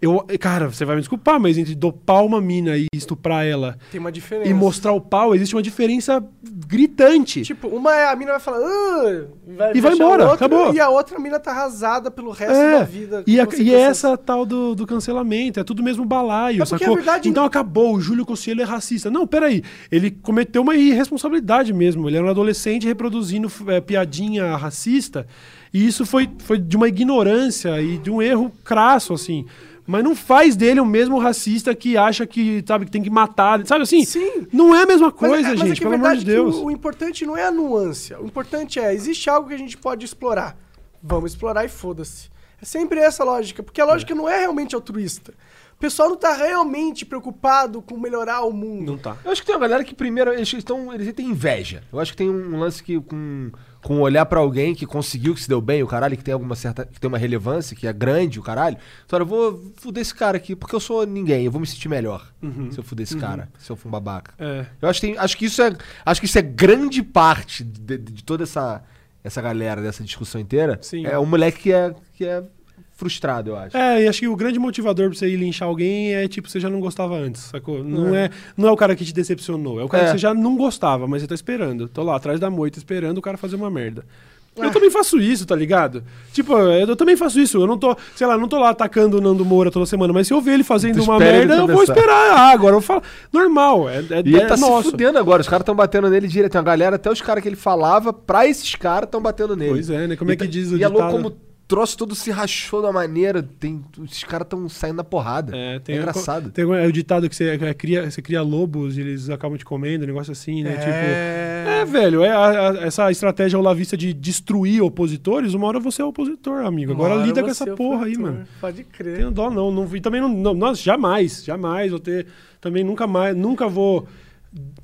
Speaker 2: Eu, cara, você vai me desculpar, mas entre dopar uma mina e estuprar ela
Speaker 3: Tem uma diferença.
Speaker 2: e mostrar o pau, existe uma diferença gritante.
Speaker 3: Tipo, uma é a mina vai falar. "Ah", vai
Speaker 2: E vai embora, acabou.
Speaker 3: E a outra mina tá arrasada pelo resto
Speaker 2: É,
Speaker 3: da vida.
Speaker 2: e, a- e é essa tal do, do cancelamento, é tudo mesmo balaio,
Speaker 3: É porque
Speaker 2: sacou?
Speaker 3: verdade-
Speaker 2: Então acabou, o Júlio Cossiello é racista. Não, peraí, ele cometeu uma irresponsabilidade mesmo, ele era um adolescente reproduzindo eh, piadinha racista, e isso foi, foi de uma ignorância e de um erro crasso, assim. Mas não faz dele o mesmo racista que acha que, sabe, que tem que matar, sabe assim?
Speaker 3: Sim.
Speaker 2: Não é a mesma
Speaker 3: Mas-
Speaker 2: coisa,
Speaker 3: mas, é
Speaker 2: gente,
Speaker 3: que a
Speaker 2: pelo amor de
Speaker 3: é que
Speaker 2: Deus.
Speaker 3: o, o importante não é a nuance. O importante é, existe algo que a gente pode explorar. Vamos explorar e foda-se. É sempre essa a lógica, porque a lógica não é realmente altruísta. O pessoal não tá realmente preocupado com melhorar o mundo.
Speaker 2: Não tá.
Speaker 1: Eu acho que tem uma galera que primeiro eles estão. Eles têm inveja. Eu acho que tem um lance que com, com olhar pra alguém que conseguiu, que se deu bem, o caralho, que tem alguma certa. que tem uma relevância, que é grande, o caralho. Então, eu vou fuder esse cara aqui, porque eu sou ninguém, eu vou me sentir melhor se eu fuder esse cara, se eu for um babaca.
Speaker 2: É.
Speaker 1: Eu acho que, tem- acho que isso é. Acho que isso é grande parte de, de toda essa, essa galera, dessa discussão inteira.
Speaker 2: Sim.
Speaker 1: É um moleque que é, que é frustrado, eu acho.
Speaker 2: É, e acho que o grande motivador pra você ir linchar alguém é tipo, você já não gostava antes, sacou? Não é, não é o cara que te decepcionou, é o cara
Speaker 1: É.
Speaker 2: que você já não gostava, mas você tá esperando. Tô lá atrás da moita esperando o cara fazer uma merda. Eu também faço isso, tá ligado? Tipo, eu também faço isso. Eu não tô, sei lá, não tô lá atacando o Nando Moura toda semana, mas se eu ver ele fazendo uma merda, eu vou esperar. Ah, agora eu falo. Normal, é, é,
Speaker 1: E ele
Speaker 2: é
Speaker 1: tá
Speaker 2: nosso.
Speaker 1: se fudendo agora. Os caras estão batendo nele direto. Tem uma galera, até os caras que ele falava, pra esses caras estão batendo nele.
Speaker 2: Pois é, né? Como é que
Speaker 1: E-
Speaker 2: diz o
Speaker 1: E é louco
Speaker 2: ditado?
Speaker 1: como troço todo se rachou da maneira. Tem, esses caras estão saindo na porrada.
Speaker 2: É, tem
Speaker 1: é engraçado.
Speaker 2: Tem é o ditado que você é, cria, você cria lobos e eles acabam te comendo, um negócio assim, né? Tipo. É, velho, é a- a- essa estratégia olavista de destruir opositores, uma hora você é opositor, amigo. Agora lida com essa
Speaker 3: é
Speaker 2: porra aí, mano.
Speaker 3: Pode crer.
Speaker 2: Tenho dó, não, não. E também não, não. Nossa, jamais, jamais vou ter. Também nunca mais. Nunca vou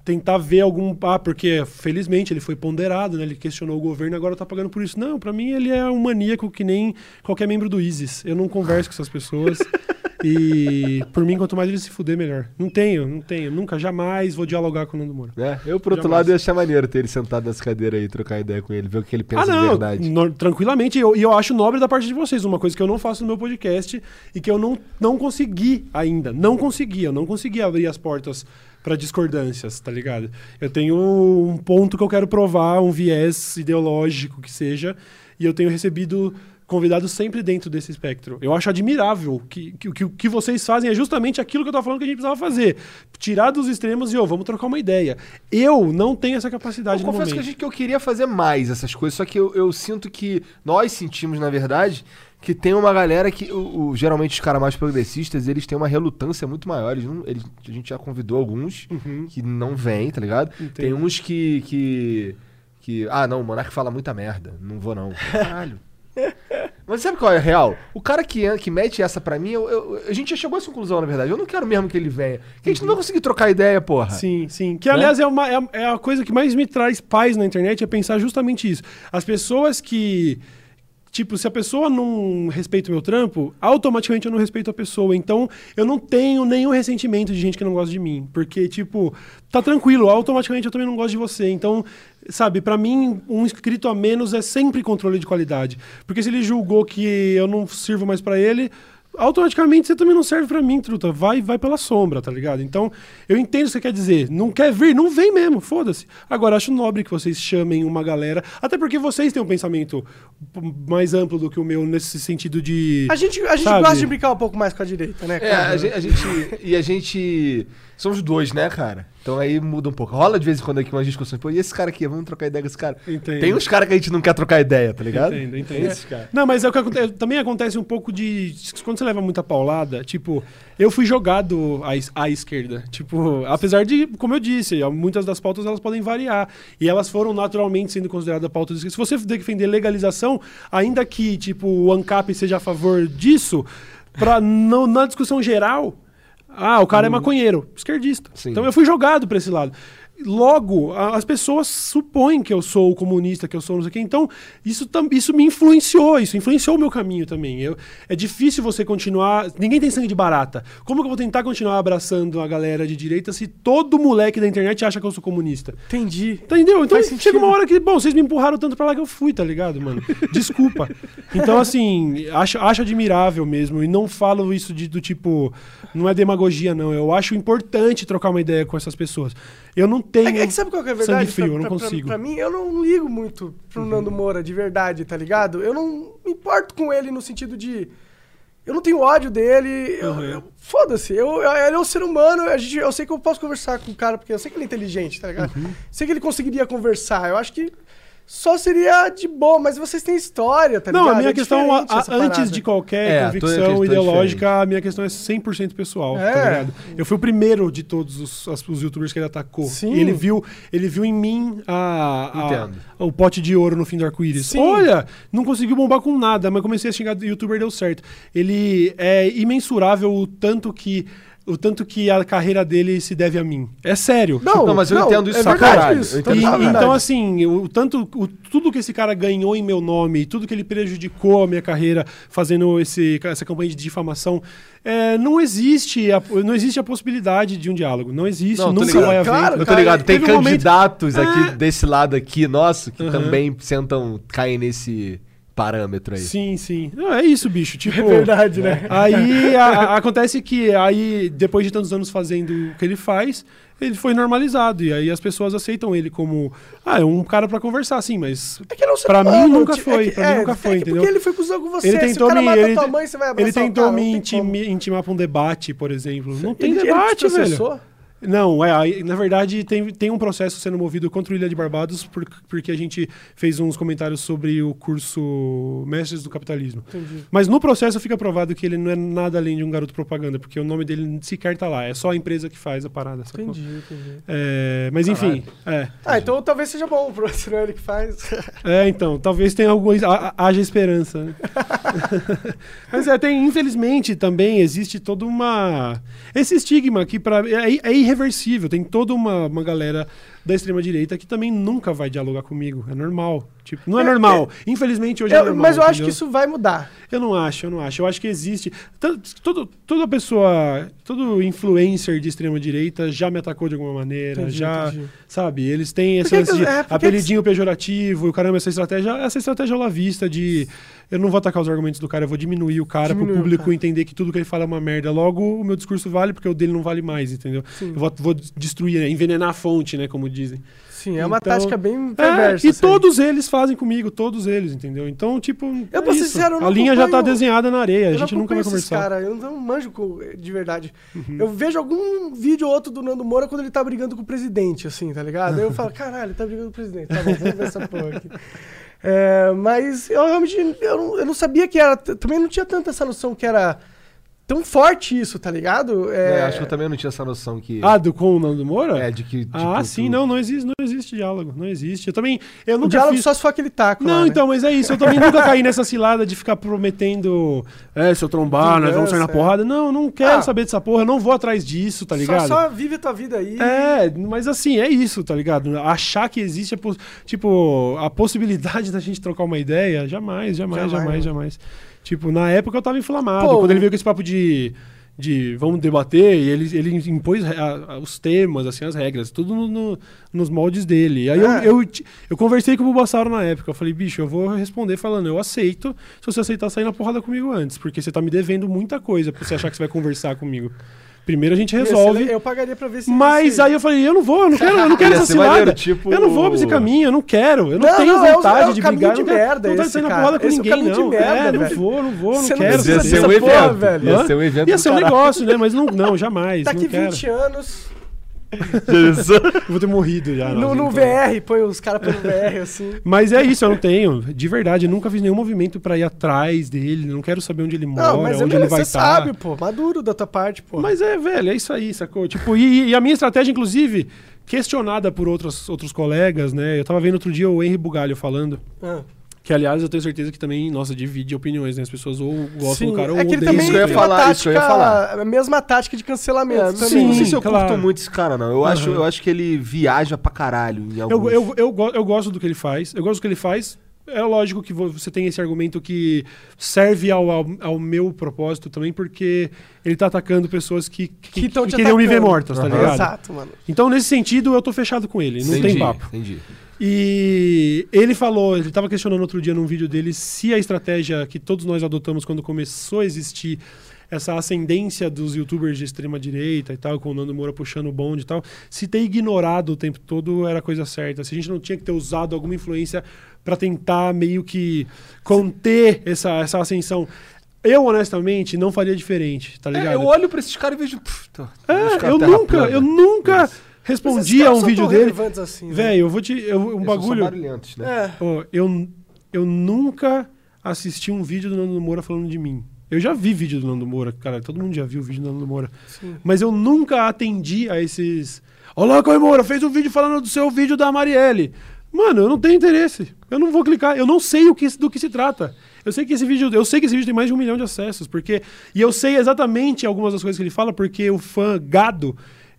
Speaker 2: tentar ver algum. Ah, porque felizmente ele foi ponderado, né? Ele questionou o governo agora tá pagando por isso. Não, pra mim ele é um maníaco que nem qualquer membro do ISIS. Eu não converso com essas pessoas. e por mim, quanto mais ele se fuder, melhor. Não tenho, não tenho. Nunca, jamais vou dialogar com o Nando Moura.
Speaker 1: É, eu, por outro
Speaker 2: Jamais.
Speaker 1: lado, ia achar maneiro ter ele sentado nessa cadeira aí, trocar ideia com ele, ver o que ele pensa
Speaker 2: ah,
Speaker 1: de
Speaker 2: não,
Speaker 1: verdade.
Speaker 2: no- tranquilamente. E eu, eu acho nobre da parte de vocês. Uma coisa que eu não faço no meu podcast e que eu não, não consegui ainda. Não consegui. Eu não consegui abrir as portas para discordâncias, tá ligado? Eu tenho um ponto que eu quero provar, um viés ideológico que seja, e eu tenho recebido convidados sempre dentro desse espectro. Eu acho admirável que, que, que o que vocês fazem é justamente aquilo que eu tava falando que a gente precisava fazer. Tirar dos extremos e, ô, vamos trocar uma ideia. Eu não tenho essa capacidade
Speaker 1: Eu
Speaker 2: no
Speaker 1: confesso que, a
Speaker 2: momento.
Speaker 1: gente, que eu queria fazer mais essas coisas, só que eu, eu sinto que nós sentimos, na verdade, que tem uma galera que, o, o- geralmente os caras mais progressistas, eles têm uma relutância muito maior. Eles não, eles- a gente já convidou alguns que não vêm, tá ligado? Tem uns que, que, que. Ah, não, o Monark fala muita merda. Não vou, não. Caralho. Mas sabe qual é a real? O cara que, que mete essa pra mim, eu- eu- a gente já chegou a essa conclusão, na verdade. Eu não quero mesmo que ele venha. Que a gente não vai conseguir trocar ideia, porra.
Speaker 2: Sim, sim. Que, aliás, é, uma, é, é a coisa que mais me traz paz na internet, é pensar justamente isso. As pessoas que. Tipo, se a pessoa não respeita o meu trampo, automaticamente eu não respeito a pessoa. Então, eu não tenho nenhum ressentimento de gente que não gosta de mim. Porque, tipo, tá tranquilo, automaticamente eu também não gosto de você. Então, sabe, pra mim, um inscrito a menos é sempre controle de qualidade. Porque se ele julgou que eu não sirvo mais pra ele, automaticamente você também não serve pra mim, truta. Vai, vai pela sombra, tá ligado? Então, eu entendo o que você quer dizer. Não quer vir? Não vem mesmo, foda-se. Agora, acho nobre que vocês chamem uma galera, até porque vocês têm um pensamento mais amplo do que o meu nesse sentido de.
Speaker 3: A gente, a gente
Speaker 2: Sabe?
Speaker 3: gosta de brincar um pouco mais com a direita, né,
Speaker 1: É,
Speaker 3: cara?
Speaker 1: a gente, a gente- E a gente. Somos dois, né, cara? Então aí muda um pouco. Rola de vez em quando aqui umas discussões. Pô, e esse cara aqui? Vamos trocar ideia com esse cara?
Speaker 2: Entendo.
Speaker 1: Tem uns caras que a gente não quer trocar ideia, tá ligado?
Speaker 2: Entendo, entendo.
Speaker 1: Esses caras.
Speaker 2: Não, mas é o que acontece, também acontece um pouco de. Quando você leva muita paulada, tipo, eu fui jogado à, à esquerda. Tipo, apesar de, como eu disse, muitas das pautas elas podem variar. E elas foram naturalmente sendo consideradas pautas de esquerda. Se você defender legalização, ainda que, tipo, o ANCAP seja a favor disso, pra, não, na discussão geral. Ah, o cara é maconheiro, esquerdista.
Speaker 1: Sim.
Speaker 2: Então eu fui jogado pra esse lado. Logo, a- as pessoas supõem que eu sou comunista, que eu sou não sei o quê. Então, isso, tam- isso me influenciou, isso influenciou o meu caminho também. Eu, é difícil você continuar. Ninguém tem sangue de barata. Como que eu vou tentar continuar abraçando a galera de direita se todo moleque da internet acha que eu sou comunista?
Speaker 3: Entendi.
Speaker 2: Entendeu? Então chega uma hora que, bom, vocês me empurraram tanto pra lá que eu fui, tá ligado, mano? Desculpa. Então, assim, acho, acho admirável mesmo. E não falo isso de, do tipo. Não é demagogia, não. Eu acho importante trocar uma ideia com essas pessoas. Eu não tenho.
Speaker 3: É, que- é que sabe qual que é a verdade?
Speaker 2: Sangue frio, eu não
Speaker 3: Pra- pra-
Speaker 2: consigo.
Speaker 3: Pra, mim, eu não ligo muito pro Nando Moura, de verdade, tá ligado? Eu não me importo com ele no sentido de. Eu não tenho ódio dele.
Speaker 2: Uhum.
Speaker 3: eu- Foda-se. Eu, eu- ele é um ser humano. A gente, eu sei que eu posso conversar com o cara, porque eu sei que ele é inteligente, tá ligado?
Speaker 2: Uhum.
Speaker 3: Sei que ele conseguiria conversar. Eu acho que só seria de boa, mas vocês têm história, tá
Speaker 2: Não,
Speaker 3: ligado?
Speaker 2: a minha
Speaker 3: É
Speaker 2: questão, a- a- antes de qualquer
Speaker 1: É,
Speaker 2: convicção
Speaker 1: questão é
Speaker 2: ideológica, a minha questão é 100% pessoal,
Speaker 3: É.
Speaker 2: tá ligado? Eu fui o primeiro de todos os, os youtubers que ele atacou.
Speaker 3: Sim.
Speaker 2: E ele viu, ele viu em mim a, a- o pote de ouro no fim do arco-íris.
Speaker 3: Sim.
Speaker 2: Olha, não conseguiu bombar com nada, mas comecei a xingar do youtuber deu certo. Ele é imensurável o tanto que o tanto que a carreira dele se deve a mim. É sério.
Speaker 3: Não,
Speaker 1: Não, mas eu entendo isso
Speaker 3: é
Speaker 1: caralho.
Speaker 3: isso,
Speaker 1: Eu entendo
Speaker 2: E-
Speaker 3: verdade.
Speaker 2: então, assim, o, tanto, o- tudo que esse cara ganhou em meu nome, tudo que ele prejudicou a minha carreira fazendo esse, essa campanha de difamação, é, não existe a, não existe a possibilidade de um diálogo. Não existe,
Speaker 1: Não,
Speaker 2: nunca
Speaker 1: ligado.
Speaker 2: vai haver.
Speaker 3: Claro,
Speaker 1: Eu tô ligado, tem
Speaker 2: teve um momento-
Speaker 1: candidatos
Speaker 2: É.
Speaker 1: aqui desse lado aqui nosso que
Speaker 2: Uhum.
Speaker 1: também sentam, caem nesse parâmetro aí.
Speaker 2: Sim, sim. Não, é isso, bicho. Tipo,
Speaker 3: É verdade, né?
Speaker 2: Aí a- acontece que aí, depois de tantos anos fazendo o que ele faz, ele foi normalizado. E aí as pessoas aceitam ele como. Ah, é um cara pra conversar, sim, mas.
Speaker 3: É que não se
Speaker 2: Pra mim
Speaker 3: mano,
Speaker 2: nunca foi,
Speaker 3: é que-
Speaker 2: pra mim
Speaker 3: é,
Speaker 2: nunca
Speaker 3: é
Speaker 2: foi,
Speaker 3: que
Speaker 2: entendeu?
Speaker 3: Porque ele foi cuzão com você.
Speaker 2: Ele
Speaker 3: Se
Speaker 2: tentou
Speaker 3: o cara
Speaker 2: me.
Speaker 3: mata
Speaker 2: Ele,
Speaker 3: tua mãe, você vai abraçar
Speaker 2: ele tentou
Speaker 3: o cara,
Speaker 2: me
Speaker 3: como.
Speaker 2: intimar pra um debate, por exemplo. Não tem
Speaker 3: Ele- ele te
Speaker 2: debate, velho. Não, é, aí, na verdade tem, tem um processo sendo movido contra o Ilha de Barbados por- porque a gente fez uns comentários sobre o curso Mestres do Capitalismo.
Speaker 3: Entendi.
Speaker 2: Mas no processo fica provado que ele não é nada além de um garoto propaganda, porque o nome dele sequer tá lá, é só a empresa que faz a parada, sacou?
Speaker 3: Entendi, entendi.
Speaker 2: É, mas enfim, é,
Speaker 3: Ah, então talvez seja bom, pro se não é ele que faz.
Speaker 2: é, então, talvez tenha algum, ha- haja esperança. né? mas é, tem, infelizmente também existe toda uma esse estigma que para é, é irreversível, tem toda uma, uma galera da extrema direita que também nunca vai dialogar comigo, é normal. Tipo, não é,
Speaker 3: É,
Speaker 2: normal. Infelizmente hoje é
Speaker 3: Eu-
Speaker 2: normal.
Speaker 3: mas eu acho
Speaker 2: entendeu?
Speaker 3: que isso vai mudar.
Speaker 2: Eu não acho, eu não acho. Eu acho que existe. Todo, toda pessoa, todo influencer de extrema direita já me atacou de alguma maneira,
Speaker 3: Entendi,
Speaker 2: já.
Speaker 3: entendi.
Speaker 2: Sabe? Eles têm esse
Speaker 3: que
Speaker 2: lance
Speaker 3: que-
Speaker 2: de
Speaker 3: é, por que
Speaker 2: apelidinho pejorativo, e o caramba, essa estratégia, essa estratégia à vista de eu não vou atacar os argumentos do cara, eu vou diminuir o cara pro
Speaker 3: o
Speaker 2: público
Speaker 3: cara.
Speaker 2: entender que tudo que ele fala é uma merda. Logo, o meu discurso vale porque o dele não vale mais, entendeu?
Speaker 3: Sim.
Speaker 2: Eu vou, vou destruir, né? envenenar a fonte, né? Como dizem.
Speaker 3: Sim, é uma
Speaker 2: Então-
Speaker 3: tática bem
Speaker 2: É,
Speaker 3: perversa.
Speaker 2: e
Speaker 3: essa aí.
Speaker 2: todos eles fazem comigo, todos eles, entendeu? Então, tipo.
Speaker 3: Eu,
Speaker 2: é isso.
Speaker 3: sincero, eu
Speaker 2: a linha já tá desenhada na areia, a gente nunca vai conversar.
Speaker 3: Cara, eu não manjo de verdade.
Speaker 2: Uhum.
Speaker 3: Eu vejo algum vídeo ou outro do Nando Moura quando ele tá brigando com o presidente, assim, tá ligado? Aí eu falo, caralho, ele tá brigando com o presidente. Tá bom, vamos ver essa porra aqui. É, mas eu realmente eu não, eu não sabia que era. Também não tinha tanta essa noção que era tão forte isso, tá ligado?
Speaker 1: É,
Speaker 3: É,
Speaker 1: acho que eu também não tinha essa noção que.
Speaker 2: Ah, do com o Nando Moura?
Speaker 1: é, de que.
Speaker 2: ah,
Speaker 1: tipo,
Speaker 2: sim,
Speaker 1: tu-
Speaker 2: não, não existe, não existe diálogo, não existe. Eu também, eu
Speaker 3: o
Speaker 2: nunca
Speaker 3: diálogo
Speaker 2: fiz...
Speaker 3: só se for aquele taco.
Speaker 2: Não,
Speaker 3: lá, né?
Speaker 2: então, mas é isso. Eu também nunca caí nessa cilada de ficar prometendo, é, se eu trombar, nós vamos sair na
Speaker 3: é.
Speaker 2: porrada. Não, eu não quero
Speaker 3: Ah.
Speaker 2: saber dessa porra, eu não vou atrás disso, tá ligado?
Speaker 3: Só, só vive a tua vida aí.
Speaker 2: É, mas assim, é isso, tá ligado? Achar que existe a, tipo, a possibilidade da gente trocar uma ideia, jamais, jamais,
Speaker 3: Jamais,
Speaker 2: jamais,
Speaker 3: né?
Speaker 2: jamais. Tipo, na época eu tava inflamado.
Speaker 3: Pô,
Speaker 2: Quando ele veio com esse papo de, de vamos debater, e ele, ele impôs a- a- os temas, assim, as regras, tudo no- no- nos moldes dele. Aí eu,
Speaker 3: É.
Speaker 2: eu, eu conversei com o Bulbasauro na época. Eu falei, bicho, eu vou responder falando, eu aceito se você aceitar sair na porrada comigo antes, porque você tá me devendo muita coisa pra você achar que você vai conversar comigo. Primeiro a gente resolve.
Speaker 3: Eu pagaria pra ver se.
Speaker 2: Mas aí eu falei, eu não vou, eu não quero, eu não quero essa cilada.
Speaker 1: tipo-
Speaker 2: Eu não vou pra esse caminho, eu não quero. Eu não,
Speaker 3: Não,
Speaker 2: tenho
Speaker 3: não, é o-
Speaker 2: vontade
Speaker 3: é o
Speaker 2: de
Speaker 3: caminho
Speaker 2: brigar.
Speaker 3: de
Speaker 2: eu não quero,
Speaker 3: merda
Speaker 2: não na
Speaker 3: cara.
Speaker 2: porrada com
Speaker 3: Esse é o
Speaker 2: ninguém,
Speaker 3: de
Speaker 2: não.
Speaker 3: merda,
Speaker 2: é, não vou, não vou, não
Speaker 3: Você não
Speaker 2: quero.
Speaker 3: precisa
Speaker 1: Ia ser um evento.
Speaker 3: velho.
Speaker 1: Ia ser um evento.
Speaker 2: Ia ser um negócio, né? Mas não, não jamais.
Speaker 3: Tá aqui
Speaker 2: não quero.
Speaker 3: 20 anos.
Speaker 2: Eu vou ter morrido já.
Speaker 3: No, no
Speaker 2: então.
Speaker 3: VR, põe os caras pelo VR, assim.
Speaker 2: Mas é isso, eu não tenho. De verdade, eu nunca fiz nenhum movimento pra ir atrás dele. Não quero saber onde ele mora,
Speaker 3: Não, mas
Speaker 2: onde
Speaker 3: é,
Speaker 2: ele vai
Speaker 3: você
Speaker 2: estar.
Speaker 3: sabe, pô. Maduro da tua parte, pô.
Speaker 2: Mas é, velho, é isso aí, sacou? Tipo, e, e a minha estratégia, inclusive, questionada por outros, outros colegas, né? Eu tava vendo outro dia o Henry Bugalho falando.
Speaker 3: Ah.
Speaker 2: Que, aliás, eu tenho certeza que também, nossa, divide opiniões, né? As pessoas ou gostam
Speaker 3: Sim,
Speaker 2: do cara ou
Speaker 3: é que ele
Speaker 2: odeiam.
Speaker 3: também
Speaker 1: Isso que eu ia falar, isso que eu ia falar.
Speaker 3: a mesma tática de cancelamento
Speaker 1: É,
Speaker 2: sim,
Speaker 1: não sei se eu
Speaker 2: claro.
Speaker 1: curto muito esse cara, não. Eu, acho,
Speaker 2: Aham.
Speaker 1: eu acho que ele viaja pra caralho em
Speaker 2: Eu,
Speaker 1: alguns...
Speaker 2: eu, eu, go- eu gosto do que ele faz. Eu gosto do que ele faz. É lógico que vo- você tem esse argumento que serve ao, ao, ao meu propósito também, porque ele tá atacando pessoas que, que,
Speaker 3: Que
Speaker 2: que queriam me ver mortas, tá
Speaker 1: Aham.
Speaker 2: ligado?
Speaker 3: Exato, mano.
Speaker 2: Então, nesse sentido, eu tô fechado com ele. Não
Speaker 1: Entendi,
Speaker 2: tem papo.
Speaker 1: Entendi.
Speaker 2: E ele falou, ele estava questionando outro dia num vídeo dele se a estratégia que todos nós adotamos quando começou a existir essa ascendência dos youtubers de extrema direita e tal, com o Nando Moura puxando o bonde e tal, se ter ignorado o tempo todo era coisa certa. Se a gente não tinha que ter usado alguma influência para tentar meio que conter essa, essa ascensão. Eu, honestamente, não faria diferente, tá ligado?
Speaker 1: É, eu olho pra esses caras e vejo... pff, tô-
Speaker 2: É, eu nunca, eu nunca
Speaker 3: Mas esses
Speaker 2: respondi a um vídeo
Speaker 3: tão
Speaker 2: dele.
Speaker 3: Assim, né?
Speaker 2: Velho, eu vou te. eu- um
Speaker 1: Eles
Speaker 2: bagulho.
Speaker 1: né?
Speaker 3: É.
Speaker 2: Ó, eu, eu nunca assisti um vídeo do Nando Moura falando de mim. Eu já vi vídeo do Nando Moura, cara. Todo mundo já viu o vídeo do Nando Moura.
Speaker 3: Sim.
Speaker 2: Mas eu nunca atendi a esses. Olá, Coi Moura, fez um vídeo falando do seu vídeo da Marielle. Mano, eu não tenho interesse. Eu não vou clicar. Eu não sei o que, do que se trata. Eu sei que esse vídeo, eu sei que esse vídeo tem mais de um milhão de acessos, porque e eu sei exatamente algumas das coisas que ele fala, porque o fã gado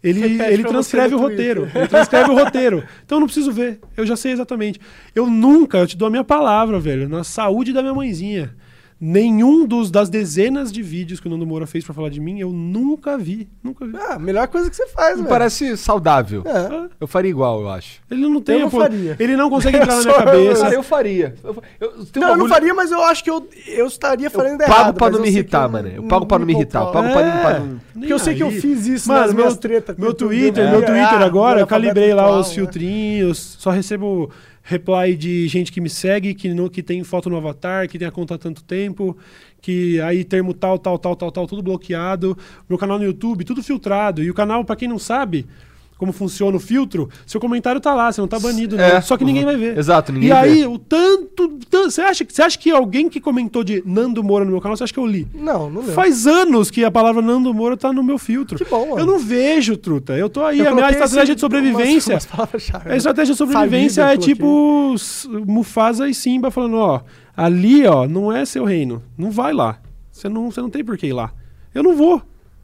Speaker 2: ele, ele transcreve o roteiro.
Speaker 3: Twitter.
Speaker 2: Ele transcreve o roteiro. Então eu não preciso ver. Eu já sei exatamente. Eu nunca, eu te dou a minha palavra, velho, na saúde da minha mãezinha. Nenhum dos das dezenas de vídeos que o Nando Moura fez pra falar de mim, eu nunca vi. Nunca vi.
Speaker 3: Ah, melhor coisa que você faz, velho.
Speaker 1: parece saudável.
Speaker 3: É.
Speaker 1: Eu faria igual, eu acho.
Speaker 2: Ele não tem
Speaker 3: não
Speaker 2: a po-
Speaker 3: faria.
Speaker 2: Ele não consegue entrar na
Speaker 3: Eu
Speaker 2: minha cabeça.
Speaker 1: Ah, eu faria. Eu, eu, tem um
Speaker 3: Não, eu não faria, mas eu acho que eu, eu estaria fazendo
Speaker 1: Eu
Speaker 3: errado.
Speaker 1: pago pra
Speaker 3: mas
Speaker 1: não
Speaker 3: eu
Speaker 1: me irritar, mano. Eu pago pra não me irritar. Eu pago
Speaker 3: controlo.
Speaker 1: pra não. pra
Speaker 2: É.
Speaker 1: não-
Speaker 3: Porque eu sei que eu fiz isso nas
Speaker 2: meu,
Speaker 3: minhas tretas.
Speaker 2: meu
Speaker 3: com tudo.
Speaker 2: Twitter,
Speaker 3: É.
Speaker 2: meu Twitter
Speaker 3: Ah,
Speaker 2: agora, eu calibrei lá os
Speaker 3: né?
Speaker 2: filtrinhos, só recebo reply de gente que me segue, que, não, que tem foto no avatar, que tem a conta há tanto tempo, que aí termo tal, tal, tal, tal, tal, tudo bloqueado. Meu canal no YouTube, tudo filtrado. E o canal, pra quem não sabe como funciona o filtro, seu comentário tá lá, você não tá banido,
Speaker 1: É,
Speaker 2: não. Só que ninguém
Speaker 1: uhum.
Speaker 2: vai ver.
Speaker 1: Exato, ninguém
Speaker 2: E aí,
Speaker 1: vê.
Speaker 2: o tanto. tan- Você acha, que- você acha que alguém que comentou de Nando Moura no meu canal, você acha que eu li?
Speaker 3: Não, não lembro.
Speaker 2: Faz anos que a palavra Nando Moura tá no meu filtro.
Speaker 3: Que bom, mano.
Speaker 2: Eu não vejo, truta. Eu tô aí.
Speaker 3: Eu
Speaker 2: a minha estratégia de sobrevivência.
Speaker 3: umas- umas
Speaker 2: A estratégia de sobrevivência
Speaker 3: Falida,
Speaker 2: é tipo Mufasa e Simba falando, ó, ali, ó, não é seu reino. Não vai lá. Você não, você não tem por que ir lá. Eu não vou.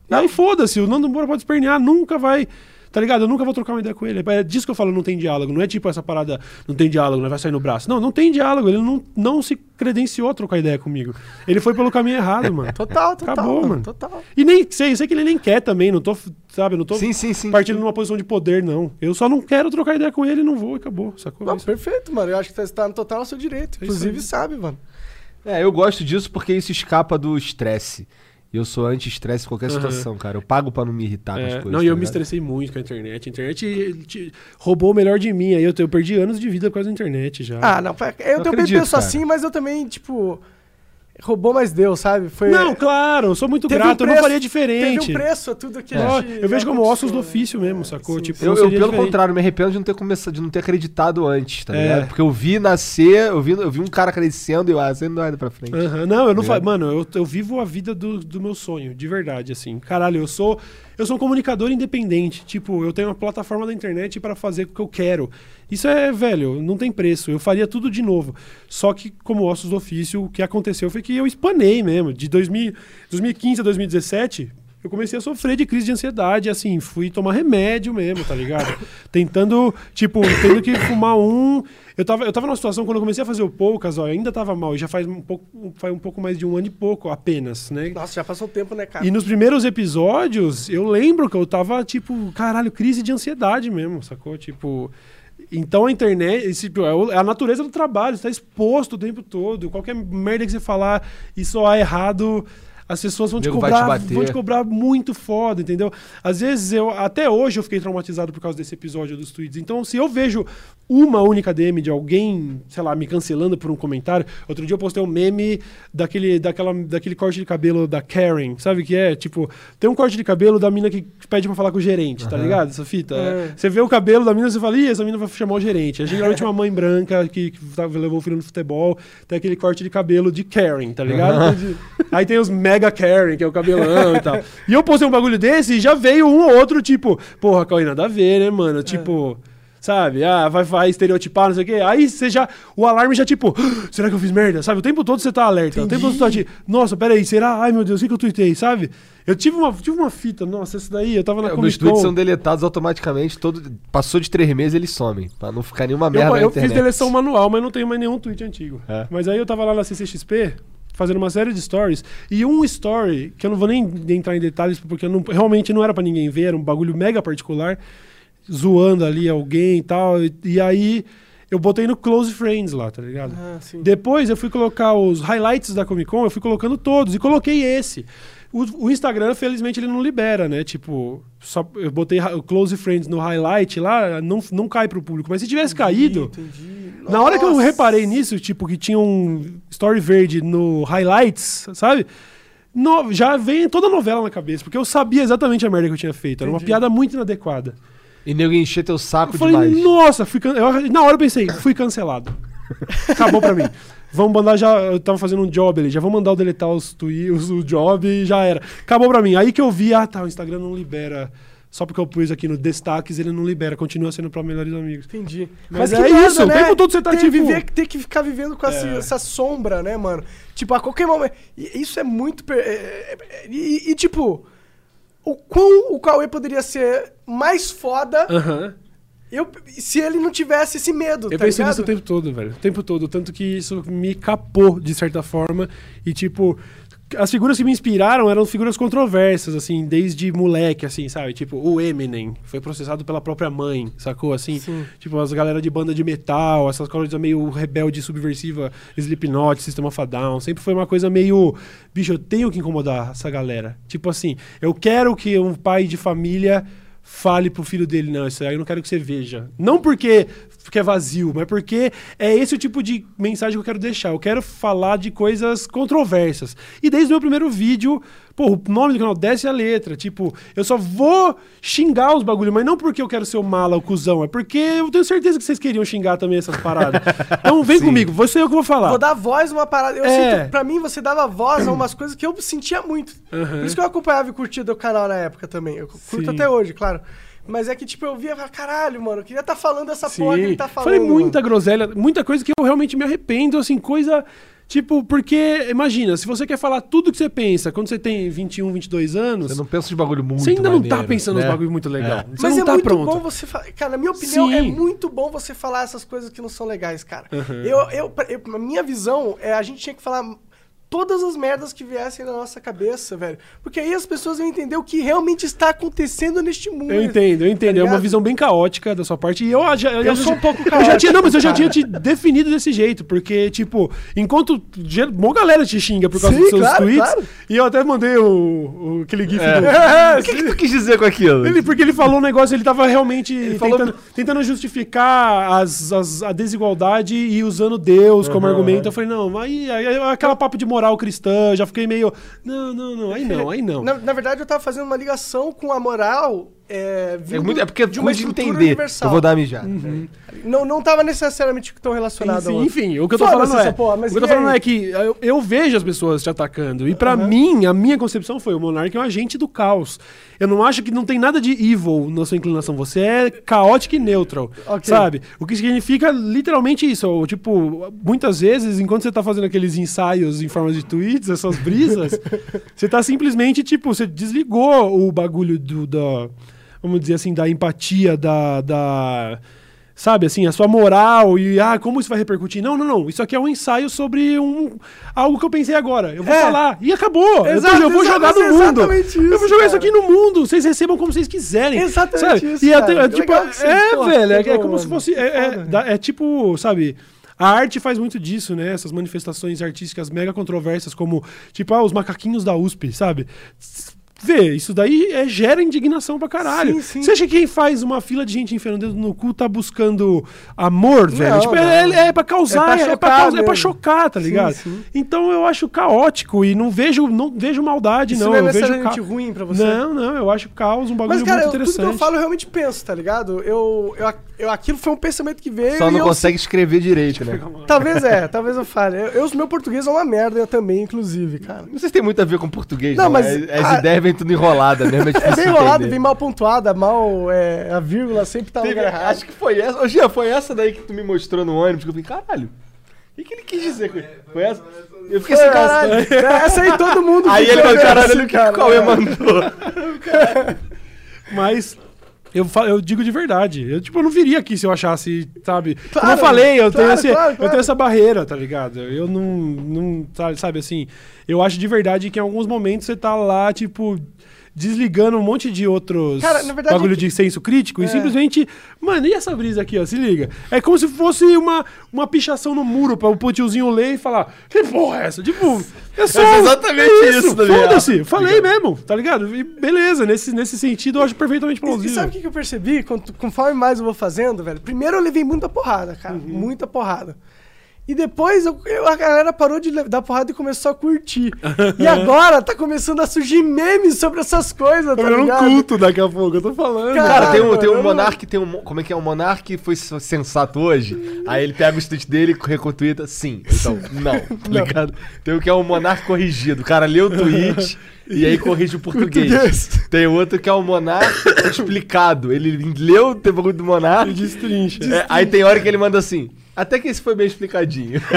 Speaker 2: E aí foda-se, o Nando Moura pode espernear, nunca vai. Tá ligado? Eu nunca vou trocar uma ideia com ele. É disso que eu falo, não tem diálogo. Não é tipo essa parada, não tem diálogo, não vai sair no braço. Não, não tem diálogo. Ele não, não se credenciou a trocar ideia comigo. Ele foi pelo caminho errado, mano.
Speaker 3: Total, total.
Speaker 2: Acabou, mano.
Speaker 3: Total.
Speaker 2: E nem sei, sei que ele nem quer também, não tô, sabe, não tô
Speaker 1: Sim, sim, sim.
Speaker 2: partindo numa posição de poder, não. Eu só não quero trocar ideia com ele, não vou, e acabou, sacou?
Speaker 3: Não,
Speaker 2: Isso.
Speaker 3: perfeito, mano. Eu acho que você tá no total no seu direito.
Speaker 2: É
Speaker 3: Inclusive, sabe, mano.
Speaker 1: É, eu gosto disso porque isso escapa do estresse. E eu sou anti-estresse em qualquer
Speaker 2: Aham.
Speaker 1: situação, cara. Eu pago pra não me irritar com as
Speaker 2: É,
Speaker 1: coisas.
Speaker 2: não, e eu
Speaker 1: tá
Speaker 2: me estressei muito com a internet. A internet te- roubou o melhor de mim. Aí eu, eu perdi anos de vida por causa da internet já.
Speaker 3: Ah, não. Eu também
Speaker 1: acredito,
Speaker 3: penso
Speaker 1: cara.
Speaker 3: assim, mas eu também, tipo. Roubou, mas deu, sabe? Foi,
Speaker 2: não, claro, eu sou muito
Speaker 3: Teve
Speaker 2: grato,
Speaker 3: um
Speaker 2: eu não
Speaker 3: preço-
Speaker 2: faria diferente.
Speaker 3: Teve um preço a tudo que
Speaker 2: Ó,
Speaker 3: a gente.
Speaker 2: eu vejo como ossos do ofício
Speaker 3: né?
Speaker 2: mesmo, sacou?
Speaker 3: sim,
Speaker 2: tipo,
Speaker 3: sim.
Speaker 1: Eu,
Speaker 2: não
Speaker 1: eu, pelo
Speaker 2: diferente.
Speaker 1: contrário, me arrependo de não ter começado, de não ter acreditado antes, tá
Speaker 2: É.
Speaker 1: ligado? Porque eu vi nascer, eu vi, eu vi um cara crescendo e eu, ah, você não vai pra frente.
Speaker 2: Aham, Não, eu não
Speaker 1: Ligado?
Speaker 2: faço. Mano, eu, eu vivo a vida do, do meu sonho, de verdade, assim. Caralho, eu sou. Eu sou um comunicador independente. Tipo, eu tenho uma plataforma da internet pra fazer o que eu quero. Isso é, velho, não tem preço. Eu faria tudo de novo. Só que, como ossos do ofício, o que aconteceu foi que eu espanei mesmo. De 2000, 2015 a 2017, eu comecei a sofrer de crise de ansiedade, assim, fui tomar remédio mesmo, tá ligado? Tentando, tipo, tendo que fumar um. Eu tava, eu tava numa situação, quando eu comecei a fazer o poucas, ó, eu ainda tava mal, e já faz um pouco, faz um pouco mais de um ano e pouco apenas, né?
Speaker 3: Nossa, já passou tempo, né, cara?
Speaker 2: E nos primeiros episódios, eu lembro que eu tava, tipo, caralho, crise de ansiedade mesmo, sacou? Tipo. Então a internet, esse, tipo, é é a natureza do trabalho, você tá exposto o tempo todo. Qualquer merda que você falar e soar errado, as pessoas vão te
Speaker 1: te
Speaker 2: cobrar,
Speaker 1: bater.
Speaker 2: vão te cobrar muito foda, entendeu? Às vezes eu, até hoje eu fiquei traumatizado por causa desse episódio dos tweets. Então, se eu vejo uma única DM de alguém, sei lá, me cancelando por um comentário, outro dia eu postei um meme daquele, daquela, daquele corte de cabelo da Karen, sabe o que é? Tipo, tem um corte de cabelo da mina que pede pra falar com o gerente, tá ligado? Essa fita.
Speaker 3: É.
Speaker 2: Você vê o cabelo da mina e você fala, ih, essa mina vai chamar o gerente. Gente geralmente é uma mãe branca que, que tá- levou o filho no futebol, tem aquele corte de cabelo de Karen, tá ligado? Aí tem os Mega Karen, que é o cabelão e tal. E eu postei um bagulho desse e já veio um ou outro, tipo, porra, Cauê, nada a ver, né, mano? Tipo. Sabe? Ah, vai, vai estereotipar, não sei o quê. Aí você já. O alarme já, tipo, "Ah, será que eu fiz merda? Sabe? O tempo todo você tá alerta. O tempo todo você tá de. Nossa, peraí, será? Ai, meu Deus, o que, que eu tuitei, sabe? Eu tive uma, tive uma fita, nossa, essa daí, eu tava na
Speaker 1: É,
Speaker 2: Comic
Speaker 1: meus tweets são deletados automaticamente. Todo, passou de três meses, eles somem. Pra não ficar nenhuma merda
Speaker 2: Eu,
Speaker 1: na
Speaker 2: eu
Speaker 1: internet.
Speaker 2: fiz deleção manual, mas não tenho mais nenhum tweet antigo.
Speaker 1: É.
Speaker 2: Mas aí eu tava lá na CCXP, fazendo uma série de stories, e um story, que eu não vou nem entrar em detalhes, porque eu não- realmente não era pra ninguém ver, era um bagulho mega particular, zoando ali alguém e tal, e, e aí eu botei no Close Friends lá, tá ligado?
Speaker 3: Ah.
Speaker 2: Depois eu fui colocar os highlights da Comic Con, eu fui colocando todos e coloquei esse. O, o Instagram, felizmente, ele não libera, né? Tipo, só, eu botei Close Friends no highlight lá, não, não cai pro público. Mas se tivesse caído,
Speaker 3: Entendi.
Speaker 2: na hora que eu reparei nisso, tipo, que tinha um story verde no highlights, sabe? No- já vem toda a novela na cabeça, porque eu sabia exatamente a merda que eu tinha feito. Era uma
Speaker 3: Entendi.
Speaker 2: piada muito inadequada.
Speaker 1: E nego encher teu saco
Speaker 2: Eu falei,
Speaker 1: demais.
Speaker 2: nossa, fui can... eu, na hora eu pensei, fui cancelado. Acabou pra mim. Vamos mandar já. Eu tava fazendo um job ali, já vou mandar eu deletar os tweets, o job e já era. Acabou pra mim. Aí que eu vi, ah tá, o Instagram não libera. Só porque eu pus aqui no destaques, ele não libera, continua sendo pra melhores amigos.
Speaker 3: Entendi.
Speaker 2: Mas é isso, o tempo todo você tá,
Speaker 3: tem
Speaker 2: tipo-
Speaker 3: Viver, tem que ficar vivendo com essa,
Speaker 2: É.
Speaker 3: essa sombra, né, mano? Tipo, a qualquer momento. e Isso é muito. per- é, é, E, e, tipo, o quão o Cauê poderia ser mais foda
Speaker 2: Aham.
Speaker 3: Eu, se ele não tivesse esse medo,
Speaker 2: Eu
Speaker 3: tá
Speaker 2: pensei
Speaker 3: ligado?
Speaker 2: nisso o tempo todo, velho. O tempo todo. Tanto que isso me capou, de certa forma. E, tipo, as figuras que me inspiraram eram figuras controversas, assim, desde moleque, assim, sabe? Tipo, o Eminem foi processado pela própria mãe, sacou? Assim,
Speaker 3: Sim.
Speaker 2: tipo, as galera de banda de metal, essas coisas meio rebelde, subversiva, Slipknot, System of a Down. Sempre foi uma coisa meio. Bicho, eu tenho que incomodar essa galera. Tipo assim, eu quero que um pai de família fale pro filho dele, não, isso aí eu não quero que você veja. Não porque, porque é vazio, mas porque é esse o tipo de mensagem que eu quero deixar. Eu quero falar de coisas controversas. E desde o meu primeiro vídeo, pô, o nome do canal desce a letra. Tipo, eu só vou xingar os bagulhos, mas não porque eu quero ser o mala, o cuzão, é porque eu tenho certeza que vocês queriam xingar também essas paradas. então vem comigo, você é o que eu vou falar.
Speaker 3: Vou dar voz a uma parada. Eu
Speaker 2: É.
Speaker 3: sinto, pra mim, você dava voz a umas coisas que eu sentia muito. Por isso que eu acompanhava e curtia o canal na época também. Eu curto
Speaker 2: Sim.
Speaker 3: até hoje, claro. Mas é que, tipo, eu via e falava, caralho, mano, eu queria estar falando essa
Speaker 2: Sim.
Speaker 3: porra que ele tá falando.
Speaker 2: Falei muita
Speaker 3: mano.
Speaker 2: groselha, muita coisa que eu realmente me arrependo, assim, coisa. Tipo, porque, imagina, se você quer falar tudo que você pensa quando você tem 21, 22 anos,
Speaker 1: Você não pensa de bagulho muito
Speaker 2: você ainda não tá pensando nos
Speaker 1: né?
Speaker 2: bagulho muito legal.
Speaker 1: É.
Speaker 2: Você
Speaker 3: Mas
Speaker 2: não
Speaker 3: é
Speaker 2: tá
Speaker 3: muito
Speaker 2: pronto.
Speaker 3: bom você falar. Cara, na minha opinião, é
Speaker 2: Sim.
Speaker 3: muito bom você falar essas coisas que não são legais, cara.
Speaker 2: Uhum.
Speaker 3: Eu, eu, eu, a minha visão é a gente tinha que falar todas as merdas que viessem na nossa cabeça, velho. Porque aí as pessoas vão entender o que realmente está acontecendo neste mundo.
Speaker 2: Eu entendo, eu entendo. é uma visão bem caótica da sua parte. E eu já. Eu,
Speaker 3: sou
Speaker 2: já-
Speaker 3: um pouco
Speaker 2: Eu já
Speaker 3: caótico,
Speaker 2: tinha, não, mas eu já tinha te definido desse jeito. Porque, tipo, enquanto. Mó galera te xinga por causa
Speaker 3: Sim,
Speaker 2: dos seus
Speaker 3: claro,
Speaker 2: tweets.
Speaker 3: claro.
Speaker 2: E eu até mandei o, o- aquele gif do.
Speaker 1: É. O que, que tu quis dizer com aquilo?
Speaker 2: Ele, porque ele falou um negócio, ele tava realmente
Speaker 1: falou-
Speaker 2: tentando, tentando justificar as, as- a desigualdade e usando Deus como argumento. Eu falei, não, aí, aí, aí aquela papo de moral cristã, já fiquei meio. Não, não, não, aí não, aí não.
Speaker 3: Na, na verdade, eu tava fazendo uma ligação com a moral. É,
Speaker 1: É, muito, é porque é
Speaker 3: de uma estrutura
Speaker 1: entender.
Speaker 3: universal.
Speaker 1: Eu vou dar mijada.
Speaker 3: Não, não tava necessariamente tão relacionado ao outro.
Speaker 2: enfim, o que eu tô
Speaker 3: Foda-se
Speaker 2: falando é,
Speaker 3: essa porra, mas
Speaker 2: o que eu tô
Speaker 3: e
Speaker 2: falando
Speaker 3: aí?
Speaker 2: é que eu, eu vejo as pessoas te atacando e pra mim a minha concepção foi o Monark é um agente do caos. Eu não acho que não tem nada de evil na sua inclinação. Você é caótico e neutral,
Speaker 3: Ok.
Speaker 2: sabe? O que significa literalmente isso. ou, Tipo, muitas vezes enquanto você tá fazendo aqueles ensaios em forma de tweets, essas brisas, você tá simplesmente tipo, você desligou o bagulho do da vamos dizer assim, da empatia, da, da sabe, assim, a sua moral e ah, como isso vai repercutir? Não, não, não. Isso aqui é um ensaio sobre um algo que eu pensei agora. Eu vou
Speaker 3: É.
Speaker 2: falar e acabou.
Speaker 3: Exato,
Speaker 2: eu, eu vou jogar no
Speaker 3: é
Speaker 2: mundo.
Speaker 3: exatamente
Speaker 2: eu vou
Speaker 3: isso,
Speaker 2: jogar isso
Speaker 3: cara.
Speaker 2: aqui no mundo. Vocês recebam como vocês quiserem.
Speaker 3: Exatamente
Speaker 2: sabe?
Speaker 3: isso,
Speaker 2: E até,
Speaker 3: Que
Speaker 2: tipo,
Speaker 3: legal que você-
Speaker 2: é,
Speaker 3: pô,
Speaker 2: velho, é, é como se
Speaker 3: mano.
Speaker 2: fosse é, é,
Speaker 3: Foda.
Speaker 2: da- é tipo, sabe, a arte faz muito disso, né? Essas manifestações artísticas mega controversas, como, tipo, ah, os macaquinhos da USP, sabe? Vê, isso daí é, gera indignação pra caralho.
Speaker 3: Sim, sim.
Speaker 2: Você acha que quem faz uma fila de gente enfiando o dedo no cu tá buscando amor, velho?
Speaker 3: Não,
Speaker 2: tipo,
Speaker 3: não.
Speaker 2: é, é, é pra causar,
Speaker 3: É
Speaker 2: é
Speaker 3: pra
Speaker 2: pra,
Speaker 3: chocar
Speaker 2: causar, é pra chocar, tá ligado?
Speaker 3: sim.
Speaker 2: Então eu acho caótico e não vejo, não vejo maldade,
Speaker 3: Isso
Speaker 2: não.
Speaker 3: não é
Speaker 2: eu vejo ca-
Speaker 3: ruim pra você?
Speaker 2: Não, não, eu acho caos um bagulho
Speaker 3: Mas, cara,
Speaker 2: muito
Speaker 3: eu, tudo que
Speaker 2: interessante.
Speaker 3: eu falo eu realmente penso, tá ligado? Eu, eu, eu- aquilo foi um pensamento que veio.
Speaker 1: Só
Speaker 3: e
Speaker 1: não
Speaker 3: eu-
Speaker 1: consegue escrever direito, né?
Speaker 3: Talvez é, talvez eu fale. Eu, eu- o meu português é uma merda, eu também, inclusive, cara.
Speaker 1: Não sei se tem muito a ver com português,
Speaker 3: Não,
Speaker 1: não.
Speaker 3: mas,
Speaker 1: É- As
Speaker 3: ah,
Speaker 1: ideias vêm tudo enroladas mesmo. É,
Speaker 3: É
Speaker 1: difícil
Speaker 3: bem
Speaker 1: entender.
Speaker 3: bem mal pontuada, mal. é, a vírgula sempre tá no
Speaker 1: Teve-
Speaker 3: lugar errado.
Speaker 1: acho que foi essa. Ô, Gia, foi essa daí que tu me mostrou no ônibus que eu falei, caralho. O que, que ele quis dizer com isso? Foi essa? Eu fiquei
Speaker 3: Foi
Speaker 1: assim, caralho.
Speaker 3: essa, é, aí todo mundo.
Speaker 1: Aí ele falou, caralho, olha o que
Speaker 3: cara.
Speaker 1: o Cauê mandou.
Speaker 2: Mas eu, fa- eu digo de verdade. Eu, tipo, eu não viria aqui se eu achasse, sabe? Como
Speaker 3: Claro,
Speaker 2: eu falei, eu, tenho
Speaker 3: claro,
Speaker 2: esse-
Speaker 3: claro,
Speaker 2: eu tenho essa barreira, tá ligado? Eu não, não sabe assim, eu acho de verdade que em alguns momentos você tá lá, tipo, desligando um monte de outros
Speaker 3: Cara, na verdade
Speaker 2: bagulho
Speaker 3: é que-
Speaker 2: de senso crítico e
Speaker 3: É.
Speaker 2: simplesmente, mano, e essa brisa aqui, ó, se liga. É como se fosse uma, uma pichação no muro pra o tiozinho ler e falar, que porra é essa? Tipo, é só
Speaker 1: É exatamente
Speaker 2: é
Speaker 1: isso, Daniel.
Speaker 2: Foda-se, falei mesmo, tá ligado? E beleza, nesse, nesse sentido eu acho perfeitamente
Speaker 3: E, e
Speaker 2: plausível.
Speaker 3: sabe o que, que eu percebi? Quanto- Conforme mais eu vou fazendo, velho. Primeiro eu levei muita porrada, cara.
Speaker 2: Uhum.
Speaker 3: Muita porrada. E depois eu- eu- a galera parou de dar porrada e começou a curtir. e agora tá começando a surgir memes sobre essas coisas,
Speaker 2: Tá
Speaker 3: tá
Speaker 2: virando um
Speaker 3: ligado?
Speaker 2: culto daqui a pouco, eu tô falando.
Speaker 3: Cara,
Speaker 1: Cara, tem um, tem um
Speaker 3: eu-
Speaker 1: monarca, tem um. mo- Como é que é? Um monarca foi sensato hoje. Aí ele pega o tweet dele e recontuita sim. Então, não, tá ligado? Tem o que é um monarca corrigido. O cara lê o tweet e aí corrige o português.
Speaker 3: Português.
Speaker 1: Tem outro que é o monarca explicado. Ele leu o bagulho do monarca.
Speaker 2: E destrincha.
Speaker 1: É, aí tem hora que ele manda assim. Até que esse foi bem explicadinho.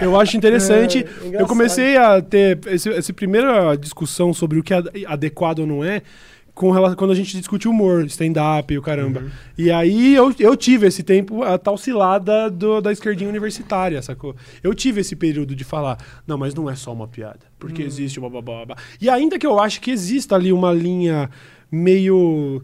Speaker 2: Eu acho interessante.
Speaker 3: É,
Speaker 2: eu comecei a ter essa primeira discussão sobre o que é adequado ou não é. com rela- quando a gente discute humor, stand-up e o caramba. E aí eu, eu tive esse tempo, a tal cilada do- da esquerdinha universitária, sacou? Eu tive esse período de falar, não, mas não é só uma piada, porque existe uma babá. E ainda que eu acho que exista ali uma linha meio.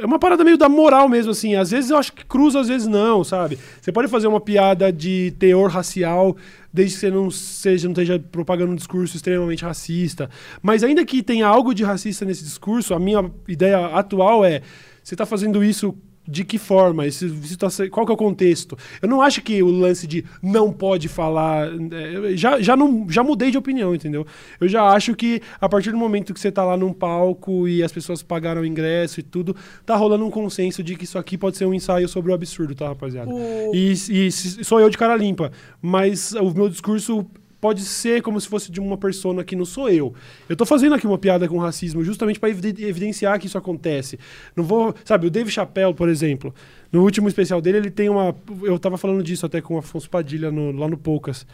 Speaker 2: É uma parada meio da moral mesmo, assim. Às vezes eu acho que cruza, às vezes não, sabe? Você pode fazer uma piada de teor racial, desde que você não seja, não esteja propagando um discurso extremamente racista. Mas ainda que tenha algo de racista nesse discurso, a minha ideia atual é: você está fazendo isso de que forma? Esse- se- qual que é o contexto? Eu não acho que o lance de não pode falar. é, já, já, não, já mudei de opinião, entendeu? Eu já acho que a partir do momento que você tá lá num palco e as pessoas pagaram o ingresso e tudo, tá rolando um consenso de que isso aqui pode ser um ensaio sobre o absurdo, tá, rapaziada?
Speaker 3: O-
Speaker 2: E, e sou eu de cara limpa. Mas o meu discurso pode ser como se fosse de uma persona que não sou eu. Eu tô fazendo aqui uma piada com racismo justamente para evidenciar que isso acontece. Não vou, sabe, o Dave Chappelle, por exemplo, no último especial dele, ele tem uma, eu tava falando disso até com o Afonso Padilha no- lá no Poucas.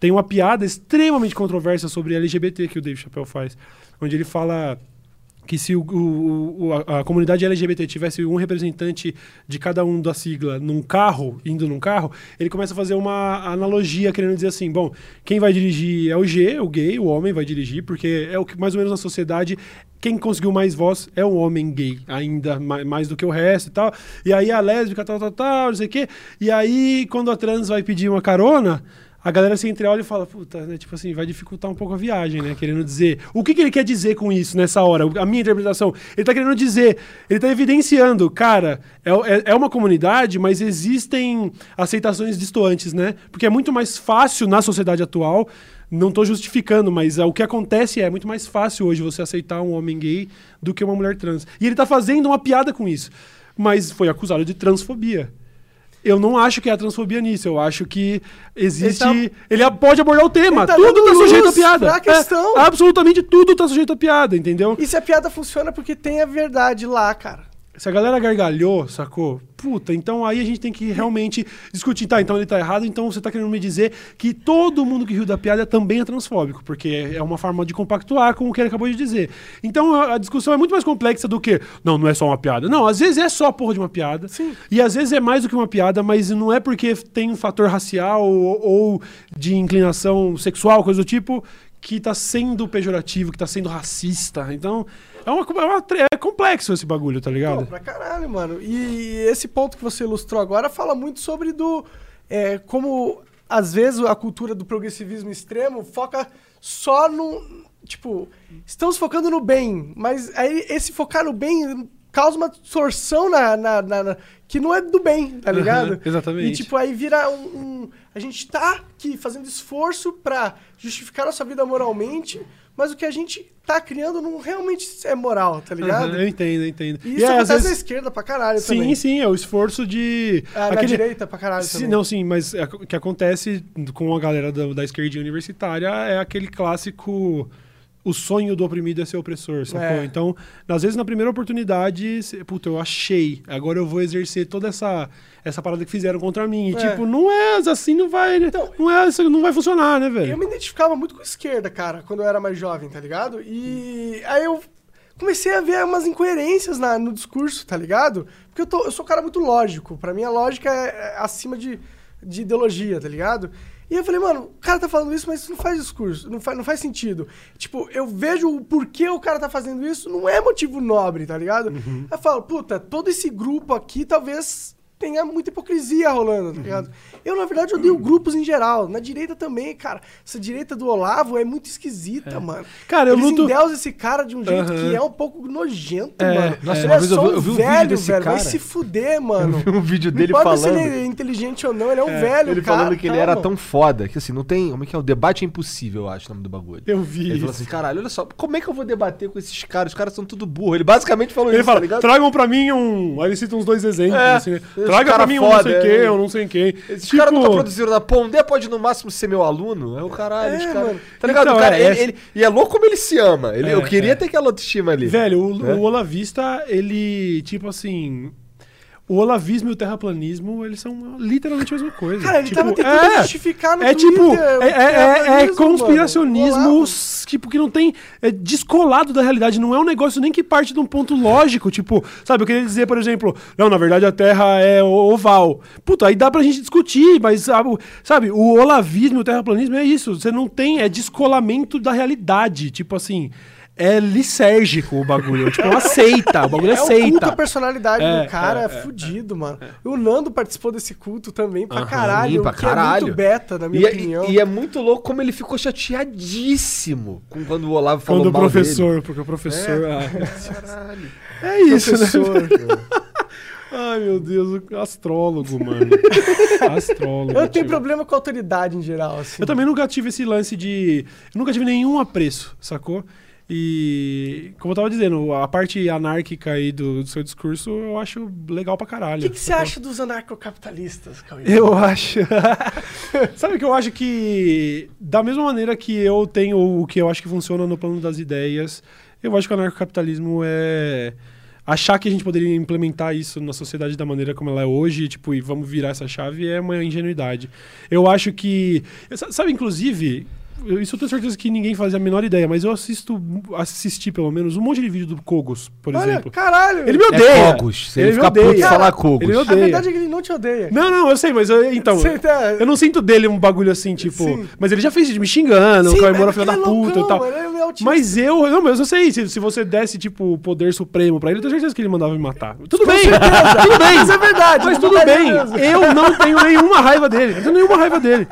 Speaker 2: Tem uma piada extremamente controversa sobre LGBT que o Dave Chappelle faz, onde ele fala que se o, o- a, a comunidade LGBT tivesse um representante de cada um da sigla num carro, indo num carro, ele começa a fazer uma analogia querendo dizer assim, bom, quem vai dirigir é o G, o gay, o homem vai dirigir, porque é o que mais ou menos na sociedade quem conseguiu mais voz é o homem gay, ainda mais, mais do que o resto e tal. E aí a lésbica, tal, tal, tal, não sei o quê. E aí, quando a trans vai pedir uma carona, a galera se entreolha e fala, puta, né? Tipo assim, vai dificultar um pouco a viagem, né? Querendo dizer. O que, que ele quer dizer com isso nessa hora? A minha interpretação. Ele tá querendo dizer, ele tá evidenciando, cara, é, é, é uma comunidade, mas existem aceitações distoantes, né? Porque é muito mais fácil na sociedade atual. Não tô justificando, mas ah, o que acontece é, é muito mais fácil hoje você aceitar um homem gay do que uma mulher trans. E ele tá fazendo uma piada com isso. Mas foi acusado de transfobia. Eu não acho que é a transfobia nisso. Eu acho que existe. Ele,
Speaker 3: Ele tá-
Speaker 2: pode abordar o tema.
Speaker 3: Ele tá
Speaker 2: tudo tá sujeito a piada.
Speaker 3: pra questão.
Speaker 2: É, absolutamente tudo tá sujeito a piada, entendeu?
Speaker 3: E se a piada funciona é porque tem a verdade lá, cara.
Speaker 2: Se a galera gargalhou, sacou? Puta, então aí a gente tem que realmente discutir. Tá, então ele tá errado, então você tá querendo me dizer que todo mundo que riu da piada também é transfóbico, porque é uma forma de compactuar com o que ele acabou de dizer. Então a, discussão é muito mais complexa do que, não, não é só uma piada. Não, às vezes é só a porra de uma piada.
Speaker 3: Sim.
Speaker 2: E às vezes é mais do que uma piada, mas não é porque tem um fator racial ou, ou de inclinação sexual, coisa do tipo, que tá sendo pejorativo, que tá sendo racista. Então, é, uma, é, uma é complexo esse bagulho, tá ligado?
Speaker 3: Pô, pra caralho, mano. E esse ponto que você ilustrou agora fala muito sobre do. é, como, às vezes, a cultura do progressivismo extremo foca só no. Tipo, estamos focando no bem, mas aí esse focar no bem causa uma distorção na, na- na- na- que não é do bem, tá ligado?
Speaker 2: Exatamente.
Speaker 3: E tipo, aí vira um, um- A gente tá aqui fazendo esforço pra justificar nossa vida moralmente, mas o que a gente tá criando não realmente é moral, tá ligado?
Speaker 2: Aham, eu entendo, eu entendo.
Speaker 3: E isso
Speaker 2: é,
Speaker 3: acontece
Speaker 2: vezes-
Speaker 3: na esquerda pra caralho
Speaker 2: Sim,
Speaker 3: também.
Speaker 2: sim, é o esforço de.
Speaker 3: Ah, na direita pra caralho
Speaker 2: Sim,
Speaker 3: também.
Speaker 2: não, sim, mas é, o que acontece com a galera da, da esquerdinha universitária é aquele clássico. O sonho do oprimido é ser opressor, sacou?
Speaker 3: É.
Speaker 2: Então, às vezes, na primeira oportunidade, puta, eu achei, agora eu vou exercer toda essa, essa parada que fizeram contra mim. E,
Speaker 3: É.
Speaker 2: tipo, não é assim, não vai.
Speaker 3: Então,
Speaker 2: não, é, isso não vai funcionar, né,
Speaker 3: Eu
Speaker 2: velho?
Speaker 3: me identificava muito com esquerda, cara, quando eu era mais jovem, tá ligado? E aí eu comecei a ver umas incoerências na- no discurso, tá ligado? Porque eu, tô- eu sou um cara muito lógico. Pra mim, a lógica é, é acima de, de ideologia, tá ligado? E eu falei, mano, o cara tá falando isso, mas isso não faz discurso, não faz, não faz sentido. Tipo, eu vejo o porquê o cara tá fazendo isso, não é motivo nobre, tá ligado?
Speaker 2: Uhum.
Speaker 3: Eu falo, puta, todo esse grupo aqui talvez tenha muita hipocrisia rolando, tá ligado? Eu, na verdade, odeio grupos em geral. Na direita também, cara. Essa direita do Olavo é muito esquisita, mano.
Speaker 2: Cara, eu
Speaker 3: Eles
Speaker 2: luto-
Speaker 3: endeusam esse cara de um jeito que é um pouco nojento,
Speaker 2: É,
Speaker 3: mano.
Speaker 2: nossa,
Speaker 3: ele
Speaker 1: uma
Speaker 3: é
Speaker 1: vez eu
Speaker 3: só
Speaker 1: vi-
Speaker 3: um
Speaker 1: eu vi um vídeo
Speaker 3: velho,
Speaker 1: desse
Speaker 3: velho. Vai
Speaker 1: cara.
Speaker 3: se fuder, mano.
Speaker 1: um vídeo dele
Speaker 3: não importa se
Speaker 1: falando.
Speaker 3: ele é inteligente ou não, ele é um velho,
Speaker 1: Ele
Speaker 3: cara.
Speaker 1: falando que ele era tão foda, que assim, não tem. Como é que é? O debate é impossível, eu acho, o nome do bagulho.
Speaker 2: Eu vi.
Speaker 1: Ele falou
Speaker 2: isso.
Speaker 1: assim, caralho, olha só, como é que eu vou debater com esses caras? Os caras são tudo burro. Ele basicamente falou
Speaker 2: Ele
Speaker 1: isso,
Speaker 2: fala,
Speaker 1: tá
Speaker 2: tragam pra mim um. Aí ele cita uns dois exemplos,
Speaker 1: É,
Speaker 2: assim, né? Traga pra mim um não sei
Speaker 1: é.
Speaker 2: quem, ou não sei quem.
Speaker 1: Esses
Speaker 2: Tipo,
Speaker 1: caras não estão produzindo nada. Pondé pode no máximo ser meu aluno. É o caralho,
Speaker 3: É,
Speaker 1: os caras. Tá ligado?
Speaker 2: Então,
Speaker 1: cara,
Speaker 2: é,
Speaker 1: ele,
Speaker 2: essa-
Speaker 1: ele- E é louco como ele se ama. Ele,
Speaker 2: É,
Speaker 1: eu queria
Speaker 2: é.
Speaker 1: ter aquela autoestima ali.
Speaker 2: Velho, o,
Speaker 1: né?
Speaker 2: o Olavista, ele, tipo assim. O olavismo e o terraplanismo, eles são literalmente a mesma coisa.
Speaker 3: Cara, ele
Speaker 2: Tipo,
Speaker 3: tava tentando
Speaker 2: é,
Speaker 3: justificar no
Speaker 2: é
Speaker 3: Twitter
Speaker 2: tipo, é, é- é- conspiracionismo, tipo, que não tem, é descolado da realidade, não é um negócio nem que parte de um ponto lógico, tipo, sabe, eu queria dizer, por exemplo, não, na verdade a Terra é oval. Puta, aí dá pra gente discutir, mas, o- sabe, o olavismo e o terraplanismo é isso, você não tem, é descolamento da realidade, tipo assim... É lisérgico o bagulho, tipo, uma seita, o bagulho é,
Speaker 3: É o
Speaker 2: seita.
Speaker 3: culto à personalidade
Speaker 2: É,
Speaker 3: do cara,
Speaker 2: é,
Speaker 3: é, fudido, mano. O Nando participou desse culto também pra caralho,
Speaker 1: pra
Speaker 3: que é
Speaker 1: caralho.
Speaker 3: muito beta, na minha
Speaker 1: E,
Speaker 3: opinião.
Speaker 1: é- e é muito louco como ele ficou chateadíssimo com quando o Olavo falou
Speaker 2: Quando o
Speaker 1: mal
Speaker 2: professor, porque o professor... ah,
Speaker 1: dele. Caralho.
Speaker 2: É isso, né?
Speaker 3: Professor.
Speaker 2: Ai, meu Deus, o astrólogo, mano. astrólogo.
Speaker 3: Eu tenho
Speaker 2: tipo.
Speaker 3: problema com a autoridade em geral, assim.
Speaker 2: Eu também nunca tive esse lance de. Eu nunca tive nenhum apreço, sacou? E, como eu tava dizendo, a parte anárquica aí do, do seu discurso eu acho legal pra
Speaker 3: O
Speaker 2: caralho.
Speaker 3: que, que você acha dos anarcocapitalistas, Cauê?
Speaker 2: Eu acho. Sabe que eu acho que, da mesma maneira que eu tenho o que eu acho que funciona no plano das ideias, eu acho que o anarcocapitalismo é. Achar que a gente poderia implementar isso na sociedade da maneira como ela é hoje, tipo, e vamos virar essa chave é uma ingenuidade. Eu acho que. sa- Sabe, inclusive. Eu- Isso eu tenho certeza que ninguém fazia a menor ideia, mas eu assisto, assisti pelo menos um monte de vídeo do Kogos, por
Speaker 3: Olha,
Speaker 2: exemplo.
Speaker 3: caralho!
Speaker 2: Ele me
Speaker 1: É
Speaker 2: odeia.
Speaker 1: Kogos. Se
Speaker 2: Ele
Speaker 1: ele
Speaker 2: me
Speaker 1: ficar
Speaker 2: odeia.
Speaker 1: puto,
Speaker 2: Cara,
Speaker 1: falar Kogos.
Speaker 2: ele me
Speaker 3: A
Speaker 2: odeia.
Speaker 3: verdade é que ele não te odeia.
Speaker 2: Não, não, eu sei, mas eu, então.
Speaker 3: Tá-
Speaker 2: Eu não sinto dele um bagulho assim, tipo.
Speaker 3: Sim.
Speaker 2: Mas ele já fez de me xingando,
Speaker 3: Sim,
Speaker 2: o
Speaker 3: mas
Speaker 2: Moura filho da
Speaker 3: é
Speaker 2: puta
Speaker 3: loucão,
Speaker 2: e tal.
Speaker 3: é.
Speaker 2: Mas eu, não, mas eu sei, se, se você desse, tipo, o poder supremo pra ele, eu tenho certeza que ele mandava me matar. Tudo bem, tudo bem.
Speaker 3: Mas é verdade,
Speaker 2: Mas
Speaker 3: não
Speaker 2: tudo bem.
Speaker 3: mesmo.
Speaker 2: Eu não tenho nenhuma raiva dele. Eu tenho nenhuma raiva dele.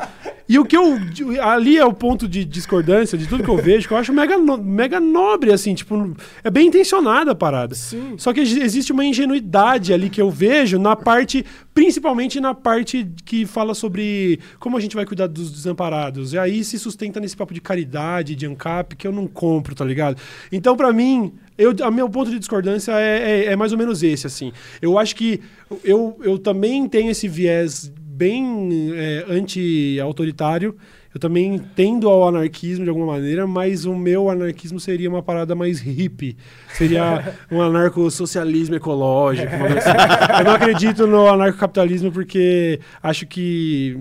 Speaker 2: E o que eu. Ali é o ponto de discordância de tudo que eu vejo, que eu acho mega, no- mega nobre, assim, tipo, é bem intencionada a parada.
Speaker 3: Sim.
Speaker 2: Só que existe uma ingenuidade ali que eu vejo na parte, principalmente na parte que fala sobre como a gente vai cuidar dos desamparados. E aí se sustenta nesse papo de caridade, de ANCAP, que eu não compro, tá ligado? Então, pra mim, eu, a meu ponto de discordância é, é- é mais ou menos esse, assim. Eu acho que eu, eu também tenho esse viés bem é, anti-autoritário. Eu também tendo ao anarquismo de alguma maneira, mas o meu anarquismo seria uma parada mais hippie. Seria um anarcossocialismo ecológico. assim. Eu não acredito no anarcocapitalismo porque acho que,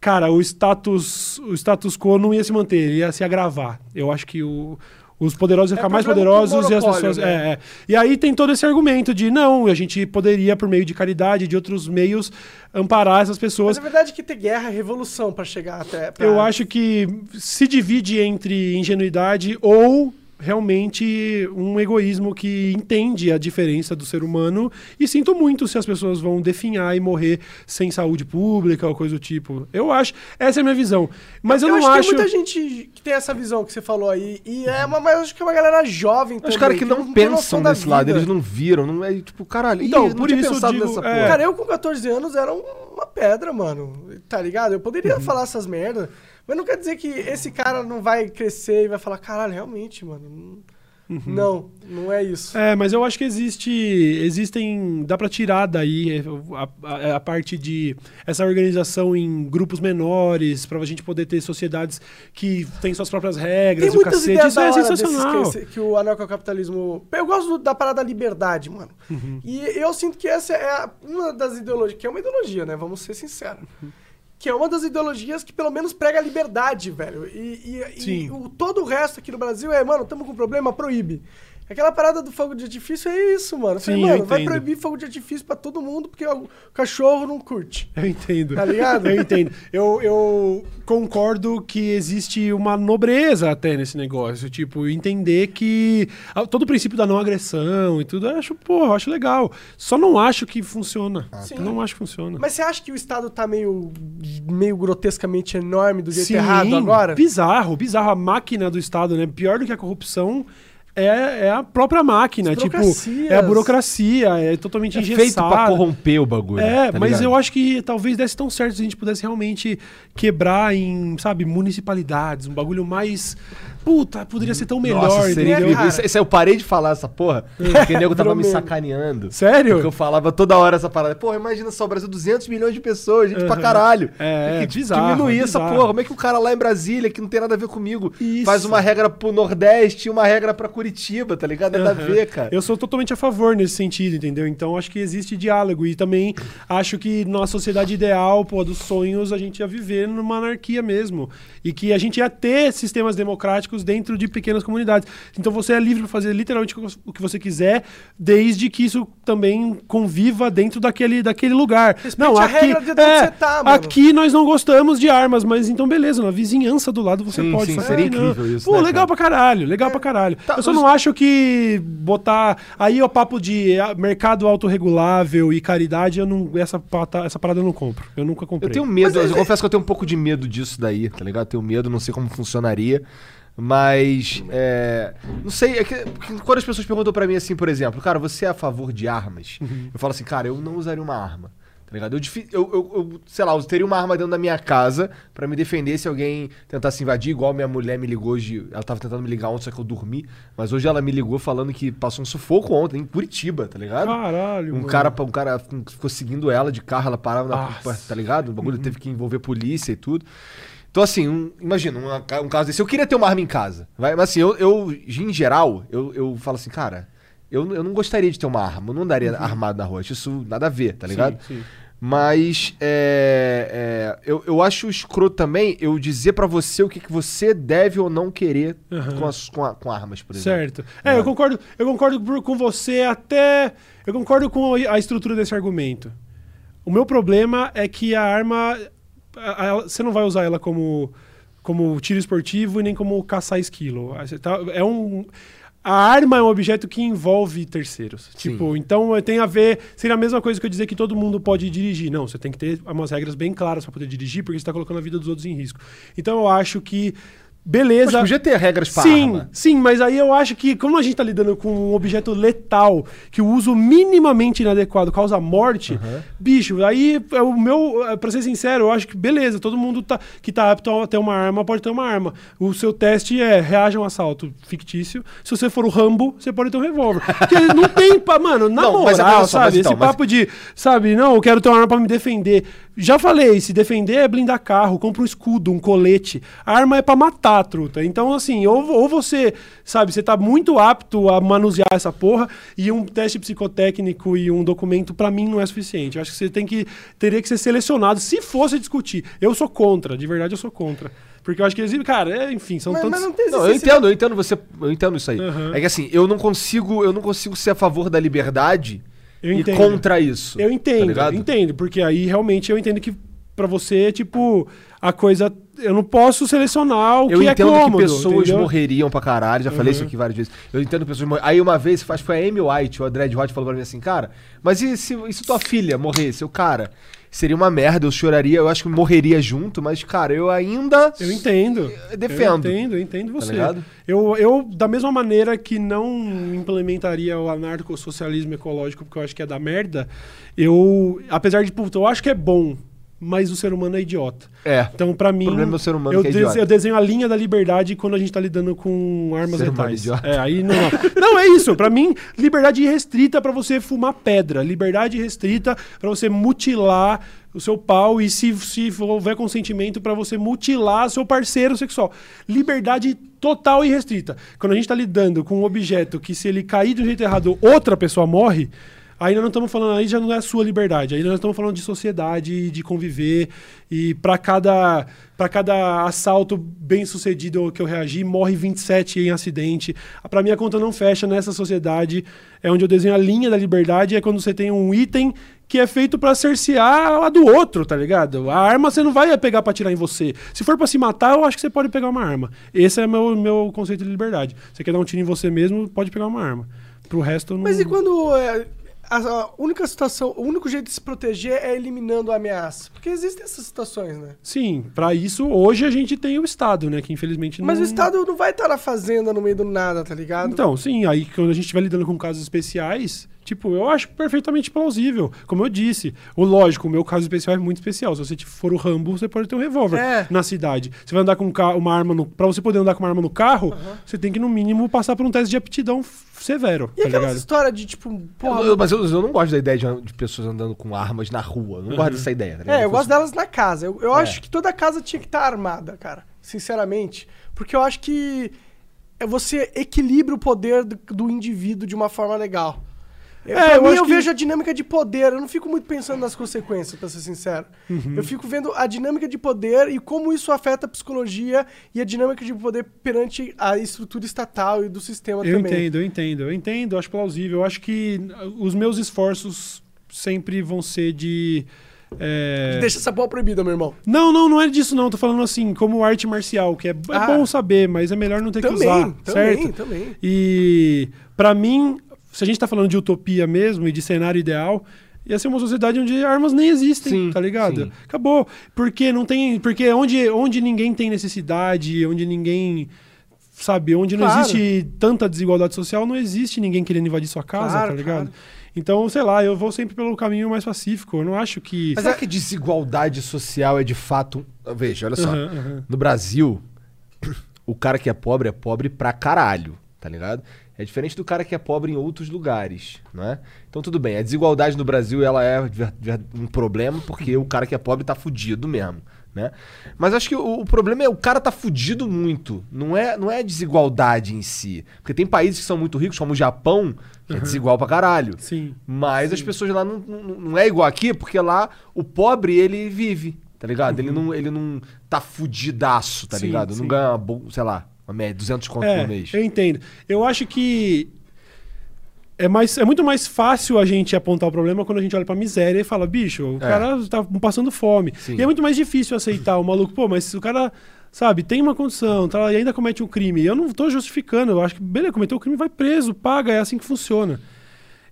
Speaker 2: cara, o status, o status quo não ia se manter, ia se agravar. Eu acho que o, os poderosos iam
Speaker 3: É
Speaker 2: ficar mais
Speaker 3: problema com
Speaker 2: poderosos e as pessoas.
Speaker 3: né?
Speaker 2: é, é. E aí tem todo esse argumento de não, a gente poderia, por meio de caridade, de outros meios, amparar essas pessoas.
Speaker 3: Mas a verdade é que tem guerra é revolução pra chegar até. pra-
Speaker 2: Eu acho que se divide entre ingenuidade ou realmente um egoísmo que entende a diferença do ser humano e sinto muito se as pessoas vão definhar e morrer sem saúde pública ou coisa do tipo. Eu acho, essa é a minha visão. Mas eu,
Speaker 3: eu
Speaker 2: não
Speaker 3: acho
Speaker 2: acho
Speaker 3: que tem muita gente que tem essa visão que você falou aí. E é uma, mas acho que é uma galera jovem
Speaker 1: Os
Speaker 3: também.
Speaker 1: caras que não
Speaker 3: tem noção
Speaker 1: pensam
Speaker 3: da
Speaker 1: desse lado,
Speaker 3: vida.
Speaker 1: eles não viram, não é tipo, caralho,
Speaker 2: Então,
Speaker 1: ih, não
Speaker 2: por
Speaker 1: tinha
Speaker 2: isso eu
Speaker 1: pensado
Speaker 2: digo,
Speaker 1: nessa
Speaker 2: é.
Speaker 1: porra.
Speaker 3: Cara, eu com 14 anos era um- uma pedra, mano. Tá ligado? Eu poderia
Speaker 2: Uhum.
Speaker 3: falar essas merdas, mas não quer dizer que esse cara não vai crescer e vai falar, caralho, realmente, mano. não- Não, não é isso.
Speaker 2: É, mas eu acho que existe, existem, dá pra tirar daí a, a- a parte de essa organização em grupos menores, pra gente poder ter sociedades que têm suas próprias regras,
Speaker 3: Tem
Speaker 2: o cacete,
Speaker 3: ideias
Speaker 2: isso
Speaker 3: da
Speaker 2: é sensacional.
Speaker 3: que, que o anarcocapitalismo... Eu gosto da parada da liberdade, mano.
Speaker 2: Uhum.
Speaker 3: E eu sinto que essa é a- uma das ideologias, que é uma ideologia, né? Vamos ser sinceros.
Speaker 2: Uhum.
Speaker 3: Que é uma das ideologias que pelo menos prega a liberdade, velho. E, e- e o, todo o resto aqui no Brasil é, mano, tamo com problema, proíbe. Aquela parada do fogo de artifício é isso, mano. Eu falei,
Speaker 2: Sim, eu
Speaker 3: mano, vai
Speaker 2: entendo.
Speaker 3: proibir fogo de artifício pra todo mundo porque o cachorro não curte.
Speaker 2: Eu entendo.
Speaker 3: Tá ligado?
Speaker 2: Eu entendo. Eu, eu concordo que existe uma nobreza até nesse negócio. Tipo, entender que ah, todo o princípio da não agressão e tudo, eu acho, porra, eu acho legal. Só não acho que funciona.
Speaker 3: Sim.
Speaker 2: Não acho que funciona.
Speaker 3: Mas você acha que o Estado tá meio, meio grotescamente enorme do jeito errado agora?
Speaker 2: Bizarro, bizarro. A máquina do Estado, né? Pior do que a corrupção. É, é a própria máquina, tipo, é a burocracia, é totalmente
Speaker 1: É
Speaker 2: engessada.
Speaker 1: feito pra corromper o bagulho.
Speaker 2: É,
Speaker 1: tá
Speaker 2: mas
Speaker 1: ligado?
Speaker 2: eu acho que talvez desse tão certo se a gente pudesse realmente quebrar em, sabe, municipalidades, um bagulho mais. Puta, poderia ser tão melhor,
Speaker 1: Nossa, seria
Speaker 2: entendeu?
Speaker 1: Isso, isso aí eu parei de falar essa porra, porque o nego tava me sacaneando.
Speaker 2: Sério?
Speaker 1: Porque eu falava toda hora essa parada. Porra, imagina só, o Brasil 200 milhões de pessoas, gente pra
Speaker 2: Aham.
Speaker 1: caralho.
Speaker 2: É, é bizarro,
Speaker 1: diminuir
Speaker 2: é
Speaker 1: essa porra. Como é que o cara lá em Brasília, que não tem nada a ver comigo,
Speaker 2: Isso.
Speaker 1: faz uma regra pro Nordeste e uma regra pra Curitiba, tá ligado? Nada a ver, cara.
Speaker 2: Eu sou totalmente a favor nesse sentido, entendeu? Então acho que existe diálogo. E também acho que na sociedade ideal, pô, dos sonhos, a gente ia viver numa anarquia mesmo. E que a gente ia ter sistemas democráticos dentro de pequenas comunidades. Então você é livre para fazer literalmente o que você quiser, desde que isso também conviva dentro daquele, daquele lugar.
Speaker 3: Respeite a regra de onde você tá, mano.
Speaker 2: Aqui nós não gostamos de armas, mas então beleza, na vizinhança do lado você
Speaker 1: Sim,
Speaker 2: pode.
Speaker 1: sim,
Speaker 2: que
Speaker 1: seria
Speaker 2: aqui não.
Speaker 1: incrível isso,
Speaker 2: Pô,
Speaker 1: né,
Speaker 2: legal
Speaker 1: cara?
Speaker 2: pra caralho, legal pra caralho.
Speaker 1: Tá,
Speaker 2: eu só não acho que botar. Aí o papo de ah, mercado autorregulável e caridade, eu não, essa, pata- essa parada eu não compro. Eu nunca comprei.
Speaker 1: Eu tenho medo, eu confesso que eu tenho um pouco de medo disso daí, tá ligado? Eu tenho medo, não sei como funcionaria. Mas, é, não sei, é que, quando as pessoas perguntam pra mim assim, por exemplo, cara, você é a favor de armas? Eu falo assim, cara, eu não usaria uma arma, tá ligado? Eu, eu, eu, eu, sei lá, eu teria uma arma dentro da minha casa pra me defender se alguém tentasse invadir, igual minha mulher me ligou hoje, ela tava tentando me ligar ontem, só que eu dormi, mas hoje ela me ligou falando que passou um sufoco ontem, em Curitiba, tá ligado?
Speaker 2: Caralho.
Speaker 1: Um
Speaker 2: mano.
Speaker 1: cara, um cara ficou seguindo ela de carro, ela parava na
Speaker 2: Nossa.
Speaker 1: tá ligado? O bagulho teve que envolver polícia e tudo. Então, assim, um- imagina, um, um caso desse. Eu queria ter uma arma em casa. Vai, mas assim, eu, eu em geral, eu, eu falo assim, cara, eu, eu não gostaria de ter uma arma, eu não andaria armado na rua. Isso nada a ver, tá ligado?
Speaker 2: Sim, sim.
Speaker 1: Mas é, é, eu, eu acho escroto também eu dizer pra você o que, que você deve ou não querer
Speaker 2: Aham.
Speaker 1: com, as, com, a- com armas, por exemplo.
Speaker 2: Certo. É, eu concordo, eu concordo com você até. Eu concordo com a estrutura desse argumento. O meu problema é que a arma. a- a- você não vai usar ela como, como tiro esportivo e nem como caçar esquilo. Tá- é um. A arma é um objeto que envolve terceiros.
Speaker 1: Sim.
Speaker 2: Tipo, então eh, tem a ver. Seria a mesma coisa que eu dizer que todo mundo pode dirigir. Não, você tem que ter umas regras bem claras para poder dirigir, porque você está colocando a vida dos outros em risco. Então eu acho que. Beleza.
Speaker 1: Mas podia ter regras pra
Speaker 2: Sim,
Speaker 1: arma.
Speaker 2: sim, mas aí eu acho que, como a gente tá lidando com um objeto letal, que o uso minimamente inadequado causa morte, bicho, aí é o meu, é, pra ser sincero, eu acho que beleza, todo mundo tá, que tá apto a ter uma arma pode ter uma arma. O seu teste é reaja a um assalto fictício. Se você for o Rambo, você pode ter um revólver. Porque não tem, mano, na
Speaker 1: Não, mas
Speaker 2: moral,
Speaker 1: mas
Speaker 2: sabe?
Speaker 1: então,
Speaker 2: Esse
Speaker 1: mas-
Speaker 2: papo de, sabe, não, eu quero ter uma arma pra me defender. Já falei, se defender é blindar carro, compra um escudo, um colete. A arma é pra matar, truta. Então, assim, ou, ou você, sabe, você tá muito apto a manusear essa porra e um teste psicotécnico e um documento, pra mim, não é suficiente. Eu acho que você tem que, teria que ser selecionado, se fosse discutir. Eu sou contra, de verdade eu sou contra. Porque eu acho que existe, cara, é, enfim, são
Speaker 3: Mas,
Speaker 2: tantos...
Speaker 3: mas não tem
Speaker 1: Não, eu entendo, eu entendo você, eu entendo isso aí.
Speaker 2: Aham.
Speaker 1: É que assim, eu não consigo, eu não consigo ser a favor da liberdade
Speaker 2: Eu
Speaker 1: e
Speaker 2: entendo.
Speaker 1: contra isso.
Speaker 2: Eu
Speaker 1: tá
Speaker 2: entendo,
Speaker 1: ligado?
Speaker 2: entendo, porque aí realmente eu entendo que pra você, tipo, a coisa. Eu não posso selecionar o
Speaker 1: Eu
Speaker 2: que é
Speaker 1: entendo
Speaker 2: cômodo,
Speaker 1: que pessoas
Speaker 2: entendeu?
Speaker 1: morreriam pra caralho, já falei
Speaker 2: Uhum.
Speaker 1: isso aqui várias vezes. Eu entendo que pessoas morreriam. Aí uma vez, acho que foi a Amy White, o André White falou pra mim assim, cara, mas e se, e se tua filha morresse? Eu, cara, seria uma merda, eu choraria, eu acho que morreria junto, mas, cara, eu ainda
Speaker 2: Eu entendo.
Speaker 1: defendo.
Speaker 2: Eu entendo, eu entendo você.
Speaker 1: Tá
Speaker 2: eu, eu, da mesma maneira que não implementaria o anarcossocialismo ecológico, porque eu acho que é da merda, eu, apesar de, puta, eu acho que é bom, mas o ser humano é idiota.
Speaker 1: É.
Speaker 2: Então, pra mim,
Speaker 1: problema do ser humano
Speaker 2: eu,
Speaker 1: é
Speaker 2: des-
Speaker 1: idiota.
Speaker 2: eu desenho a linha da liberdade quando a gente tá lidando com armas
Speaker 1: Ser
Speaker 2: letais. É, aí não, não. É isso. Pra mim, liberdade restrita pra você fumar pedra. Liberdade restrita pra você mutilar o seu pau e se, se houver consentimento pra você mutilar seu parceiro sexual. Liberdade total e restrita. Quando a gente tá lidando com um objeto que se ele cair de um jeito errado, outra pessoa morre, Aí nós não estamos falando, aí já não é a sua liberdade. Aí nós estamos falando de sociedade, de conviver. E para cada, pra cada assalto bem sucedido que eu reagi, morre 27 em acidente. Para mim a conta não fecha nessa sociedade. É onde eu desenho a linha da liberdade. É quando você tem um item que é feito para cercear a do outro, tá ligado? A arma você não vai pegar para tirar em você. Se for para se matar, eu acho que você pode pegar uma arma. Esse é meu meu conceito de liberdade. Você quer dar um tiro em você mesmo, pode pegar uma arma. Pro resto, não.
Speaker 3: Mas e quando é, a, única situação, o único jeito de se proteger é eliminando a ameaça? Porque existem essas situações, né?
Speaker 2: Sim, para isso hoje a gente tem o Estado, né? Que infelizmente não.
Speaker 3: Mas o Estado não vai estar na fazenda no meio do nada, tá ligado?
Speaker 2: Então, sim, aí quando a gente estiver lidando com casos especiais, tipo, eu acho perfeitamente plausível. Como eu disse, o lógico, o meu caso especial é muito especial. Se você for o Rambo, você pode ter um revólver
Speaker 3: É.
Speaker 2: na cidade. Você vai andar com um uma arma no. Pra você poder andar com uma arma no carro, você tem que, no mínimo, passar por um teste de aptidão severo.
Speaker 3: E
Speaker 2: tá
Speaker 3: aquela
Speaker 2: ligado?
Speaker 3: história de tipo, porra.
Speaker 1: Eu- eu- mas eu, eu não gosto da ideia de, de pessoas andando com armas na rua. Eu não gosto dessa ideia. tá?
Speaker 3: É, eu gosto delas na casa. Eu, eu
Speaker 1: É.
Speaker 3: acho que toda casa tinha que estar armada, cara. Sinceramente. Porque eu acho que é você equilibra o poder do, do indivíduo de uma forma legal. É,
Speaker 2: É, eu
Speaker 3: mim, eu
Speaker 2: que-
Speaker 3: vejo a dinâmica de poder, eu não fico muito pensando nas consequências, pra ser sincero.
Speaker 2: Uhum.
Speaker 3: Eu fico vendo a dinâmica de poder e como isso afeta a psicologia e a dinâmica de poder perante a estrutura estatal e do sistema
Speaker 2: Eu
Speaker 3: também.
Speaker 2: entendo, eu entendo, eu entendo, eu acho plausível. Eu acho que uh, os meus esforços sempre vão ser de. é,
Speaker 3: Deixa essa porra proibida, meu irmão.
Speaker 2: Não, não, não é disso, não. Tô falando assim, como arte marcial, que é, é
Speaker 3: Ah.
Speaker 2: bom saber, mas é melhor não ter que
Speaker 3: Também,
Speaker 2: usar,
Speaker 3: também,
Speaker 2: certo?
Speaker 3: também.
Speaker 2: E pra mim, se a gente tá falando de utopia mesmo e de cenário ideal, ia ser uma sociedade onde armas nem existem,
Speaker 1: Sim,
Speaker 2: tá ligado?
Speaker 1: sim.
Speaker 2: Acabou. Porque não tem, porque onde onde ninguém tem necessidade, onde ninguém sabe, onde não
Speaker 3: Claro.
Speaker 2: existe tanta desigualdade social, não existe ninguém querendo invadir sua casa,
Speaker 3: Claro,
Speaker 2: tá ligado?
Speaker 3: claro.
Speaker 2: Então, sei lá, eu vou sempre pelo caminho mais pacífico. Eu não acho que
Speaker 1: Mas será que desigualdade social é de fato. Veja, olha só.
Speaker 2: Aham, aham.
Speaker 1: No Brasil, o cara que é pobre é pobre pra caralho, tá ligado? É diferente do cara que é pobre em outros lugares, não é? Então tudo bem, a desigualdade no Brasil ela é um problema porque o cara que é pobre tá fudido mesmo, né? Mas acho que o, o problema é o cara tá fudido muito, não é, não é a desigualdade em si. Porque tem países que são muito ricos, como o Japão, que é desigual pra caralho.
Speaker 2: Sim.
Speaker 1: Mas as pessoas lá não, não, não é igual aqui, porque lá o pobre, ele vive, tá ligado? Ele, não, ele não tá fudidaço, tá
Speaker 2: Uhum. Sim,
Speaker 1: ligado?
Speaker 2: sim.
Speaker 1: Não ganha, sei lá, uma média, 200 conto
Speaker 2: É,
Speaker 1: por mês.
Speaker 2: eu entendo. Eu acho que é, mais, é muito mais fácil a gente apontar o problema quando a gente olha pra miséria e fala, bicho, o
Speaker 1: É.
Speaker 2: cara tá passando fome.
Speaker 1: Sim.
Speaker 2: E é muito mais difícil aceitar o maluco, pô, mas o cara, sabe, tem uma condição tá, e ainda comete um crime, eu não tô justificando, eu acho que, beleza, cometeu o crime, vai preso, paga, é assim que funciona.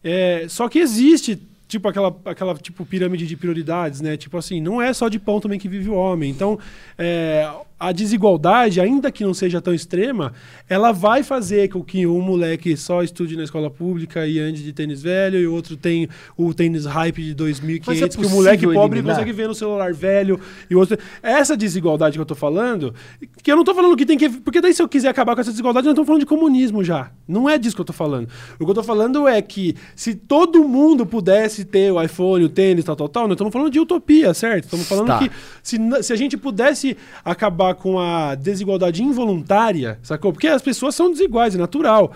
Speaker 2: É, só que existe, tipo, aquela, aquela tipo, pirâmide de prioridades, né? Tipo assim, não é só de pão também que vive o homem. Então, é, a desigualdade, ainda que não seja tão extrema, ela vai fazer com que um moleque só estude na escola pública e ande de tênis velho, e o outro tem o tênis hype de 2.500,
Speaker 1: Mas é
Speaker 2: que o moleque
Speaker 1: possível
Speaker 2: pobre
Speaker 1: eliminar?
Speaker 2: consegue ver no celular velho, e o outro... Essa desigualdade que eu tô falando, que eu não tô falando que tem que... Porque daí se eu quiser acabar com essa desigualdade, nós estamos falando de comunismo já. Não é disso que eu tô falando. O que eu tô falando é que se todo mundo pudesse ter o iPhone, o tênis, tal, tal, tal, nós estamos falando de utopia, certo? Estamos falando
Speaker 1: Tá.
Speaker 2: que se, se a gente pudesse acabar com a desigualdade involuntária, sacou? Porque as pessoas são desiguais, é natural.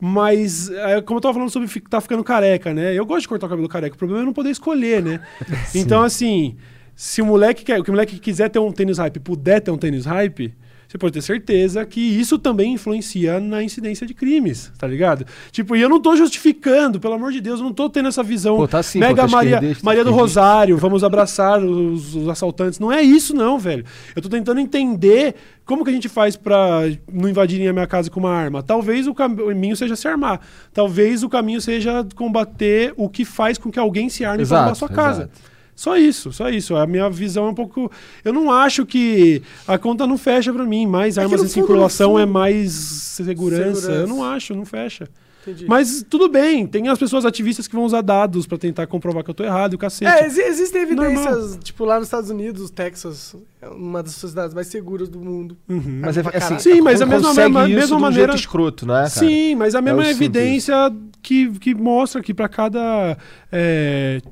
Speaker 2: Mas, é, como eu tava falando sobre tá ficando careca, né? Eu gosto de cortar o cabelo careca. O problema é não poder escolher, né? então, assim, se o moleque quer, que o moleque quiser ter um tênis hype, puder ter um tênis hype, você pode ter certeza que isso também influencia na incidência de crimes, tá ligado? Tipo, e eu não tô justificando, pelo amor de Deus, eu não tô tendo essa visão
Speaker 1: Pô, tá sim, pô,
Speaker 2: mega
Speaker 1: tá
Speaker 2: Maria, Maria do. Rosário, vamos abraçar os, os assaltantes. Não é isso, não, velho. Eu tô tentando entender como que a gente faz pra não invadirem a minha casa com uma arma. Talvez o caminho seja se armar. Talvez o caminho seja combater o que faz com que alguém se arme
Speaker 1: Exato,
Speaker 2: para roubar sua casa. Só isso, só isso. A minha visão é um pouco. Eu não acho que a conta não fecha pra mim. Mais
Speaker 3: É
Speaker 2: armas em circulação é mais segurança.
Speaker 3: Segurança.
Speaker 2: Eu não acho, não fecha.
Speaker 3: Entendi.
Speaker 2: Mas tudo bem, tem as pessoas ativistas que vão usar dados pra tentar comprovar que eu tô errado, e o cacete.
Speaker 3: É, exi- existem evidências,
Speaker 2: Normal.
Speaker 3: tipo, lá nos Estados Unidos, Texas, é uma das sociedades mais seguras do mundo.
Speaker 2: Uhum.
Speaker 1: Mas é, é assim.
Speaker 2: Sim, mas a mesma- mesma-
Speaker 1: isso
Speaker 2: mesma
Speaker 1: de um
Speaker 2: maneira-
Speaker 1: jeito escroto, não é, cara?
Speaker 2: Sim, mas a mesma
Speaker 1: o simples.
Speaker 2: evidência que, que mostra que pra cada é,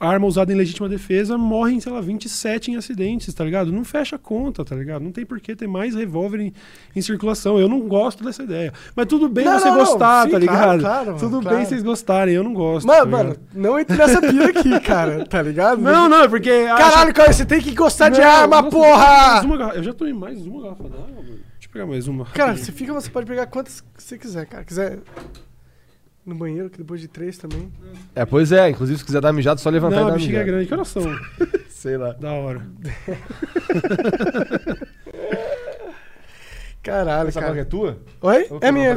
Speaker 2: arma usada em legítima defesa morrem, sei lá, 27 em acidentes, tá ligado? Não fecha a conta, tá ligado? Não tem por que ter mais revólver em, em circulação. Eu não gosto dessa ideia. Mas tudo bem
Speaker 3: Não,
Speaker 2: você
Speaker 3: não, não.
Speaker 2: gostar,
Speaker 3: Sim,
Speaker 2: tá
Speaker 3: claro,
Speaker 2: ligado?
Speaker 3: claro,
Speaker 2: tudo
Speaker 3: claro.
Speaker 2: bem vocês gostarem, eu não gosto.
Speaker 3: Mano,
Speaker 2: tá
Speaker 3: mano, não entre nessa pira aqui, cara, tá ligado?
Speaker 2: Não, não, é porque. acha-
Speaker 3: Caralho, cara, você tem que gostar de
Speaker 2: Não,
Speaker 3: arma,
Speaker 2: nossa,
Speaker 3: porra!
Speaker 2: mais uma garra- Eu já tomei mais uma garrafa d'água, mano. Deixa eu pegar mais uma.
Speaker 3: Cara, você fica, você pode pegar quantas você quiser, cara. Quiser no banheiro, que depois de três também.
Speaker 1: É, pois é. Inclusive, se quiser dar mijado, só levantar
Speaker 2: Não,
Speaker 1: e
Speaker 2: a
Speaker 1: dar
Speaker 2: bexiga é
Speaker 1: mijado.
Speaker 2: grande. Que horas são?
Speaker 1: Sei lá.
Speaker 2: da hora.
Speaker 3: Caralho,
Speaker 1: Essa coca é
Speaker 3: cara.
Speaker 1: tua?
Speaker 3: Oi? É minha.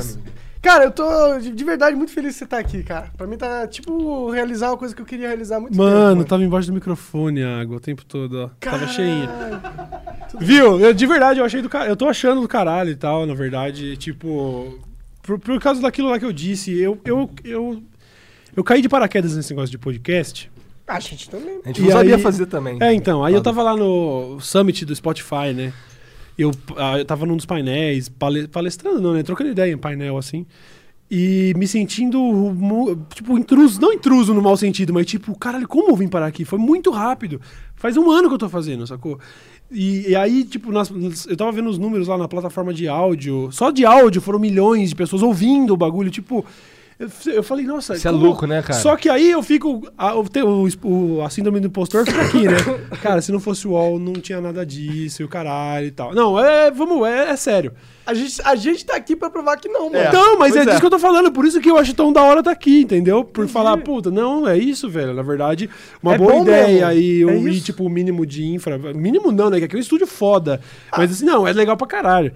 Speaker 3: Cara, eu tô de, de verdade muito feliz de você estar aqui, cara. Pra mim tá tipo realizar uma coisa que eu queria realizar muito
Speaker 2: Mano,
Speaker 3: tempo.
Speaker 2: tava embaixo do microfone a água o tempo todo, ó. Tava
Speaker 3: Caralho.
Speaker 2: cheinha. Viu? Eu, de verdade, eu achei do caralho. Eu tô achando do caralho e tal, na verdade. Tipo, por, por causa daquilo lá que eu disse, eu, eu, eu, eu caí de paraquedas nesse negócio de podcast.
Speaker 3: A gente também.
Speaker 1: A gente
Speaker 2: E
Speaker 1: não sabia
Speaker 2: aí-
Speaker 1: fazer também.
Speaker 2: É, então, aí eu tava lá no Summit do Spotify, né? Eu, ah, eu tava num dos painéis, pale- palestrando, não, né? Trocando ideia em painel, assim. E me sentindo, tipo, intruso. Não intruso no mau sentido, mas tipo, caralho, como eu vim parar aqui? Foi muito rápido. Faz um ano que eu tô fazendo, sacou? E, e aí, tipo, nas- eu tava vendo os números lá na plataforma de áudio. Só de áudio foram milhões de pessoas ouvindo o bagulho. Tipo, eu, eu falei, nossa.
Speaker 1: Isso é louco, né, cara?
Speaker 2: Só que aí eu fico. A, o, te- o, o- a síndrome do impostor fica aqui, né? cara, se não fosse o UOL, não tinha nada disso e o caralho e tal. Não, é. Vamos, é, é sério.
Speaker 3: A gente, a gente tá aqui pra provar que não, mano.
Speaker 1: É.
Speaker 2: Então, mas é,
Speaker 1: é.
Speaker 2: disso que eu tô falando, por isso que eu acho tão da hora tá aqui, entendeu? Por falar, puta, não, é isso, velho. Na verdade, uma
Speaker 3: É
Speaker 2: boa ideia e, o-
Speaker 3: É
Speaker 2: e,
Speaker 3: isso.
Speaker 2: tipo, o mínimo de infra. Mínimo não, né? Que aqui é um estúdio foda. Mas assim, não, é legal pra caralho.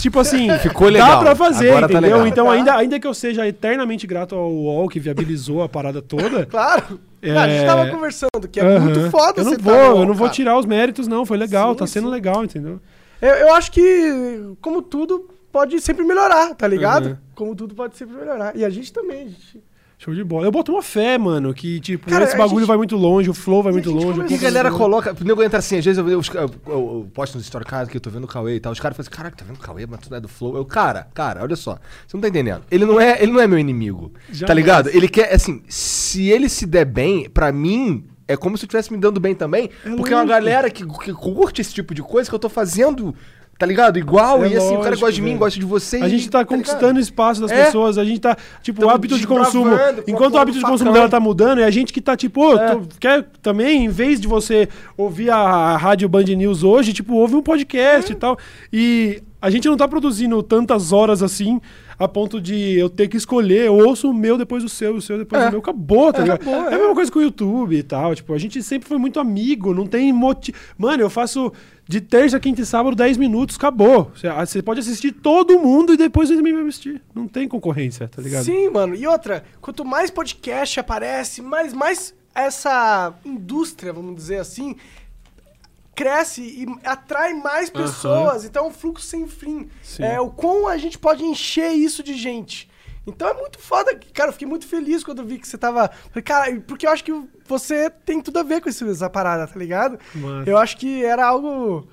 Speaker 2: Tipo assim,
Speaker 1: Ficou legal.
Speaker 2: dá pra fazer,
Speaker 1: Agora tá
Speaker 2: entendeu?
Speaker 1: legal.
Speaker 2: Então,
Speaker 3: Tá.
Speaker 2: ainda, ainda que eu seja eternamente grato ao UOL que viabilizou a parada toda.
Speaker 3: Claro.
Speaker 2: É.
Speaker 3: A gente tava conversando, que é muito foda
Speaker 2: Eu não vou,
Speaker 3: no
Speaker 2: eu
Speaker 3: UOL,
Speaker 2: não vou
Speaker 3: cara.
Speaker 2: tirar os méritos, não. Foi legal,
Speaker 3: Sim,
Speaker 2: tá sendo
Speaker 3: sim.
Speaker 2: legal, entendeu?
Speaker 3: Eu, eu acho que, como tudo, pode sempre melhorar, tá ligado?
Speaker 2: Uhum.
Speaker 3: Como tudo pode sempre melhorar. E a gente também, a gente.
Speaker 2: Show de bola. Eu boto uma fé, mano, que, tipo,
Speaker 3: Cara,
Speaker 2: esse bagulho
Speaker 3: gente-
Speaker 2: vai muito longe, o flow vai muito longe.
Speaker 1: E a galera coloca. O nego entra assim, às vezes eu, eu, eu, eu- posto nos story casa que eu tô vendo o Cauê e tal. Os caras falam assim, caraca, tá vendo o Cauê, mas tu não é do Flow. Eu, cara, cara, olha só. Você não tá entendendo. Ele não é, ele não é meu inimigo. Tá ligado? Ele quer, assim, se ele se der bem, pra mim. É como se eu estivesse me dando bem também. porque é uma galera que, que curte esse tipo de coisa que eu tô fazendo, tá ligado? Igual.
Speaker 2: É
Speaker 1: e assim, o cara
Speaker 2: lógico,
Speaker 1: gosta de mim,
Speaker 2: velho.
Speaker 1: gosta de você.
Speaker 2: A gente tá
Speaker 1: ligado?
Speaker 2: conquistando o espaço das
Speaker 1: É.
Speaker 2: pessoas, a gente tá, tipo, o
Speaker 1: Tamo
Speaker 2: hábito de consumo. Enquanto o hábito de consumo dela tá mudando, é a gente que tá, tipo,
Speaker 1: É.
Speaker 2: quer também, em vez de você ouvir a rádio Band News hoje, tipo, ouve um podcast e tal. E a gente não tá produzindo tantas horas assim, a ponto de eu ter que escolher, eu ouço o meu depois o seu, o seu depois
Speaker 1: É.
Speaker 2: o meu, acabou, tá
Speaker 1: É,
Speaker 2: ligado?
Speaker 1: acabou,
Speaker 2: é a mesma coisa com o YouTube e tal, tipo, a gente sempre foi muito amigo, não tem motivo. Mano, eu faço de terça, quinta e sábado 10 minutos, acabou. Você- ah, Você pode assistir todo mundo e depois você também vai assistir. Não tem concorrência, tá ligado?
Speaker 3: Sim, mano. E outra, quanto mais podcast aparece, mais, mais essa indústria, vamos dizer assim, cresce e atrai mais pessoas. Então é um fluxo sem fim.
Speaker 2: Sim.
Speaker 3: É o quão a gente pode encher isso de gente. Então é muito foda. Cara, eu fiquei muito feliz quando vi que você tava. Cara, porque eu acho que você tem tudo a ver com isso- essa parada, tá ligado?
Speaker 2: Massa.
Speaker 3: Eu acho que era algo.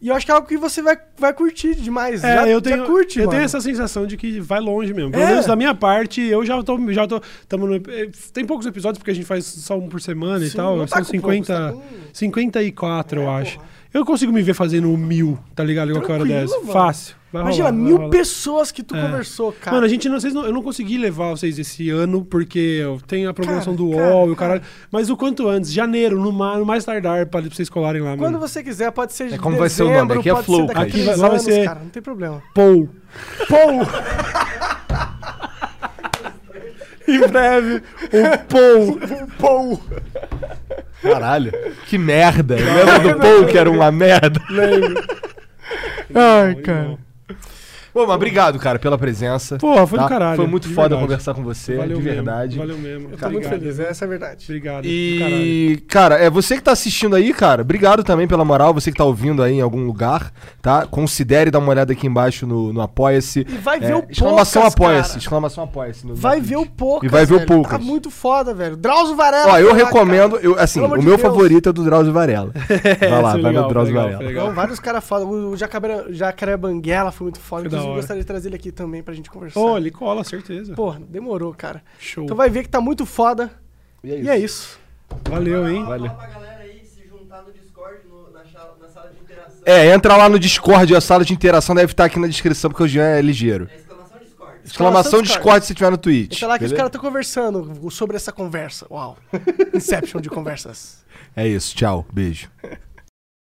Speaker 3: E eu acho que é algo que você vai, vai curtir demais.
Speaker 2: É,
Speaker 3: já,
Speaker 2: eu
Speaker 3: já
Speaker 2: tenho,
Speaker 3: curte,
Speaker 2: eu
Speaker 3: mano.
Speaker 2: tenho essa sensação de que vai longe mesmo. Pelo
Speaker 3: É.
Speaker 2: menos da minha parte, eu já tô, já tô, tamo no, eh, tem poucos episódios porque a gente faz só um por semana e
Speaker 3: Sim,
Speaker 2: tal,
Speaker 3: não tá
Speaker 2: são
Speaker 3: com
Speaker 2: 50,
Speaker 3: poucos, tá com-
Speaker 2: 54 eu
Speaker 3: É,
Speaker 2: acho.
Speaker 3: porra.
Speaker 2: Eu consigo me ver fazendo mil, tá ligado? Hora
Speaker 3: Tranquilo,
Speaker 2: dessa.
Speaker 3: mano.
Speaker 2: Fácil. Vai
Speaker 3: Imagina,
Speaker 2: rolar,
Speaker 3: mil
Speaker 2: rolar.
Speaker 3: pessoas que tu
Speaker 2: É.
Speaker 3: conversou, cara.
Speaker 2: Mano, a gente não, vocês não, eu não consegui levar vocês esse ano porque eu tenho a programação
Speaker 3: Cara,
Speaker 2: do
Speaker 3: cara,
Speaker 2: UOL e o
Speaker 3: cara.
Speaker 2: caralho. Mas o quanto antes, janeiro, no, ma- no mais tardar, pra, pra vocês colarem lá,
Speaker 3: Quando
Speaker 2: mano.
Speaker 3: você quiser, pode ser de
Speaker 1: É como vai ser o
Speaker 3: dezembro,
Speaker 1: nome, aqui é Flow,
Speaker 2: cara. Aqui vai- lá vai ser-
Speaker 3: cara, não tem problema.
Speaker 2: Pou.
Speaker 3: Pou!
Speaker 2: Em breve, o Pou.
Speaker 3: Pou!
Speaker 1: Caralho. Que merda. Lembra do Paul que era uma merda? Ai, cara. Pô, mas obrigado, cara, pela presença.
Speaker 2: Porra, foi do
Speaker 1: tá?
Speaker 2: caralho,
Speaker 1: Foi muito
Speaker 2: de
Speaker 1: foda
Speaker 2: verdade.
Speaker 1: conversar com você,
Speaker 2: Valeu
Speaker 1: de
Speaker 2: mesmo,
Speaker 1: verdade.
Speaker 2: Valeu mesmo.
Speaker 3: Eu tô muito feliz, essa é a verdade.
Speaker 2: Obrigado. do caralho.
Speaker 1: E, cara, é você que tá assistindo aí, cara, obrigado também pela moral, você que tá ouvindo aí em algum lugar, tá? Considere dar uma olhada aqui embaixo no, no Apoia-se.
Speaker 3: E vai ver
Speaker 1: É,
Speaker 3: o
Speaker 1: Exclamação
Speaker 3: Poucas,
Speaker 1: Apoia-se,
Speaker 3: cara.
Speaker 1: exclamação Apoia-se.
Speaker 3: Vai ver o. Poucas,
Speaker 1: E vai ver o. Poucas.
Speaker 3: Tá muito foda, velho. Drauzio Varela.
Speaker 1: Ó, eu
Speaker 3: lá,
Speaker 1: recomendo,
Speaker 3: cara.
Speaker 1: eu, assim,
Speaker 3: Pelo
Speaker 1: o meu
Speaker 3: Deus.
Speaker 1: favorito é do Drauzio Varela. Vai lá,
Speaker 2: é
Speaker 1: vai
Speaker 2: legal,
Speaker 1: no Drauzio
Speaker 2: legal,
Speaker 1: Varela.
Speaker 2: legal.
Speaker 3: Vários caras foda. O Jacaré Banguela foi muito foda. Inclusive,
Speaker 2: hora.
Speaker 3: gostaria de trazer ele aqui também pra gente conversar.
Speaker 2: Ô, ele cola, certeza.
Speaker 3: Porra, demorou, cara.
Speaker 2: Show.
Speaker 3: Então vai ver que tá muito foda. E é isso.
Speaker 2: Valeu, hein?
Speaker 1: Valeu.
Speaker 4: Fala pra galera aí se juntar no Discord, no- na, cha- na sala de interação.
Speaker 1: É, entra lá no Discord, a sala de interação deve estar aqui na descrição, porque o Jean é ligeiro.
Speaker 4: É exclamação Discord.
Speaker 1: Exclamação
Speaker 3: Discord.
Speaker 1: Discord se tiver no Twitch.
Speaker 3: Deixa lá que os
Speaker 1: beleza?
Speaker 3: caras estão conversando sobre essa conversa. Uau. Inception de conversas.
Speaker 1: É isso, tchau, beijo.